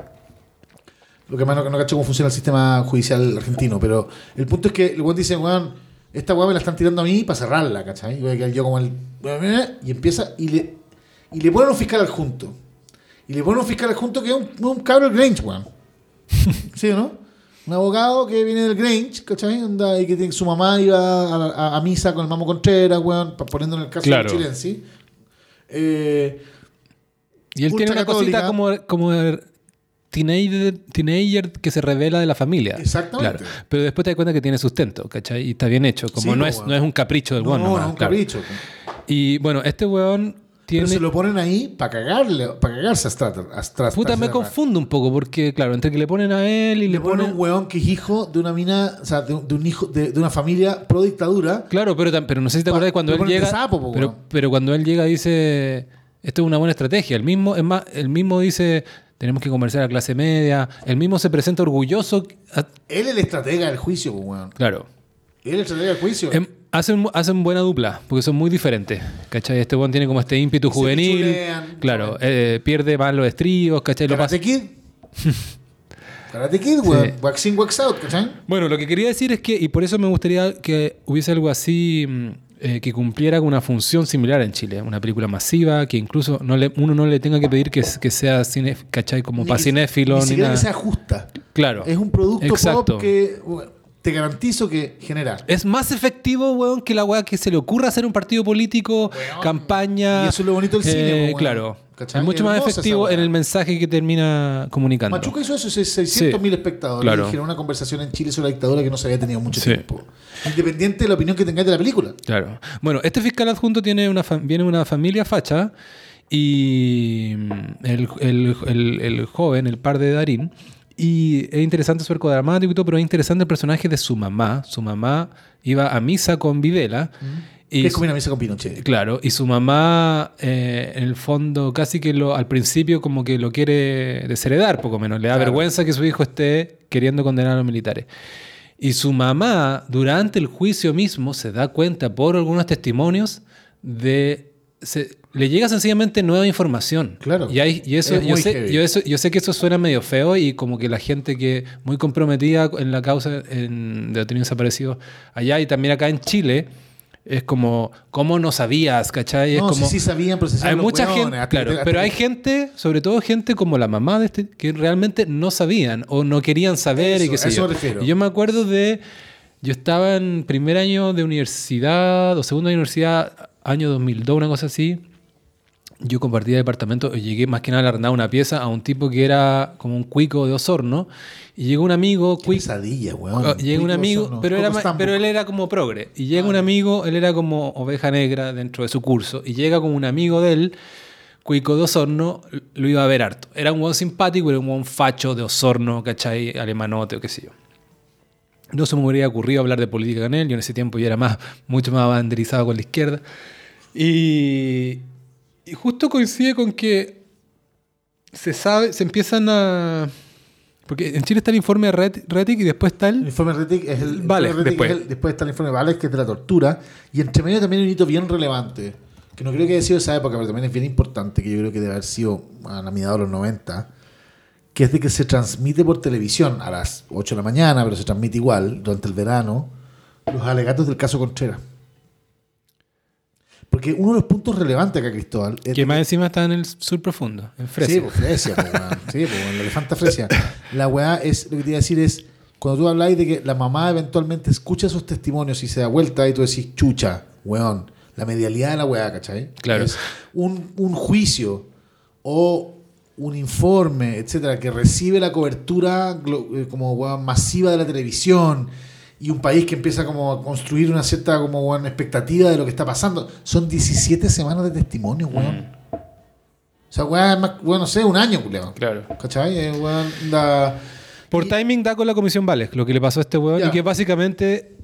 Lo que más no, no cacho cómo funciona el sistema judicial argentino. Pero el punto es que el weón dice, weón, esta weá me la están tirando a mí para cerrarla, ¿cachai? Y voy a quedar yo como el. Y empieza y le, y le ponen un fiscal adjunto. Y le un fiscal adjunto que es un, un cabro del Grange, weón. ¿Sí o no? Un abogado que viene del Grange, ¿cachai? Onda, y que tiene- su mamá iba a, a- a misa con el Mamo Contreras, weón, poniendo en el caso Claro. de Chile en sí. Eh, Y él tiene una cosita como, como teenager, teenager que se revela de la familia. Exactamente. Claro. Pero después te das cuenta que tiene sustento, ¿cachai? Y está bien hecho. Como Sí, no, es, no es un capricho del no, weón no, nomás, es un claro. capricho. Y bueno, este weón tiene... Pero se lo ponen ahí para cagarle, para cagarse a Strater. A Strater Puta, me confundo un poco porque, claro, entre que le ponen a él y le, Le ponen ponen... un weón que es hijo de una mina, o sea, de, un- de un hijo, de, de una familia pro dictadura. Claro, pero, pero no sé si te acuerdas cuando él llega... sapo, po, pero, cuando él llega dice, esto es una buena estrategia. El mismo, es más, el mismo dice, tenemos que conversar a clase media. El mismo se presenta orgulloso. a- Él es el estratega del juicio, pues, weón. claro. Él es el estratega del juicio. Em, hacen, hacen buena dupla, porque son muy diferentes. ¿Cachai? Este weón tiene como este ímpetu Se juvenil. pichulean. Claro, eh, pierde más los estribos, ¿cachai? Lo pasa- Karate Kid. Karate Kid, weón. Sí. Wax in, wax out, ¿cachai? Bueno, lo que quería decir es que, y por eso me gustaría que hubiese algo así mm, eh, que cumpliera con una función similar en Chile. Una película masiva, que incluso no le, uno no le tenga que pedir que, que sea cine, ¿cachai? Como para cinéfilo Ni ni, siquiera nada. que sea justa. Claro. Es un producto Exacto. pop que te garantizo que genera. Es más efectivo, weón, que la weá que se le ocurra hacer un partido político, Weón. campaña. Y eso es lo bonito del cine, eh, po, weón. Claro. ¿Cachai? Es mucho más efectivo en el mensaje que termina comunicando. Machuca hizo eso, 600 mil espectadores. claro. Generó una conversación en Chile sobre la dictadura que no se había tenido mucho Sí. tiempo. Independiente de la opinión que tengáis de la película. Claro. Bueno, este fiscal adjunto tiene una viene una familia facha y mm, el, el- el- el joven, el par de Darín, y es interesante su arco dramático y todo, pero es interesante el personaje de su mamá. Su mamá iba a misa con Videla. Y es como una misa con Pinochet. Claro, y su mamá, eh, en el fondo, casi que lo, al principio como que lo quiere desheredar, poco menos. Le da Claro. vergüenza que su hijo esté queriendo condenar a los militares. Y su mamá, durante el juicio mismo, se da cuenta por algunos testimonios de... se- le llega sencillamente nueva información. Claro. Y, hay- y eso, Es yo sé, yo, eso, yo sé que eso suena medio feo y como que la gente que muy comprometida en la causa en- de detenidos desaparecidos allá y también acá en Chile, es como, ¿cómo no sabías? ¿Cachai? Es como, sí, sí sabían, pero se hay mucha gente, claro, que hasta pero que- hay gente, sobre todo gente como la mamá de este, que realmente no sabían o no querían saber y Eso, a sé eso yo. refiero. Yo me acuerdo de, yo estaba en primer año de universidad o segundo año de universidad, año 2002, una cosa así. Yo compartía departamento llegué más que nada a arrendar una pieza a un tipo que era como un cuico de Osorno. Y llegó un amigo, Qué cuico, pesadilla, weón. Ah, llega un amigo, pero, era, él era como progre. Y llega Ah. un amigo, él era como oveja negra dentro de su curso. Y llega como un amigo de él, Cuico de Osorno, lo iba a ver harto. Era un buen simpático, era un buen facho de Osorno, ¿cachai? Alemanote o qué sé yo. No se me hubiera ocurrido hablar de política con él. Yo en ese tiempo ya era más, mucho más banderizado con la izquierda. Y, y justo coincide con que se sabe, se empiezan a... Porque en Chile está el informe Retic y después está El el... informe Retic es el. Vale, después. es el- después está el informe Vales, que es de la tortura. Y entre medio también hay un hito bien relevante. Que no creo que haya sido esa época, pero también es bien importante. Que yo creo que debe haber sido a la mitad de los 90. Que es de que se transmite por televisión a las 8 de la mañana, pero se transmite igual durante el verano. Los alegatos del caso Contreras. Porque uno de los puntos relevantes acá, Cristóbal. es Que más encima está en el sur profundo, en Fresia. Sí, pues Fresia, pues. Sí, pues, en la elefanta Fresia. La weá es, lo que te iba a decir es, cuando tú habláis de que la mamá eventualmente escucha esos testimonios y se da vuelta y tú decís, chucha, weón, la medialidad de la weá, ¿cachai? Claro. Es un, un juicio o un informe, etcétera, que recibe la cobertura eh, como weón, masiva de la televisión y un país que empieza como a construir una cierta como weón, expectativa de lo que está pasando. Son 17 semanas de testimonio, weón. Mm. O sea, weón, es más, weón, no sé, un año, culiao. Claro. ¿Cachai? Eh, weón, da- Por Y- timing da con la comisión Vales, lo que le pasó a este weón, Ya. y que básicamente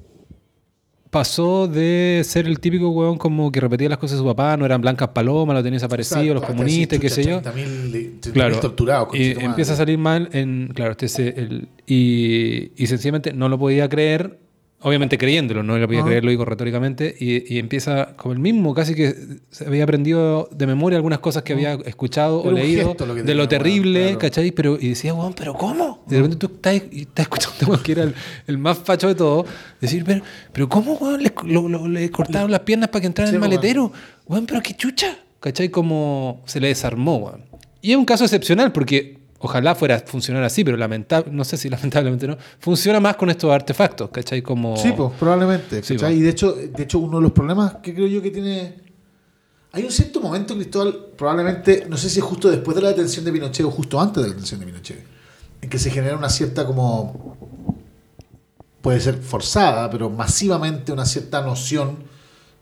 pasó de ser el típico weón como que repetía las cosas de su papá, no eran blancas palomas, lo tenía desaparecido, los comunistas, qué sé yo. chucha, 30.000 de- 30.000 Claro. torturados. y empieza a salir mal en. Claro, este es el. Y, y sencillamente no lo podía creer obviamente creyéndolo, no le podía Ajá. creer, lo digo retóricamente, y, y empieza como el mismo, casi que se había aprendido de memoria algunas cosas que había escuchado o leído lo de lo terrible, claro. ¿cachai? Pero, y decía, weón, pero ¿cómo? Y de repente tú estás, escuchando que era el, el más facho de todo, decir, pero, pero ¿cómo, weón? Le, lo- lo- le cortaron las piernas para que entrara en el weón. maletero, weón, pero qué chucha, ¿cachai? Como se le desarmó, weón. Y es un caso excepcional porque ojalá fuera a funcionar así, pero lamentable, no sé si lamentablemente no, funciona más con estos artefactos, ¿cachai? Como... Sí, pues, probablemente. Sí, ¿cachai? po. y de hecho, de hecho, uno de los problemas que creo yo que tiene. Hay un cierto momento, Cristóbal, probablemente, no sé si es justo después de la detención de Pinochet o justo antes de la detención de Pinochet, en que se genera una cierta como. puede ser forzada, pero masivamente una cierta noción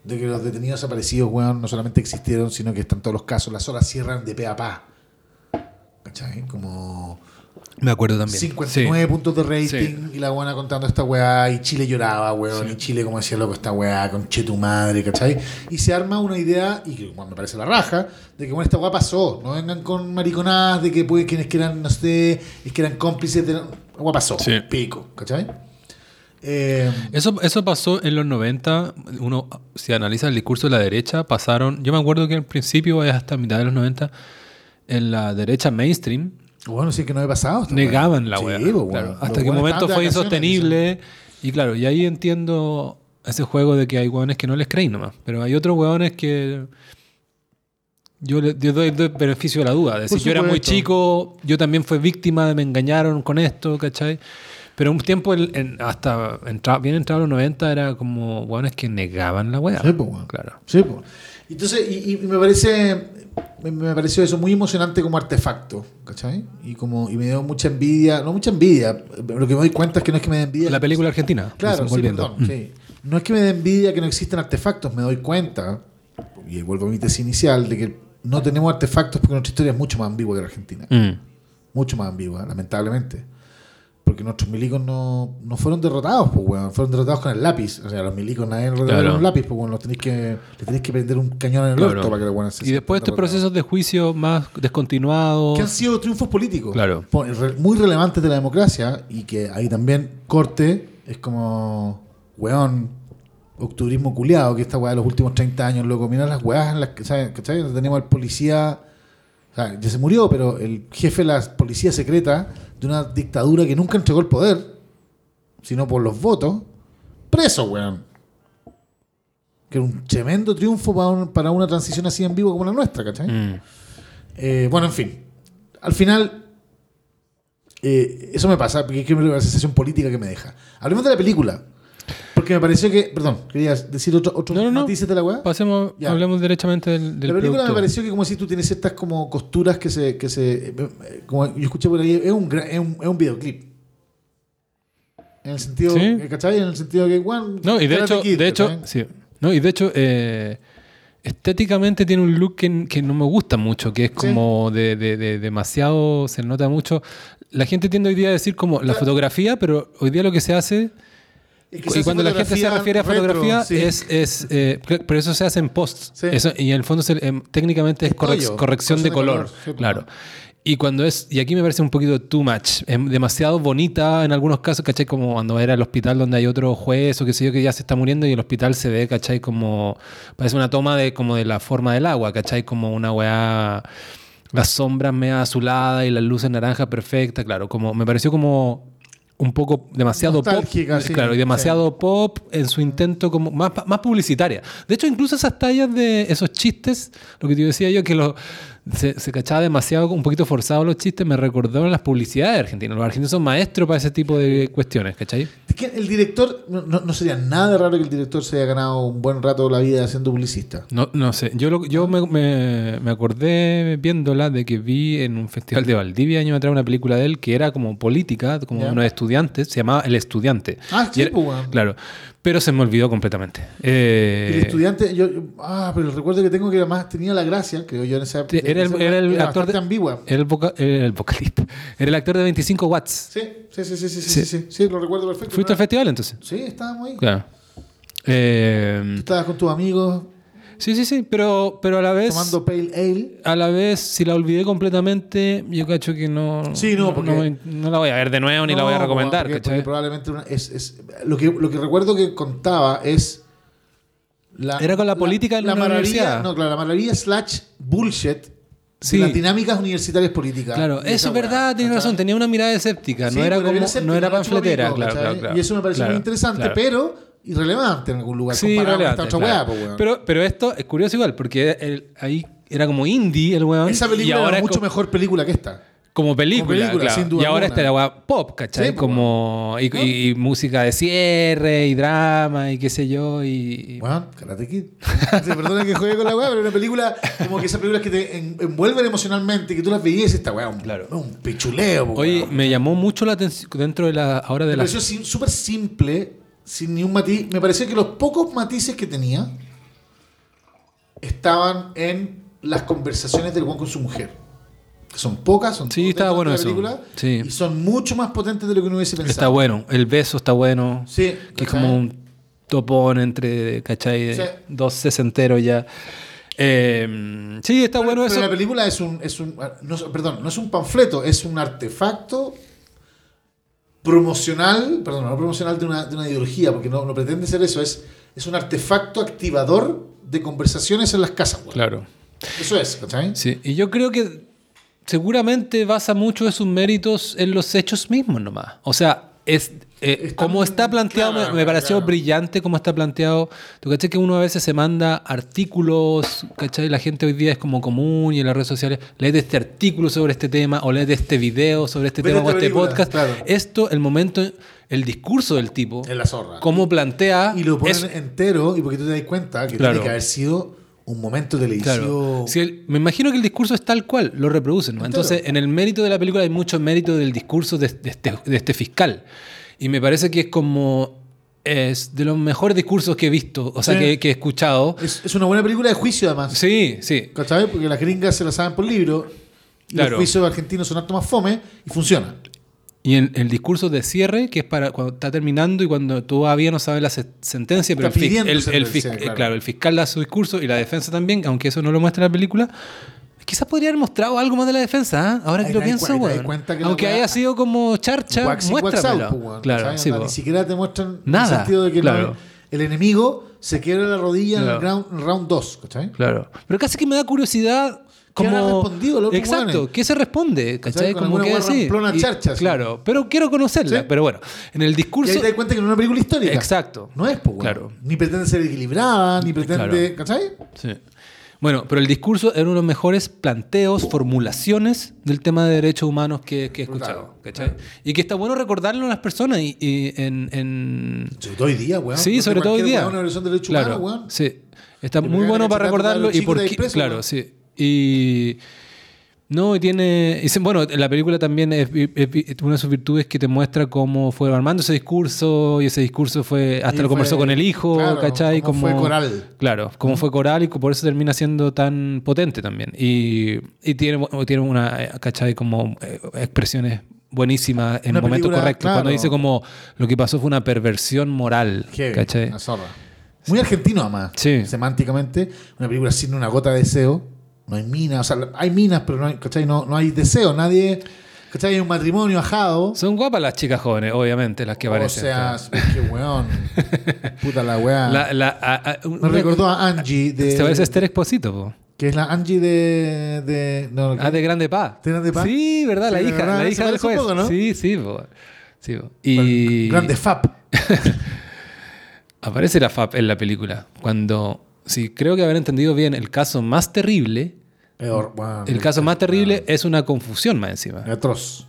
de que los detenidos desaparecidos, weón, no solamente existieron, sino que están todos los casos, las horas cierran de pe a pa. ¿Cachai? Como. Me acuerdo también. 59 puntos de rating Sí. y la buena contando esta weá y Chile lloraba, weón, Sí. y Chile como decía loco esta weá, con che tu madre, ¿cachai? Y se arma una idea, y que bueno, me parece la raja, de que bueno, esta weá pasó, no vengan con mariconadas de que pues, quienes que eran, no sé, es que eran cómplices de... La weá pasó, Sí. pico, ¿cachai? Eh, Eso, eso pasó en los 90. Uno, si analiza el discurso de la derecha, pasaron. Yo me acuerdo que al principio, hasta mitad de los 90, en la derecha mainstream, bueno, sí que no había pasado. negaban la Sí, weá. pues, weón. claro, hasta weones momento fue insostenible. Y claro, y ahí entiendo ese juego de que hay hueones que no les creí nomás. Pero hay otros hueones que. Yo le yo doy, doy beneficio de la duda. Decir, yo era muy chico, yo también fui víctima, me engañaron con esto, ¿cachai? Pero un tiempo, el- en- hasta entra- bien entrado los 90, era como hueones que negaban la weá. Sí, pues, weón. Claro. Sí, pues. Entonces, y, y me parece, me, pareció eso muy emocionante como artefacto, ¿cachai? Y como, y me dio mucha envidia, no mucha envidia, lo que me doy cuenta es que no es que me dé envidia. La película argentina. Claro, sí, perdón, sí. No es que me dé envidia que no existen artefactos, me doy cuenta, y vuelvo a mi tesis inicial, de que no tenemos artefactos porque nuestra historia es mucho más ambigua que la Argentina. Mm. Mucho más ambigua, lamentablemente. Porque nuestros milicos no, no fueron derrotados, pues, weón. Fueron derrotados con el lápiz. O sea, los milicos nadie los derrotó Claro. con un lápiz, pues, weón. Los tenéis que, le tenéis que prender un cañón en el Claro. orto para que los weones se Y después estos derrotados. procesos de juicio más descontinuados. Que han sido triunfos políticos. Claro. Muy relevantes de la democracia y que ahí también corte es como, weón, octubrismo culiado, que esta weá de los últimos 30 años, loco. Mira las weás en las que, ¿sabes? Tenemos al policía, o sea, ya se murió, pero el jefe de la policía secreta de una dictadura que nunca entregó el poder, sino por los votos, preso, weón. Que era un tremendo triunfo para, un- para una transición así en vivo como la nuestra, ¿cachai? Mm. Eh, bueno, en fin. Al final, eh, eso me pasa, porque es que la sensación política que me deja. Hablemos de la película. Porque me pareció que. Perdón, ¿querías decir otro, otros No, no, no. matices de la weá? Pasemos, Ya. hablemos derechamente del, del La película producto. me pareció que, como si tú tienes ciertas como costuras que se. Que se eh, como yo escuché por ahí, es un, es un, es un videoclip. En el sentido. Sí. eh, ¿Cachai? En el sentido que. weón, No, y de hecho, Kid, de hecho, ¿cachai? sí. No, y de hecho, eh, estéticamente tiene un look que, que no me gusta mucho, que es como de, de- de demasiado, se nota mucho. La gente tiende hoy día a decir como la fotografía, pero hoy día lo que se hace, Es que se y cuando la gente se refiere a retro, fotografía, sí. es, es eh, pero eso se hace en post. Sí. Eso, y en el fondo se- em, técnicamente es correc- collo, corrección de de color. color, sí, claro. Y cuando es, y aquí me parece un poquito too much, es demasiado bonita en algunos casos, ¿cachai? Como cuando era el hospital donde hay otro juez o qué sé yo que ya se está muriendo y el hospital se ve, ¿cachai? Como, parece una toma de como de la forma del agua, ¿cachai? Como una weá, las sombras media azuladas y las luces naranjas perfectas, claro, como, me pareció como un poco demasiado pop, sí, claro, y demasiado pop en su intento como más, más publicitaria. De hecho, incluso esas tallas de esos chistes, lo que te decía yo, que lo, se, se cachaba demasiado, un poquito forzado los chistes, me recordaron las publicidades argentinas. Los argentinos son maestros para ese tipo de cuestiones, ¿cachai? Es que el director, no, no- sería nada raro que el director se haya ganado un buen rato de la vida siendo publicista. No, no sé, yo, lo- yo me, me- me acordé viéndola de que vi en un festival de Valdivia años atrás una película de él que era como política, como de unos estudiantes, se llamaba El Estudiante. Ah, sí, era- pues. Claro, pero se me olvidó completamente. Eh, el estudiante, yo, yo- ah, pero el recuerdo que tengo que además tenía la gracia, creo yo en esa era el- era el actor bastante de- ambigua. Era el, voca- era el vocalista. Era el actor de 25 watts. Sí, sí, sí, sí, sí, sí, Sí. sí, sí, sí, lo recuerdo perfecto. ¿Fuiste al festival entonces? Sí, estábamos ahí. Claro. Eh, Estabas con tus amigos. Sí, sí, sí, pero, pero a la vez... tomando Pale Ale. A la vez, si la olvidé completamente, yo cacho que no... Sí, no, porque- no la voy a ver de nuevo ni la voy a No, recomendar, porque- porque probablemente una- es, es- lo, que, lo que recuerdo que contaba es. La, Era con la política en una maravilla- universidad. No, claro, la maravilla slash bullshit Sí. de las dinámicas universitarias políticas. Claro, eso es verdad, tienes razón, tenía una mirada escéptica, Sí, no era como, escéptica, no era panfletera, claro, claro, claro. Y eso me pareció Claro, muy interesante, pero irrelevante en algún lugar Sí, comparado con esta otra claro. weá, weón. pero, pero esto es curioso igual, porque el- ahí era como indie el weón. Esa y película ahora era es mucho co- mejor película que esta. Como película, Como película, claro. sin duda y ahora alguna. está la weá pop, ¿cachai? Sí, pues, como y, y- y música de cierre y drama y qué sé yo y, y- Bueno, Karate Kid. Perdona que juegue con la weá, pero una película como que esas películas que te en- envuelven emocionalmente, que tú las veías y esta weá, un, Claro. un pichuleo. po, Oye, weón. me llamó mucho la atención dentro de la ahora de Me la pareció sim- súper simple, sin ni un matiz. Me pareció que los pocos matices que tenía estaban en las conversaciones del weón con su mujer. Que son pocas, son Sí, dentro bueno de eso. la película, Sí. Y son mucho más potentes de lo que uno hubiese pensado. está bueno, el beso está bueno. Sí, que es como un topón entre, ¿cachai? De Sí. Dos sesenteros ya. Eh, sí, está bueno Pero eso. la película es un, es un no perdón, no es un panfleto, es un artefacto promocional, perdón, no promocional de una, de una ideología, porque no, no pretende ser eso, es, es un artefacto activador de conversaciones en las casas. weón. Claro. Eso es, ¿cachai? Sí, y yo creo que seguramente basa mucho de sus méritos en los hechos mismos nomás. O sea, es eh, como está planteado, me- claro, me, pareció claro. brillante como está planteado. ¿Tú cachai que uno a veces se manda artículos, cachai? La gente hoy día es como común y en las redes sociales, lee este artículo sobre este tema o lee este video sobre este tema o este película, podcast. claro. Esto, el momento, el discurso del tipo, Es la zorra. cómo plantea... Y lo ponen es- entero, y porque tú te das cuenta que tiene que haber sido un momento televisivo. Claro. Si el- me imagino que el discurso es tal cual, lo reproducen. ¿no? Entonces, en el mérito de la película hay mucho mérito del discurso de, de este, de este fiscal. Y me parece que es como. Es de los mejores discursos que he visto, o sea, Sí. que, que he escuchado. Es, es una buena película de juicio, además. Sí, sí. ¿Cachai? Porque las gringas se la saben por libro. Y Claro. los juicios argentinos son harto más fome y funciona. Y en el discurso de cierre, que es para cuando está terminando y cuando todavía no sabes la se- sentencia, pero el, el- el sentencia, fis- claro. claro, el fiscal da su discurso y la defensa también, aunque eso no lo muestra la película. Quizás podría haber mostrado algo más de la defensa, ¿ah? ahora que lo pienso, weón. Aunque haya sido como charcha, Wax in, wax out, muéstramelo. po, weón, claro, sí, po. Ni siquiera te muestran Nada, en el sentido de que claro. no- el enemigo se quiebra la rodilla en el Claro. round, en el round 2. ¿cachai? Claro. Pero casi que me da curiosidad. ¿Qué Como... respondido los Exacto? ¿qué se responde? ¿Cachai? Como que así. Y-. Claro, pero quiero conocerla. Sí. Pero bueno, en el Y discurso. ahí te das cuenta que no es una película histórica. Exacto. No es, pues, weón. Claro. Ni pretende ser equilibrada, ni pretende. ¿Cachai? Sí. Bueno, pero el discurso era uno de los mejores planteos, formulaciones del tema de derechos humanos que, que he escuchado. ¿cachai? Y que está bueno recordarlo a las personas y, y en, en- Sobre todo hoy día, weón. Sí, sobre todo hoy día. weón Una versión de derecho Claro, humano, weón. sí. Está muy bueno para recordarlo y por qué- claro, weón. sí. Y no, y tiene y se- bueno, la película también es, es- es- una de sus virtudes que te muestra cómo fue armando ese discurso y ese discurso fue hasta Y lo conversó fue- con el hijo, claro, ¿cachai? cómo fue coral. Claro, cómo fue coral y por eso termina siendo tan potente también. Y, y tiene, tiene una, ¿cachai? Como eh, expresiones buenísimas en el momento correcto. Cuando dice como lo que pasó fue una perversión moral, Heavy, ¿cachai? una zorra. Muy argentino, además. Sí. Semánticamente. Una película sin una gota de deseo. No hay minas. O sea, hay minas, pero no hay, ¿cachai? No, no hay deseo. Nadie. ¿cachai? Hay un matrimonio ajado. Son guapas las chicas jóvenes, obviamente, las que o aparecen. sea, es que weón. Puta la weá. La- la- a- a- Me recordó a Angie de. Se parece a Esther Exposito, po. Que es la Angie de. de no, Ah, de Grande Paz. ¿De Grande Paz? Sí, ¿verdad? La hija, ¿verdad? la hija del juez. poco, ¿no? Sí, sí, po. Sí, po. Y Grande Fap. aparece la FAP en la película. Cuando, sí, creo que haber entendido bien, el caso más terrible, Peor, el caso más terrible es una confusión más encima. Atroz.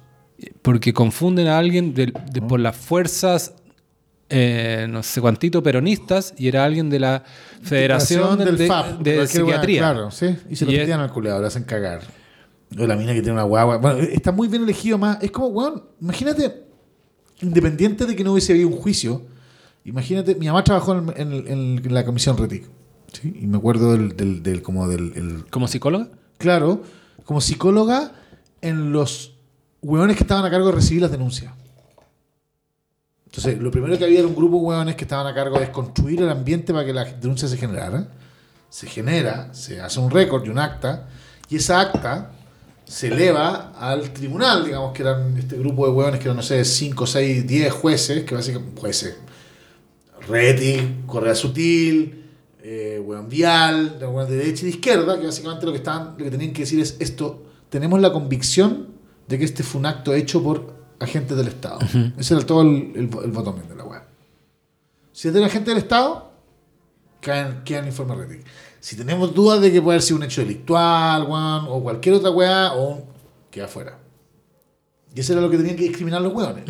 Porque confunden a alguien de- de- por las fuerzas, eh, no sé cuantito, peronistas, y era alguien de la Federación de, del de- FAP. de Psiquiatría. Claro, sí. Y se lo metían al culeado, le hacen cagar. O la mina que tiene una guagua. Bueno, está muy bien elegido más. Es como, weón, imagínate, independiente de que no hubiese habido un juicio, imagínate, mi mamá trabajó en, en- en- en la comisión RETIC. ¿sí? Y me acuerdo del, del, del- como del, el- ¿Como psicóloga? Claro, como psicóloga en los hueones que estaban a cargo de recibir las denuncias. Entonces, lo primero que había era un grupo de hueones que estaban a cargo de construir el ambiente para que las denuncias se generaran. se genera, se hace un récord y un acta, y esa acta se eleva al tribunal, digamos que eran este grupo de hueones que eran, no sé, 5, 6, 10 jueces, que básicamente, jueces, Reti, Correa Sutil, eh, hueón Vial, de derecha y de izquierda, que básicamente lo que, estaban, lo que tenían que decir es esto, tenemos la convicción de que este fue un acto hecho por agentes del Estado. Ese era todo el, el, el botón de la web. Si es de agente del Estado, quedan, quedan informes Reti. Si tenemos dudas de que puede haber sido un hecho delictual, weón, o cualquier otra weá, o queda afuera. Y eso era lo que tenían que discriminar los weones.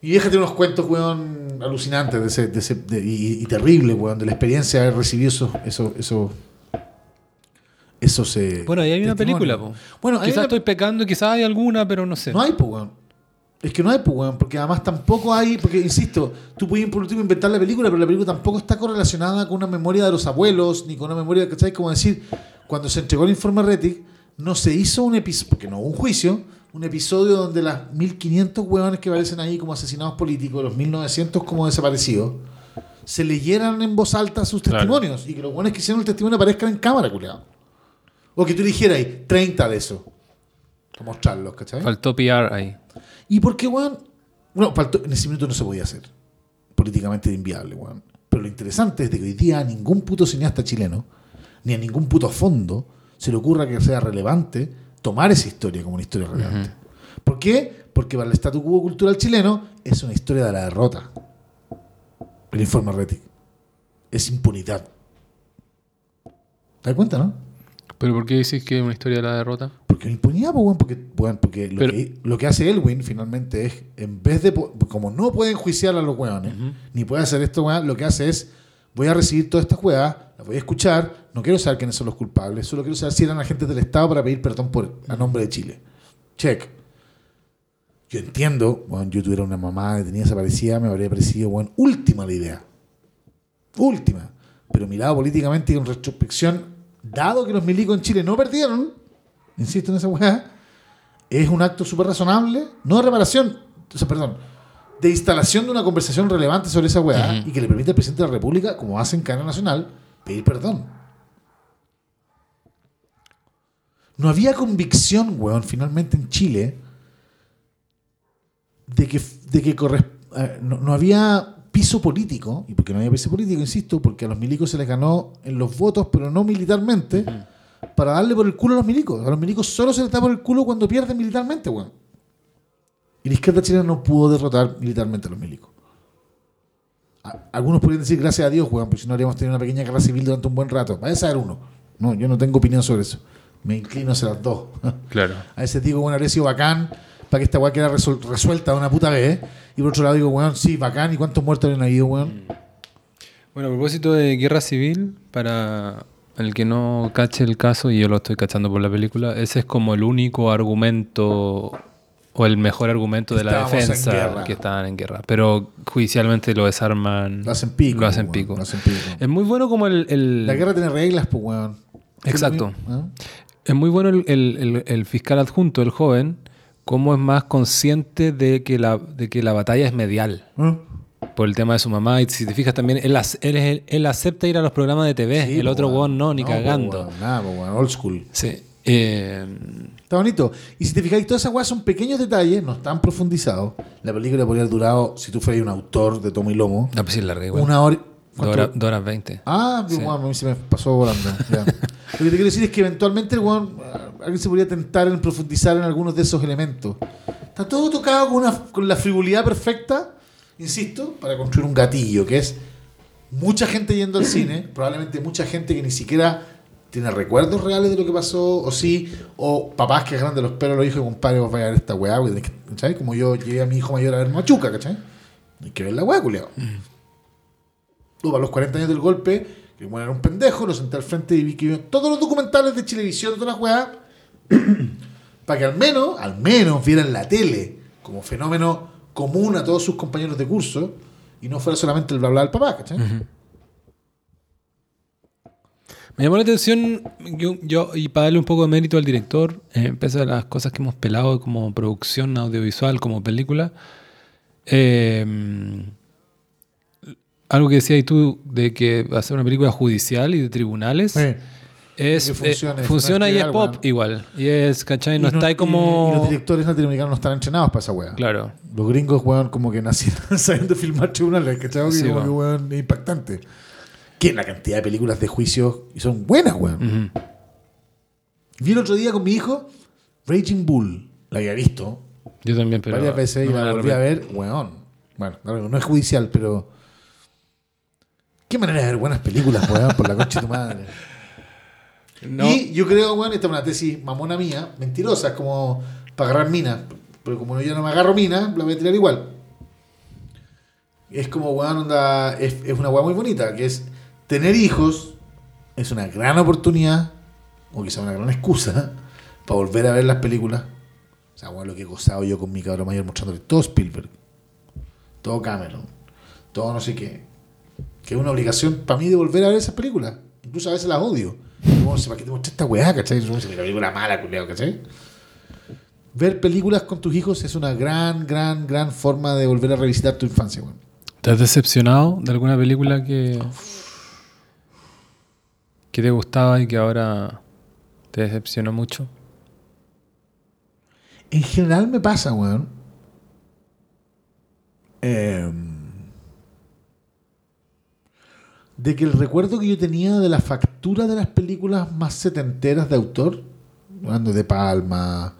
Y déjate unos cuentos, weón, alucinantes de ese, de ese- de- y, y terribles, weón, de la experiencia de haber recibido esos, esos, esos, esos eh, Bueno, ahí hay una película, po. Bueno, quizás una- estoy pecando, quizás hay alguna, pero no sé. no hay, pues, weón. Es que no hay, weón, porque además tampoco hay, porque insisto, tú puedes por último inventar la película, pero la película tampoco está correlacionada con una memoria de los abuelos, ni con una memoria, ¿cachai? Como decir, cuando se entregó el informe Retic, no se hizo un episodio, porque no hubo un juicio, un episodio donde las 1500 hueones que aparecen ahí como asesinados políticos, los 1900 como desaparecidos, se leyeran en voz alta sus Claro. testimonios y que los buenos que hicieron el testimonio aparezcan en cámara, culiado. O que tú dijeras ahí, 30 de esos. Para mostrarlos, ¿cachai? Faltó PR ahí. ¿Y por qué, weón? Bueno, faltó- en ese minuto no se podía hacer. Políticamente inviable, weón. Pero lo interesante es de que hoy día a ningún puto cineasta chileno, ni a ningún puto fondo, se le ocurra que sea relevante tomar esa historia como una historia relevante. ¿Por qué? Porque para el statu quo cultural chileno es una historia de la derrota. El informe Retic. Es impunidad. ¿Te das cuenta, no? ¿Pero por qué decís que es una historia de la derrota? Porque es impunidad, pues, weón, porque, weón, porque lo, Pero- que, lo que hace Elwin finalmente es, en vez de, como no puede enjuiciar a los weones, ni puede hacer esto, weón, lo que hace es, voy a recibir todas estas weas, las voy a escuchar, no quiero saber quiénes son los culpables, solo quiero saber si eran agentes del Estado para pedir perdón por, a nombre de Chile. Check. Yo entiendo, weón, yo tuviera una mamá que tenía desaparecida, me habría parecido, weón, última la idea. Última. Pero mirado políticamente y con retrospección, dado que los milicos en Chile no perdieron, insisto en esa weá, es un acto súper razonable, no de reparación, o sea, perdón, de instalación de una conversación relevante sobre esa weá y que le permite al presidente de la República, como hace en cadena nacional, pedir perdón. No había convicción, weón, finalmente en Chile, de que, de que eh, no, no había piso político, y porque no había piso político, insisto, porque a los milicos se les ganó en los votos, pero no militarmente, para darle por el culo a los milicos. A los milicos solo se les da por el culo cuando pierden militarmente, weón. Y la izquierda chilena no pudo derrotar militarmente a los milicos. Algunos podrían decir gracias a Dios, weón, porque si no habríamos tenido una pequeña guerra civil durante un buen rato. Vaya a saber uno. No, yo no tengo opinión sobre eso. Me inclino hacia las dos. Claro. A veces digo, bueno, habría sido bacán para que esta weá resol- resuelta de una puta vez. Y por otro lado digo, weón, sí, bacán. ¿Y cuántos muertos habrían habido, weón? Bueno, a propósito de guerra civil, para el que no cache el caso, y yo lo estoy cachando por la película, ese es como el único argumento o el mejor argumento de la Estábamos defensa que estaban en guerra. Pero judicialmente lo desarman. Lo hacen pico. Lo hacen pico. Lo hacen pico. Es muy bueno como el... el- La guerra tiene reglas, pues, weón. Exacto. Es muy bueno el, el- el- el fiscal adjunto, el joven, cómo es más consciente de que la, de que la batalla es medial. ¿Ah? Por el tema de su mamá. Y si te fijas también, él, él, él acepta ir a los programas de TV. Sí, el pues, otro weón. weón no, ni pues, cagando. Nada, pues, weón, old school. Sí. Eh, Está bonito. Y si te fijáis, todas esas weas son pequeños detalles, no están profundizados. La película podría haber durado, si tú fueras un autor de tomo y lomo, no, pues sí, larga una hora. Dos horas, veinte. Ah, pero, weón, a mí se me pasó volando. Lo que te quiero decir es que eventualmente el weón, ah, alguien se podría tentar en profundizar en algunos de esos elementos. Está todo tocado con, una, con la frivolidad perfecta, insisto, para construir un gatillo, que es mucha gente yendo al cine, probablemente mucha gente que ni siquiera tiene recuerdos reales de lo que pasó, o sí, o papás que agarran de los pelos los hijos y compadre, vos vais a ver esta weá, ¿cachai? Como yo llegué a mi hijo mayor a ver Machuca, ¿cachai? Hay que ver la weá, culiao. Luego, a los 40 años del golpe, que bueno, era un pendejo, lo senté al frente y vi que vio todos los documentales de Chilevisión, todas las weas, para que al menos, al menos vieran la tele como fenómeno común a todos sus compañeros de curso y no fuera solamente el bla bla del papá. Me llamó la atención, yo, yo- y para darle un poco de mérito al director, eh, pese a las cosas que hemos pelado como producción audiovisual, como película, eh, algo que decías tú de que va a ser una película judicial y de tribunales. Eh, Es, Que funcione, eh, funciona y es pop igual. Y es, ¿cachai? No, y está ahí como. y los directores latinoamericanos no están entrenados para esa weá. Claro. Los gringos, weón, como que nacieron sabiendo filmar tribunales, ¿cachai? Que Sí, como que, weón, es impactante. Que la cantidad de películas de juicios y son buenas, weón. Ujú. Vi el otro día con mi hijo Raging Bull. La había visto Yo también, pero. varias veces no y la volví a ver, weón. Bueno, no, no es judicial, pero. Qué manera de ver buenas películas, weón, por la concha de tu madre. No, Y yo creo, weón, esta es una tesis mamona mía, mentirosa, es como para agarrar minas. Pero como yo no me agarro minas, la voy a tirar igual. Es como, weón, onda, es, es una weá muy bonita, que es tener hijos es una gran oportunidad, o quizá una gran excusa, para volver a ver las películas. O sea, weón, lo que he gozado yo con mi cabrón mayor mostrándole todo Spielberg, todo Cameron, todo no sé qué. Que es una obligación para mí de volver a ver esas películas. Incluso a veces las odio. Sé, ¿para qué te mostré esta weá, cachai? La película mala, culiao, cachai? Ver películas con tus hijos es una gran, gran, gran forma de volver a revisitar tu infancia, weón. ¿Te has decepcionado de alguna película que. que te gustaba y que ahora te decepcionó mucho? En general me pasa, weón. em, de que el recuerdo que yo tenía de la factura de las películas más setenteras de autor, hablando de Palma,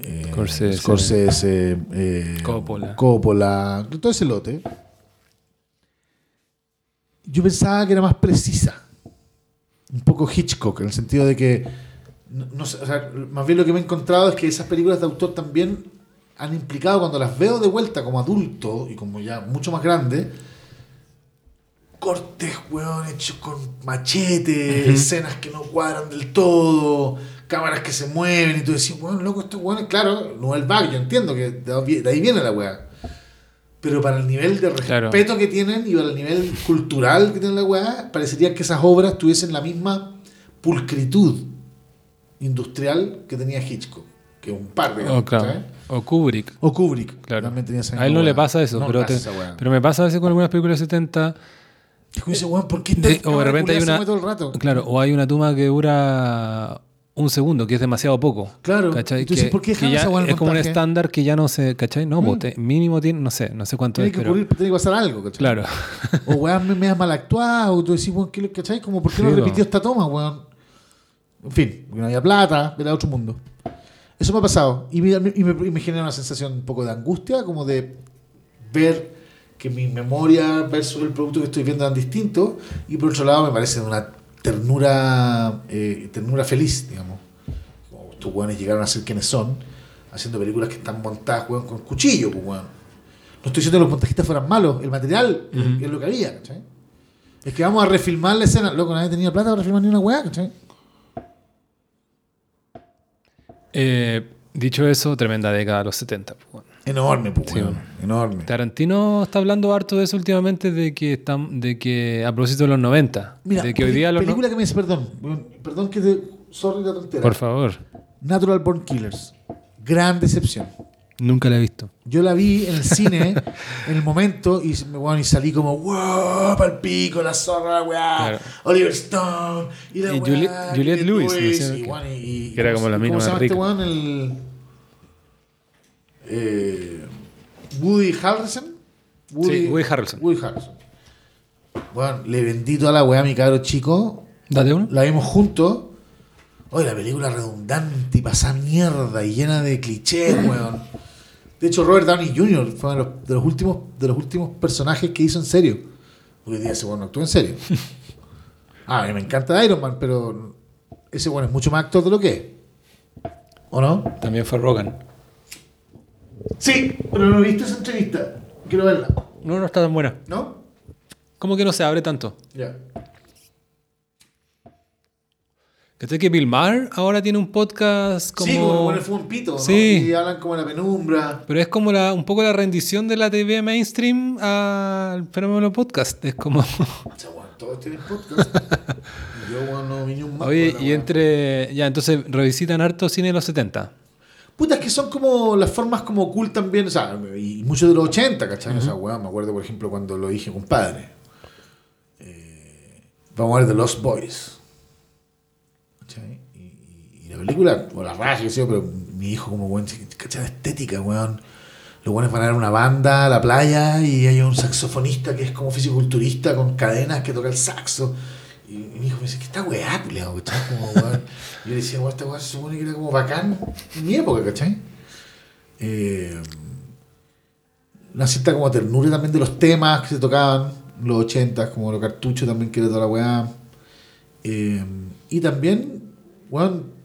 eh, Scorsese. Scorsese, eh, Coppola. Coppola, todo ese lote, yo pensaba que era más precisa. Un poco Hitchcock, en el sentido de que, no, no sé, o sea, más bien lo que me he encontrado es que esas películas de autor también han implicado, cuando las veo de vuelta como adulto y como ya mucho más grande, cortes, weón, hechos con machete, escenas que no cuadran del todo, cámaras que se mueven y tú decís, weón, loco, esto weón, claro, no es el bug, yo entiendo que de ahí viene la weá. Pero para el nivel de respeto Claro. que tienen y para el nivel cultural que tiene la weá, parecería que esas obras tuviesen la misma pulcritud industrial que tenía Hitchcock, que un par de Oh, claro. O Kubrick. O Kubrick, Claro. también tenía esa A él no le pasa eso, No pero, te- pero me pasa a veces con algunas películas de 70. Es como dice, weón, ¿por qué esta de- o de repente hay una. mueve todo el rato? Claro, o hay una toma que dura un segundo, que es demasiado poco. Claro. ¿Cachai? Que- ¿por qué que ya es como un estándar que ya no se. ¿Cachai? No, Mm. pues, te- mínimo tiene, no sé, no sé cuánto Tiene es, que pero. ocurrir, tiene que pasar algo, ¿cachai? Claro. O weón, me, me mal actuado, o tú decís, weón, ¿qué, ¿cachai? Como, ¿por qué no repitió esta toma, weón? En fin, porque no había plata, era otro mundo. Eso me ha pasado. Y me, y me, y me genera una sensación un poco de angustia, como de ver que mi memoria versus el producto que estoy viendo eran distintos. Y por otro lado, me parece de una ternura, eh, ternura feliz, digamos. Como estos weones llegaron a ser quienes son, haciendo películas que están montadas, weón, con cuchillo, pues, weón. No estoy diciendo que los montajistas fueran malos, el material es lo que había, ¿cachai? Es que vamos a refilmar la escena. Loco, nadie tenía plata para refilmar ni una weá, ¿cachai? Eh, dicho eso, tremenda década de los 70. pues, bueno. Enorme, pues, Sí, bueno. Enorme. Tarantino está hablando harto de eso últimamente, de que están, de que a propósito de los 90. Mira, de que hoy día los no- película que me dice, perdón, perdón que te. Sorry la tontera. Por favor, Natural Born Killers. Gran decepción. nunca la he visto. Yo la vi en el cine en el momento y, weón, y salí como, wow, pal pico, la zorra, weá, Claro. Oliver Stone, y la Y weá, Juliette- Juliette Lewis, no sé y, qué. weón, y- y- Que era como la ¿cómo mina se llama este weón? El, eh, Woody Harrelson. Sí, Woody Harrelson. Woody Harrelson. Bueno, le vendí toda la weá a mi cabro chico. Date uno. La vimos juntos. Oye, la película redundante y pasada mierda y llena de clichés, weón. De hecho, Robert Downey Jr. fue uno de los, de los últimos, de los últimos personajes que hizo en serio. Hoy día ese weón no actúa en serio. Ah, a mí me encanta Iron Man, pero ese weón es mucho más actor de lo que es. ¿O no? También fue Rogan. Sí, pero no he visto esa entrevista. Quiero verla. No, no está tan buena. ¿No? ¿Cómo que no se abre tanto? Ya. ¿Cachai que Bill Maher ahora tiene un podcast como... Sí, como bueno, fue un pito, ¿no? Sí. Y hablan como en la penumbra. Pero es como la, un poco la rendición de la TV mainstream al fenómeno podcast. Es como... Weón, todos tienen podcast. Yo, weón, no vi ni un. Oye, y entre... Ya, entonces revisitan harto cine de los 70. Puta, es que son como las formas como cool también, o sea, y muchos de los 80, ¿cachai? O sea, weón, me acuerdo, por ejemplo, cuando lo dije compadre. vamos a ver The Lost Boys. ¿Cachai? Y, y- y la película, o la raja, qué sé yo, pero mi hijo como buen, ¿cachai? Estética, weón. Los buenos van a ver una banda a la playa y hay un saxofonista que es como fisiculturista con cadenas que toca el saxo. Y, mi hijo me dice, ¿qué está weá, culiao? ¿Cachai? Como. Y yo le decía, weón, esta weá se supone que era como bacán en mi época, ¿cachai? Eh, una cierta como ternura también de los temas que se tocaban los 80, como los cartuchos también que era toda la weá. Eh, y también, weón,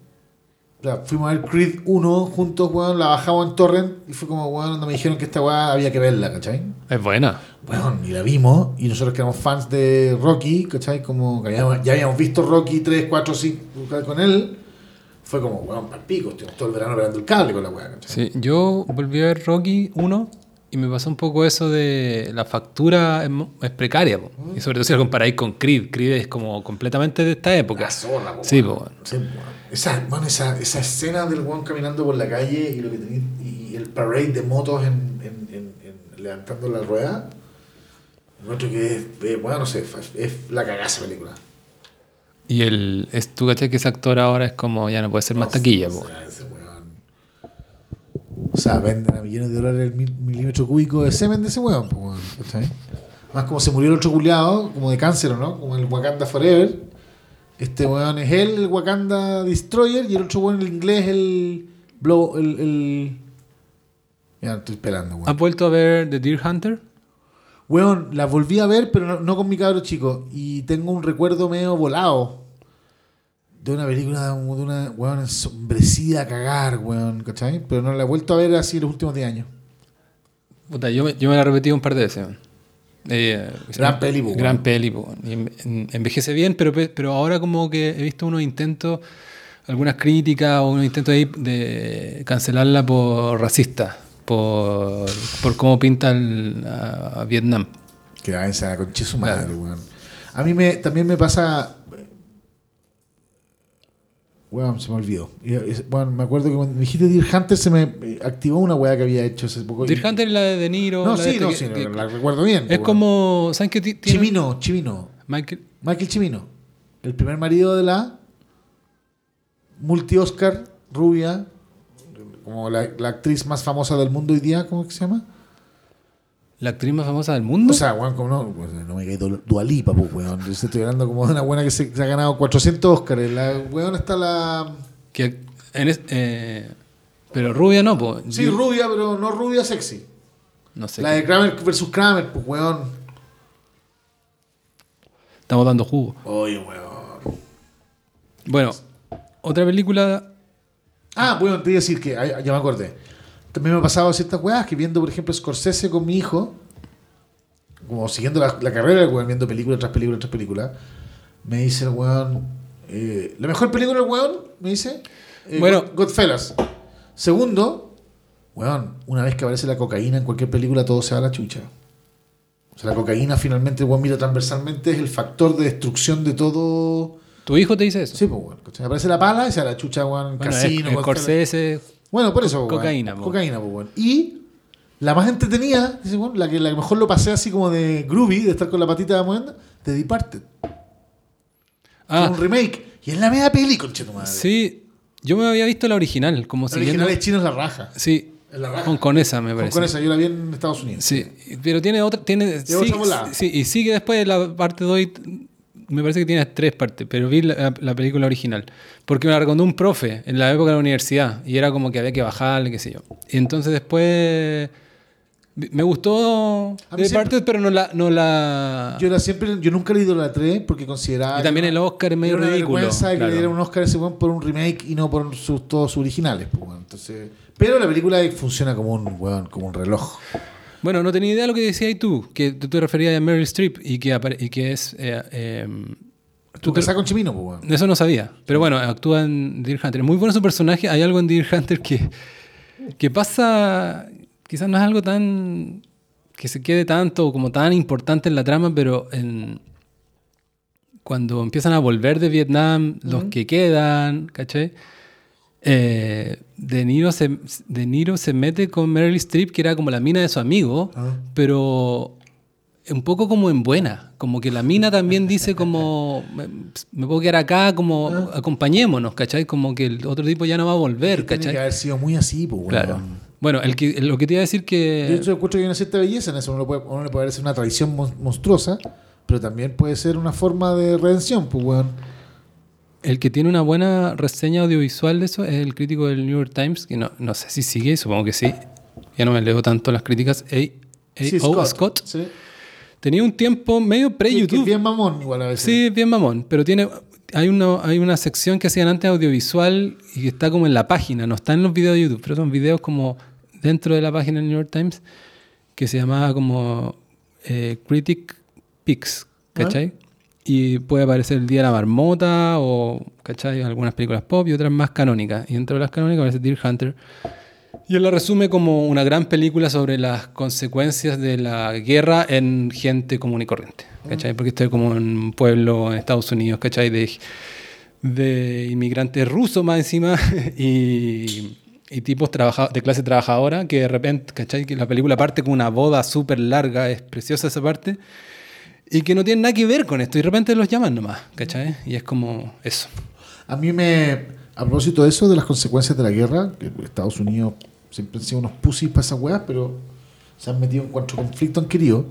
o sea, fuimos a ver Creed 1 juntos, weón, la bajamos en Torrent y fue como, weón, donde me dijeron que esta weá había que verla, ¿cachai? Es buena. Weón, y la vimos, y nosotros que éramos fans de Rocky, ¿cachai? Como que habíamos- ya habíamos visto Rocky 3, 4, 5 con él, fue como, weón, para pico, todo el verano operando el cable con la weá, ¿cachai? Sí, yo volví a ver Rocky 1 y me pasó un poco eso de la factura es, precaria. po. Y sobre todo si lo comparáis con Creed. Creed es como completamente de esta época. La zorra, po, Sí, po, weón. Sí. Esa, bueno, esa, esa escena del weón caminando por la calle y, lo que tenía- y el parade de motos en, en- en- en- levantando la rueda. Encuentro que es, eh, bueno, no sé, es, la cagaza película. Y el, es, tú caché que ese actor ahora es como ya no puede ser más taquilla. po. O sea, venden a millones de dólares el mil- milímetro cúbico de semen de ese weón, weón, ¿cachai? Más como se murió el otro culiado, como de cáncer, ¿o ¿no? Como el Wakanda Forever. Este weón es él, el Wakanda Destroyer, y el otro weón, el inglés, el. Blow, el. el... Ya, estoy esperando, weón. ¿Has vuelto a ver The Deer Hunter? Weón, la volví a ver, pero no, no con mi cabro chico. Y tengo un recuerdo medio volado. De una película de una weón ensombrecida a cagar, weón, ¿cachai? Pero no la he vuelto a ver así los últimos 10 años. Puta, yo, me- yo me la he repetido un par de veces. weón. Eh, Gran peli, Gran weón. peli, po, envejece bien, pero, pe- pero ahora como que he visto unos intentos, algunas críticas o unos intentos de, de cancelarla por racista, por, por cómo pinta el- a, a Vietnam. Que va esa concha de su madre, weón. A mí me, también me pasa. Weón, se me olvidó. Bueno, me acuerdo que cuando me dijiste Deer Hunter se me eh, activó una weá que había hecho hace poco. Deer Hunter es la de De Niro. No, la de sí, este no, que- sí, que- la recuerdo bien. Es weón. como, ¿saben qué? ti- tiene- Chimino, Chimino. Michael, Michael Chimino, el primer marido de la multi-Oscar rubia, como la, la actriz más famosa del mundo hoy día, ¿cómo que se llama? La actriz más famosa del mundo. O sea, weón, como no, pues, no me caí Dualipa, pues, weón. Yo estoy hablando como de una buena que se, se ha ganado 400 Oscars. La weón está la. que en es- eh, pero rubia no, pues. Sí, rubia, pero no rubia sexy. No sé. La qué- de Kramer versus Kramer, pues, weón. Estamos dando jugo. Oye, weón. Bueno, otra película. Ah, bueno, te iba a decir que, ya me acordé. También me ha pasado ciertas weas que viendo, por ejemplo, Scorsese con mi hijo, como siguiendo la, la carrera del weón, viendo película tras película tras película, me dice el weón, eh, la mejor película del weón, me dice, eh, Bueno. God- Goodfellas. Segundo, weón, una vez que aparece la cocaína en cualquier película, todo se va a la chucha. O sea, la cocaína finalmente, weón, mira transversalmente, es el factor de destrucción de todo. ¿Tu hijo te dice eso? Sí, pues, weón. Aparece la pala y se va a la chucha, weón, Bueno, casino, es-. Scorsese. Bueno, por eso, Co- cocaína, po. Cocaína, pues. Y la más entretenida, dice, la que la que mejor lo pasé así como de groovy, de estar con la patita moviendo, The Departed. Ah, un remake. Y es la media peli, conche tu madre. sí. Yo me había visto la original, como La siguiendo. original es chino es la raja. Sí, Es la raja. con, con esa me Con, parece. con esa, yo la vi en Estados Unidos. Sí, pero tiene otra. Tiene, volada. sí, y sigue después la parte 2. Me parece que tiene tres partes, pero vi la, la película original. Porque me la recomendó un profe en la época de la universidad. Y era como que había que bajarle, qué sé yo. Y entonces después. Me gustó de siempre- parte, pero no la. No la Yo, la siempre, yo nunca la idolatré porque consideraba. y también el Oscar es medio era una ridículo. vergüenza que claro. le dieran un Oscar a ese por un remake y no por sus, todos sus originales. pues. Entonces, pero la película funciona como un, weón, como un reloj. Bueno, no tenía idea de lo que decías tú, que tú te referías a Meryl Streep y que, y que es. eh, eh, Tú con Chimino, pues. Eso no sabía. Pero bueno, actúa en Deer Hunter. Es muy bueno su personaje. Hay algo en Deer Hunter que, que pasa. Quizás no es algo tan. que se quede tanto como tan importante en la trama, pero en, cuando empiezan a volver de Vietnam, los que quedan, ¿cachai? Eh, de, Niro se, de Niro se mete con Meryl Streep, que era como la mina de su amigo, Ah. pero un poco como en buena, como que la mina también dice como, me, me puedo quedar acá, como acompañémonos, ¿cachai? Como que el otro tipo ya no va a volver, Tiene que ¿cachai? haber sido muy así, pues, weón. Claro. Bueno, el que, lo que te iba a decir Yo que... encuentro que hay una cierta belleza en eso. Uno, le puede, uno le puede parecer una tradición mon- monstruosa, pero también puede ser una forma de redención, pues, weón. El que tiene una buena reseña audiovisual de eso es el crítico del New York Times, que no, no sé si sigue, supongo que sí. Ya no me leo tanto las críticas. A. A. Sí, O. Scott. Sí. Tenía un tiempo medio pre-YouTube. bien mamón, igual a veces. Sí, bien mamón, pero tiene hay una, hay una sección que hacían antes audiovisual y que está como en la página, no está en los videos de YouTube, pero son videos como dentro de la página del New York Times que se llamaba como eh, Critic Picks, ¿cachai? Y puede aparecer El Día de la Marmota o, ¿cachai? Algunas películas pop y otras más canónicas. Y dentro de las canónicas aparece Deer Hunter. Y él la resume como una gran película sobre las consecuencias de la guerra en gente común y corriente. ¿Cachai? Porque estoy como en un pueblo en Estados Unidos, ¿cachai? De, de inmigrantes rusos más encima y, y tipos trabaja- de clase trabajadora que de repente, ¿cachai? Que la película parte con una boda súper larga, es preciosa esa parte. Y que no tiene nada que ver con esto. Y de repente los llaman nomás, ¿cachai? Y es como eso. A mí me. A propósito de eso, de las consecuencias de la guerra, que Estados Unidos siempre han sido unos pusis para esas weas, pero se han metido en cuanto conflicto han querido.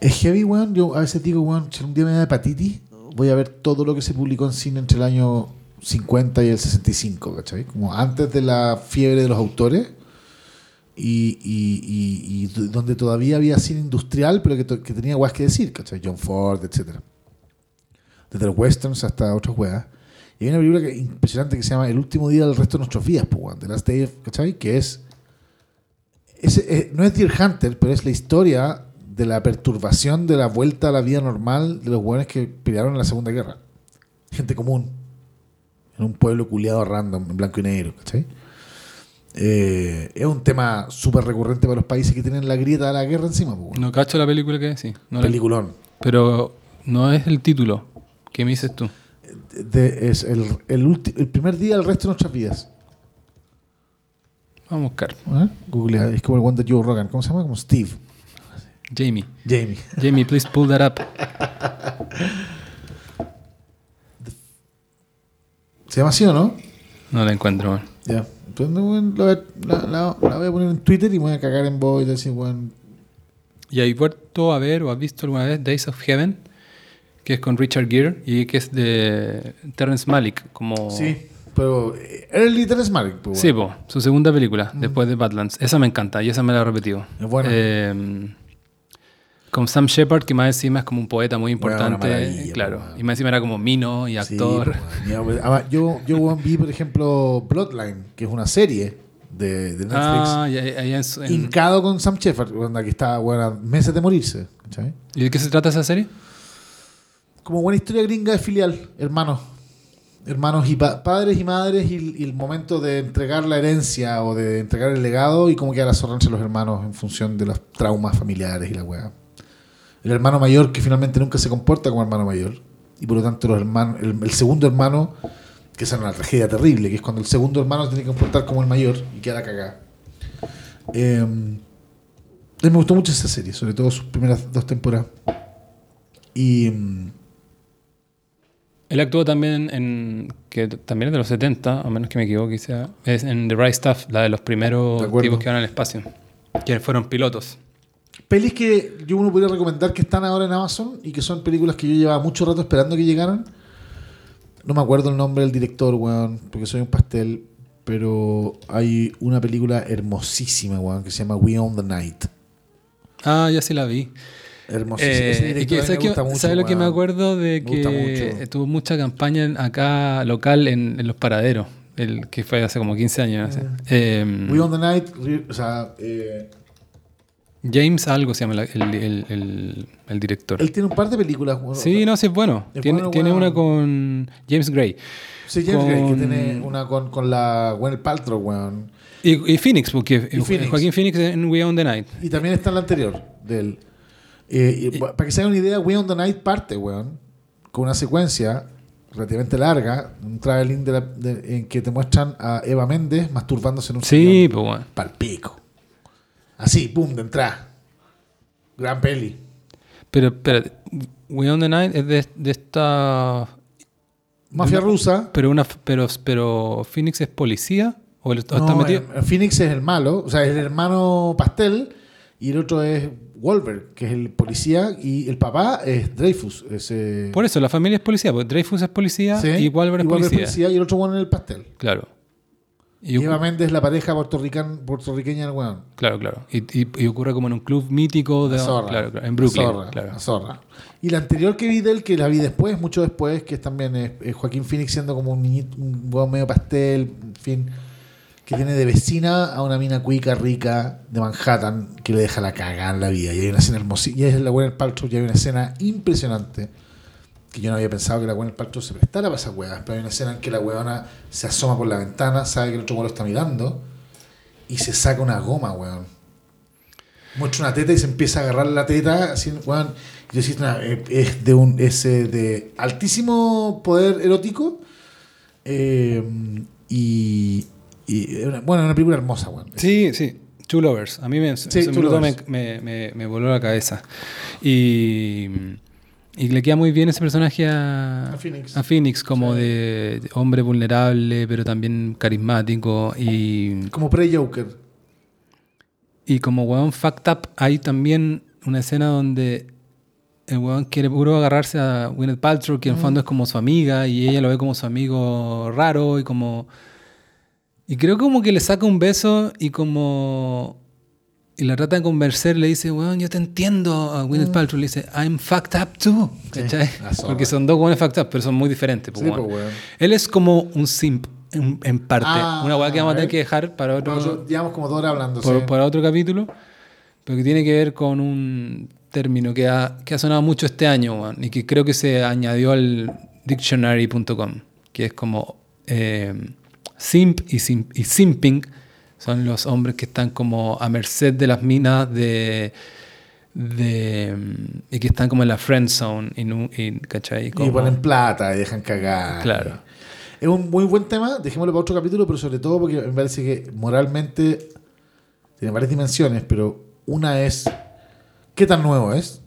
Es heavy, weón. Yo a veces digo, weón, si un día me da hepatitis, voy a ver todo lo que se publicó en cine entre el año 50 y el 65, ¿cachai? Como antes de la fiebre de los autores y, y- y- donde todavía había cine industrial, pero que, que tenía weas que decir, ¿cachai? John Ford, etcétera desde los westerns hasta otras weas. Y hay una película que, impresionante que se llama El último día del resto de nuestros días, pues, The Last Day, of- ¿cachai? Que es, es- eh, no es Deer Hunter, pero es la historia de la perturbación de la vuelta a la vida normal de los weones que pelearon en la Segunda Guerra. Gente común. En un pueblo culiado random, en blanco y negro, ¿cachai? Eh, es un tema súper recurrente para los países que tienen la grieta de la guerra encima, pues. No cacho la película que es, sí. No la- Peliculón. pero no es el título. ¿Qué me dices tú? De- es el, el, ulti- el primer día del resto de nuestras vidas. Vamos a buscar. ¿Eh? Google, es como el one de Joe Rogan. ¿Cómo se llama? Como Steve. Jamie. Jamie. Jamie, please pull that up. ¿Se llama así o no? No la encuentro. Ya. Voy a- la- la- la voy a poner en Twitter y me voy a cagar en voz y decir, bueno, ¿Y has vuelto a ver o has visto alguna vez Days of Heaven? Que es con Richard Gere y que es de Terrence Malick. Como... sí. Pero eh, Early Terrence Malick, pues, Sí, po, su segunda película, después de Badlands. Esa me encanta y esa me la he repetido. Es buena. Eh, con Sam Shepard, que más encima es como un poeta muy importante. claro. po, Y más encima era como mino y actor. pues, bueno. Ya, además, yo, vi, por ejemplo, Bloodline, que es una serie de, de Netflix. ah, y en en- Hincado con Sam Shepard, que está meses de morirse. ¿Y de qué se trata esa serie? como buena historia gringa de filial, hermanos. Hermanos y pa- padres y madres y, y el momento de entregar la herencia o de entregar el legado y cómo queda la zorra entre los hermanos en función de los traumas familiares y la weá. El hermano mayor que finalmente nunca se comporta como hermano mayor y por lo tanto los hermanos, el, el segundo hermano, que esa es una tragedia terrible, que es cuando el segundo hermano se tiene que comportar como el mayor y queda cagada. Eh, me gustó mucho esa serie, sobre todo sus primeras dos temporadas. Y... mm, Él actuó también en. que también es de los 70, a menos que me equivoque, sea, es en The Right Stuff, la de los primeros tipos que van al espacio. Que fueron pilotos. Pelis que yo uno podría recomendar que están ahora en Amazon y que son películas que yo llevaba mucho rato esperando que llegaran. No me acuerdo el nombre del director, weón, porque soy un pastel. Pero hay una película hermosísima, weón, que se llama We Own the Night. Ah, ya sí la vi. Hermosísima. Eh, ¿sabes, ¿sabes lo que me acuerdo de que tuvo mucha campaña acá local en, en los paraderos? El que fue hace como 15 años. no sé. Eh, We Own the Night, o sea, eh, James algo se llama la- el, el- el- el director. él tiene un par de películas. weón. Sí, no, sí es bueno. Tiene bueno, tiene bueno. una con James Gray. Sí, James Gray, que con- tiene una con, con la Gwyneth Paltrow, weón. Y, y Phoenix, porque Y Phoenix. Joaquín Phoenix en We Own the Night. Y también está en la anterior de él. Eh, y para que se hagan una idea, We on the Night parte, weón, con una secuencia relativamente larga, un traveling de la- de- en que te muestran a Eva Méndez masturbándose en un Sí, pues bueno. Pal pico. Así, pum, de entrada. Gran peli. Pero, espérate, We on the Night es de, de esta... Mafia Una- rusa. Pero, una, pero, pero Phoenix es policía o él está No, metido... eh, Phoenix es el malo, o sea, es el hermano pastel y el otro es Wolver, que es el policía y el papá es Dreyfus. Ese, Por eso, la familia es policía, porque Dreyfus es policía Sí, y Wolver es Wolver policía. y el otro bueno es el pastel. Claro. Y, Eva Méndez es la pareja puertorriqueña del weón. Claro, claro. Y, y- y ocurre como en un club mítico de, zorra. claro, claro, en Brooklyn. Zorra, claro. la zorra. Y la anterior que vi de él, que la vi después, mucho después, que es también es, es Joaquín Phoenix siendo como un niñito, un hueón medio pastel, en fin, que tiene de vecina a una mina cuica rica de Manhattan que le deja la cagada en la vida. Y hay una escena hermosísima. Y es la buena Paltrow y hay una escena impresionante que yo no había pensado que la buena Paltrow se prestara para esas huevas. Pero hay una escena en que la huevona se asoma por la ventana, sabe que el otro hueón lo está mirando y se saca una goma, weón muestra una teta y se empieza a agarrar la teta así, weón. Y yo decía, "Nah, eh, es de un es eh, de altísimo poder erótico eh, y, y es una- bueno, es una película hermosa, weón. Sí, sí. Two Lovers. A mí me, Sí, me, me- me voló la cabeza. Y, y le queda muy bien ese personaje a, A Phoenix. a Phoenix, como Sí. de hombre vulnerable, pero también carismático. Y, Como pre-Joker. y como weón fucked up, hay también una escena donde el weón quiere puro agarrarse a Gwyneth Paltrow, que en el fondo es como su amiga, y ella lo ve como su amigo raro y como... Y creo como que le saca un beso y como... Y la trata de convencer, le dice, weón, yo te entiendo. A Gwyneth Paltrow le dice, I'm fucked up too. ¿Cachai? zorra. Porque son dos weones fucked up, pero son muy diferentes. po, Sí, pues. Él es como un simp, en, en parte. Ah, Una weá que vamos a tener que dejar para otro Bueno, llevamos como dos horas hablando. por- sí. para otro capítulo, pero que tiene que ver con un término que ha, que ha sonado mucho este año weón, y que creo que se añadió al dictionary.com, que es como eh, simp y, sim- y simping son los hombres que están como a merced de las minas de, de mm, y que están como en la friend zone y, y, ¿cachai? Y ponen plata y dejan cagar. Claro. Es un muy buen tema, dejémoslo para otro capítulo, pero sobre todo porque me parece que moralmente tiene varias dimensiones, pero una es qué tan nuevo es.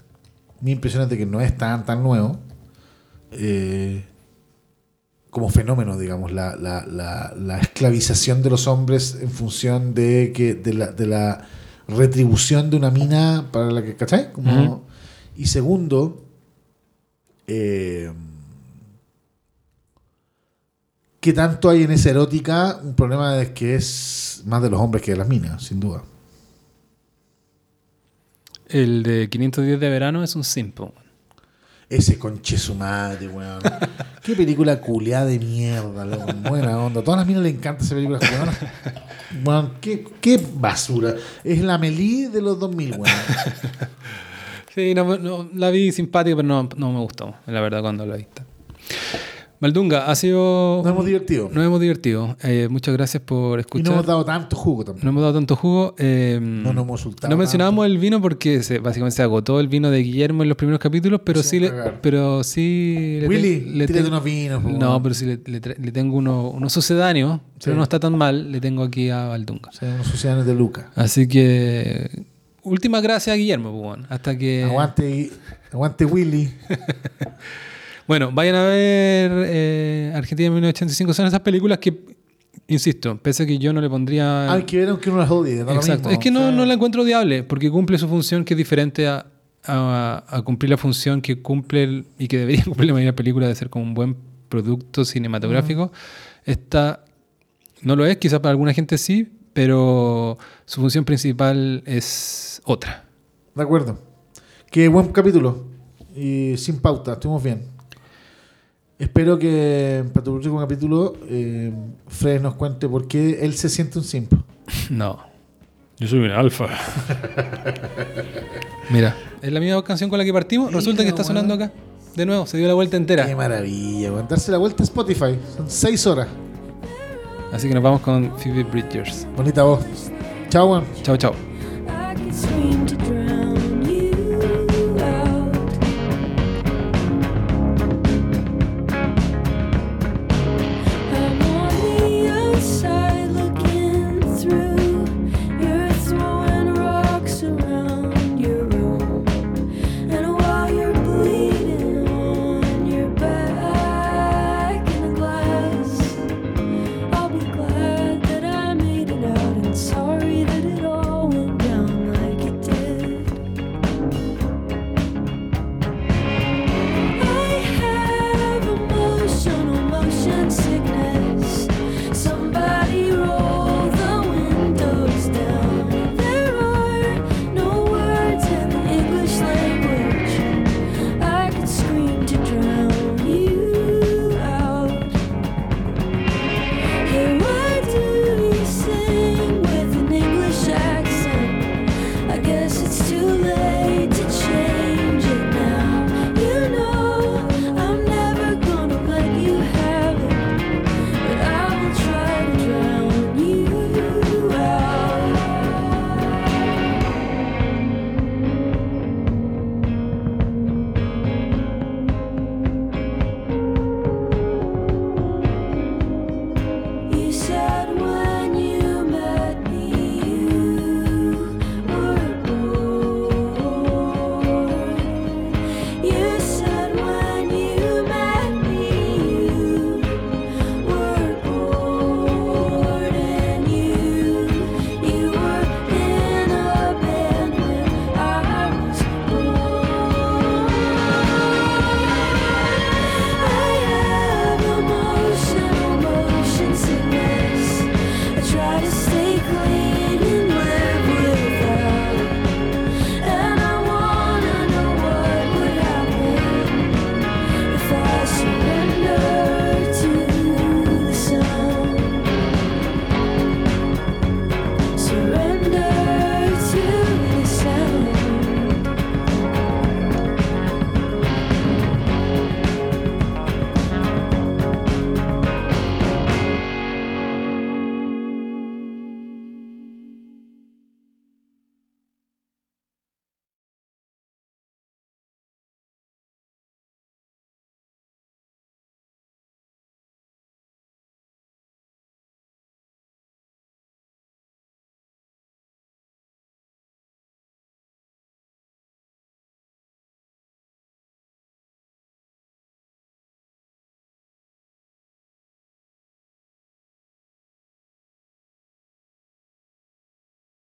Mi impresión es de que no es tan, tan nuevo. Eh, como fenómeno, digamos, la, la- la- la esclavización de los hombres en función de que de la, de la retribución de una mina para la que, ¿cachai? Como-. Y segundo, eh, ¿qué tanto hay en esa erótica? Un problema es que es más de los hombres que de las minas, sin duda. El de 510 de verano es un simp. Weón. Ese conche su madre, weón. Qué película culiada de mierda, loco. Buena onda. Todas las minas le encanta esa película culiada. Weón, qué, qué basura. Es la Melí de los 2000, weón. Sí, no, no, la vi simpática, pero no, no me gustó, la verdad, cuando la vi. Maldunga, ha sido... Nos hemos divertido. Nos hemos divertido. Eh, muchas gracias por Y escuchar. no hemos dado tanto jugo también. No hemos dado tanto jugo. eh, No nos hemos no mencionábamos el vino porque se- básicamente se agotó el vino de Guillermo en los primeros capítulos, pero Sí, sí, le, pero sí le te- Willy, le te- unos vinos. po, No, pero sí le, le le tengo uno, uno sucedáneo, pero Sí. no está tan mal, le tengo aquí a Valdunga. O sea, unos sociedades de Luca. Así que última gracias a Guillermo, bueno, hasta que Aguante, aguante Willy. Bueno, vayan a ver eh, Argentina 1985. Son esas películas que, insisto, pese a que yo no le pondría. Hay que ver aunque uno las odie. lo Exacto. mismo. Es que no, O sea, no la encuentro odiable, porque cumple su función que es diferente a, a- a cumplir la función que cumple el- y que debería cumplir la mayoría de películas de ser como un buen producto cinematográfico. Esta no lo es, quizás para alguna gente sí, pero su función principal es otra. De acuerdo. Qué buen capítulo. Y sin pauta, estuvimos bien. Espero que para tu próximo capítulo eh, Fred nos cuente por qué él se siente un simp. No. Yo soy un alfa. Mira, es la misma canción con la que partimos. Resulta que está sonando acá. De nuevo, se dio la vuelta entera. Qué maravilla. Darse la vuelta a Spotify. Son seis horas. Así que nos vamos con Phoebe Bridgers. Bonita voz. Chao, weón. Chao, chao.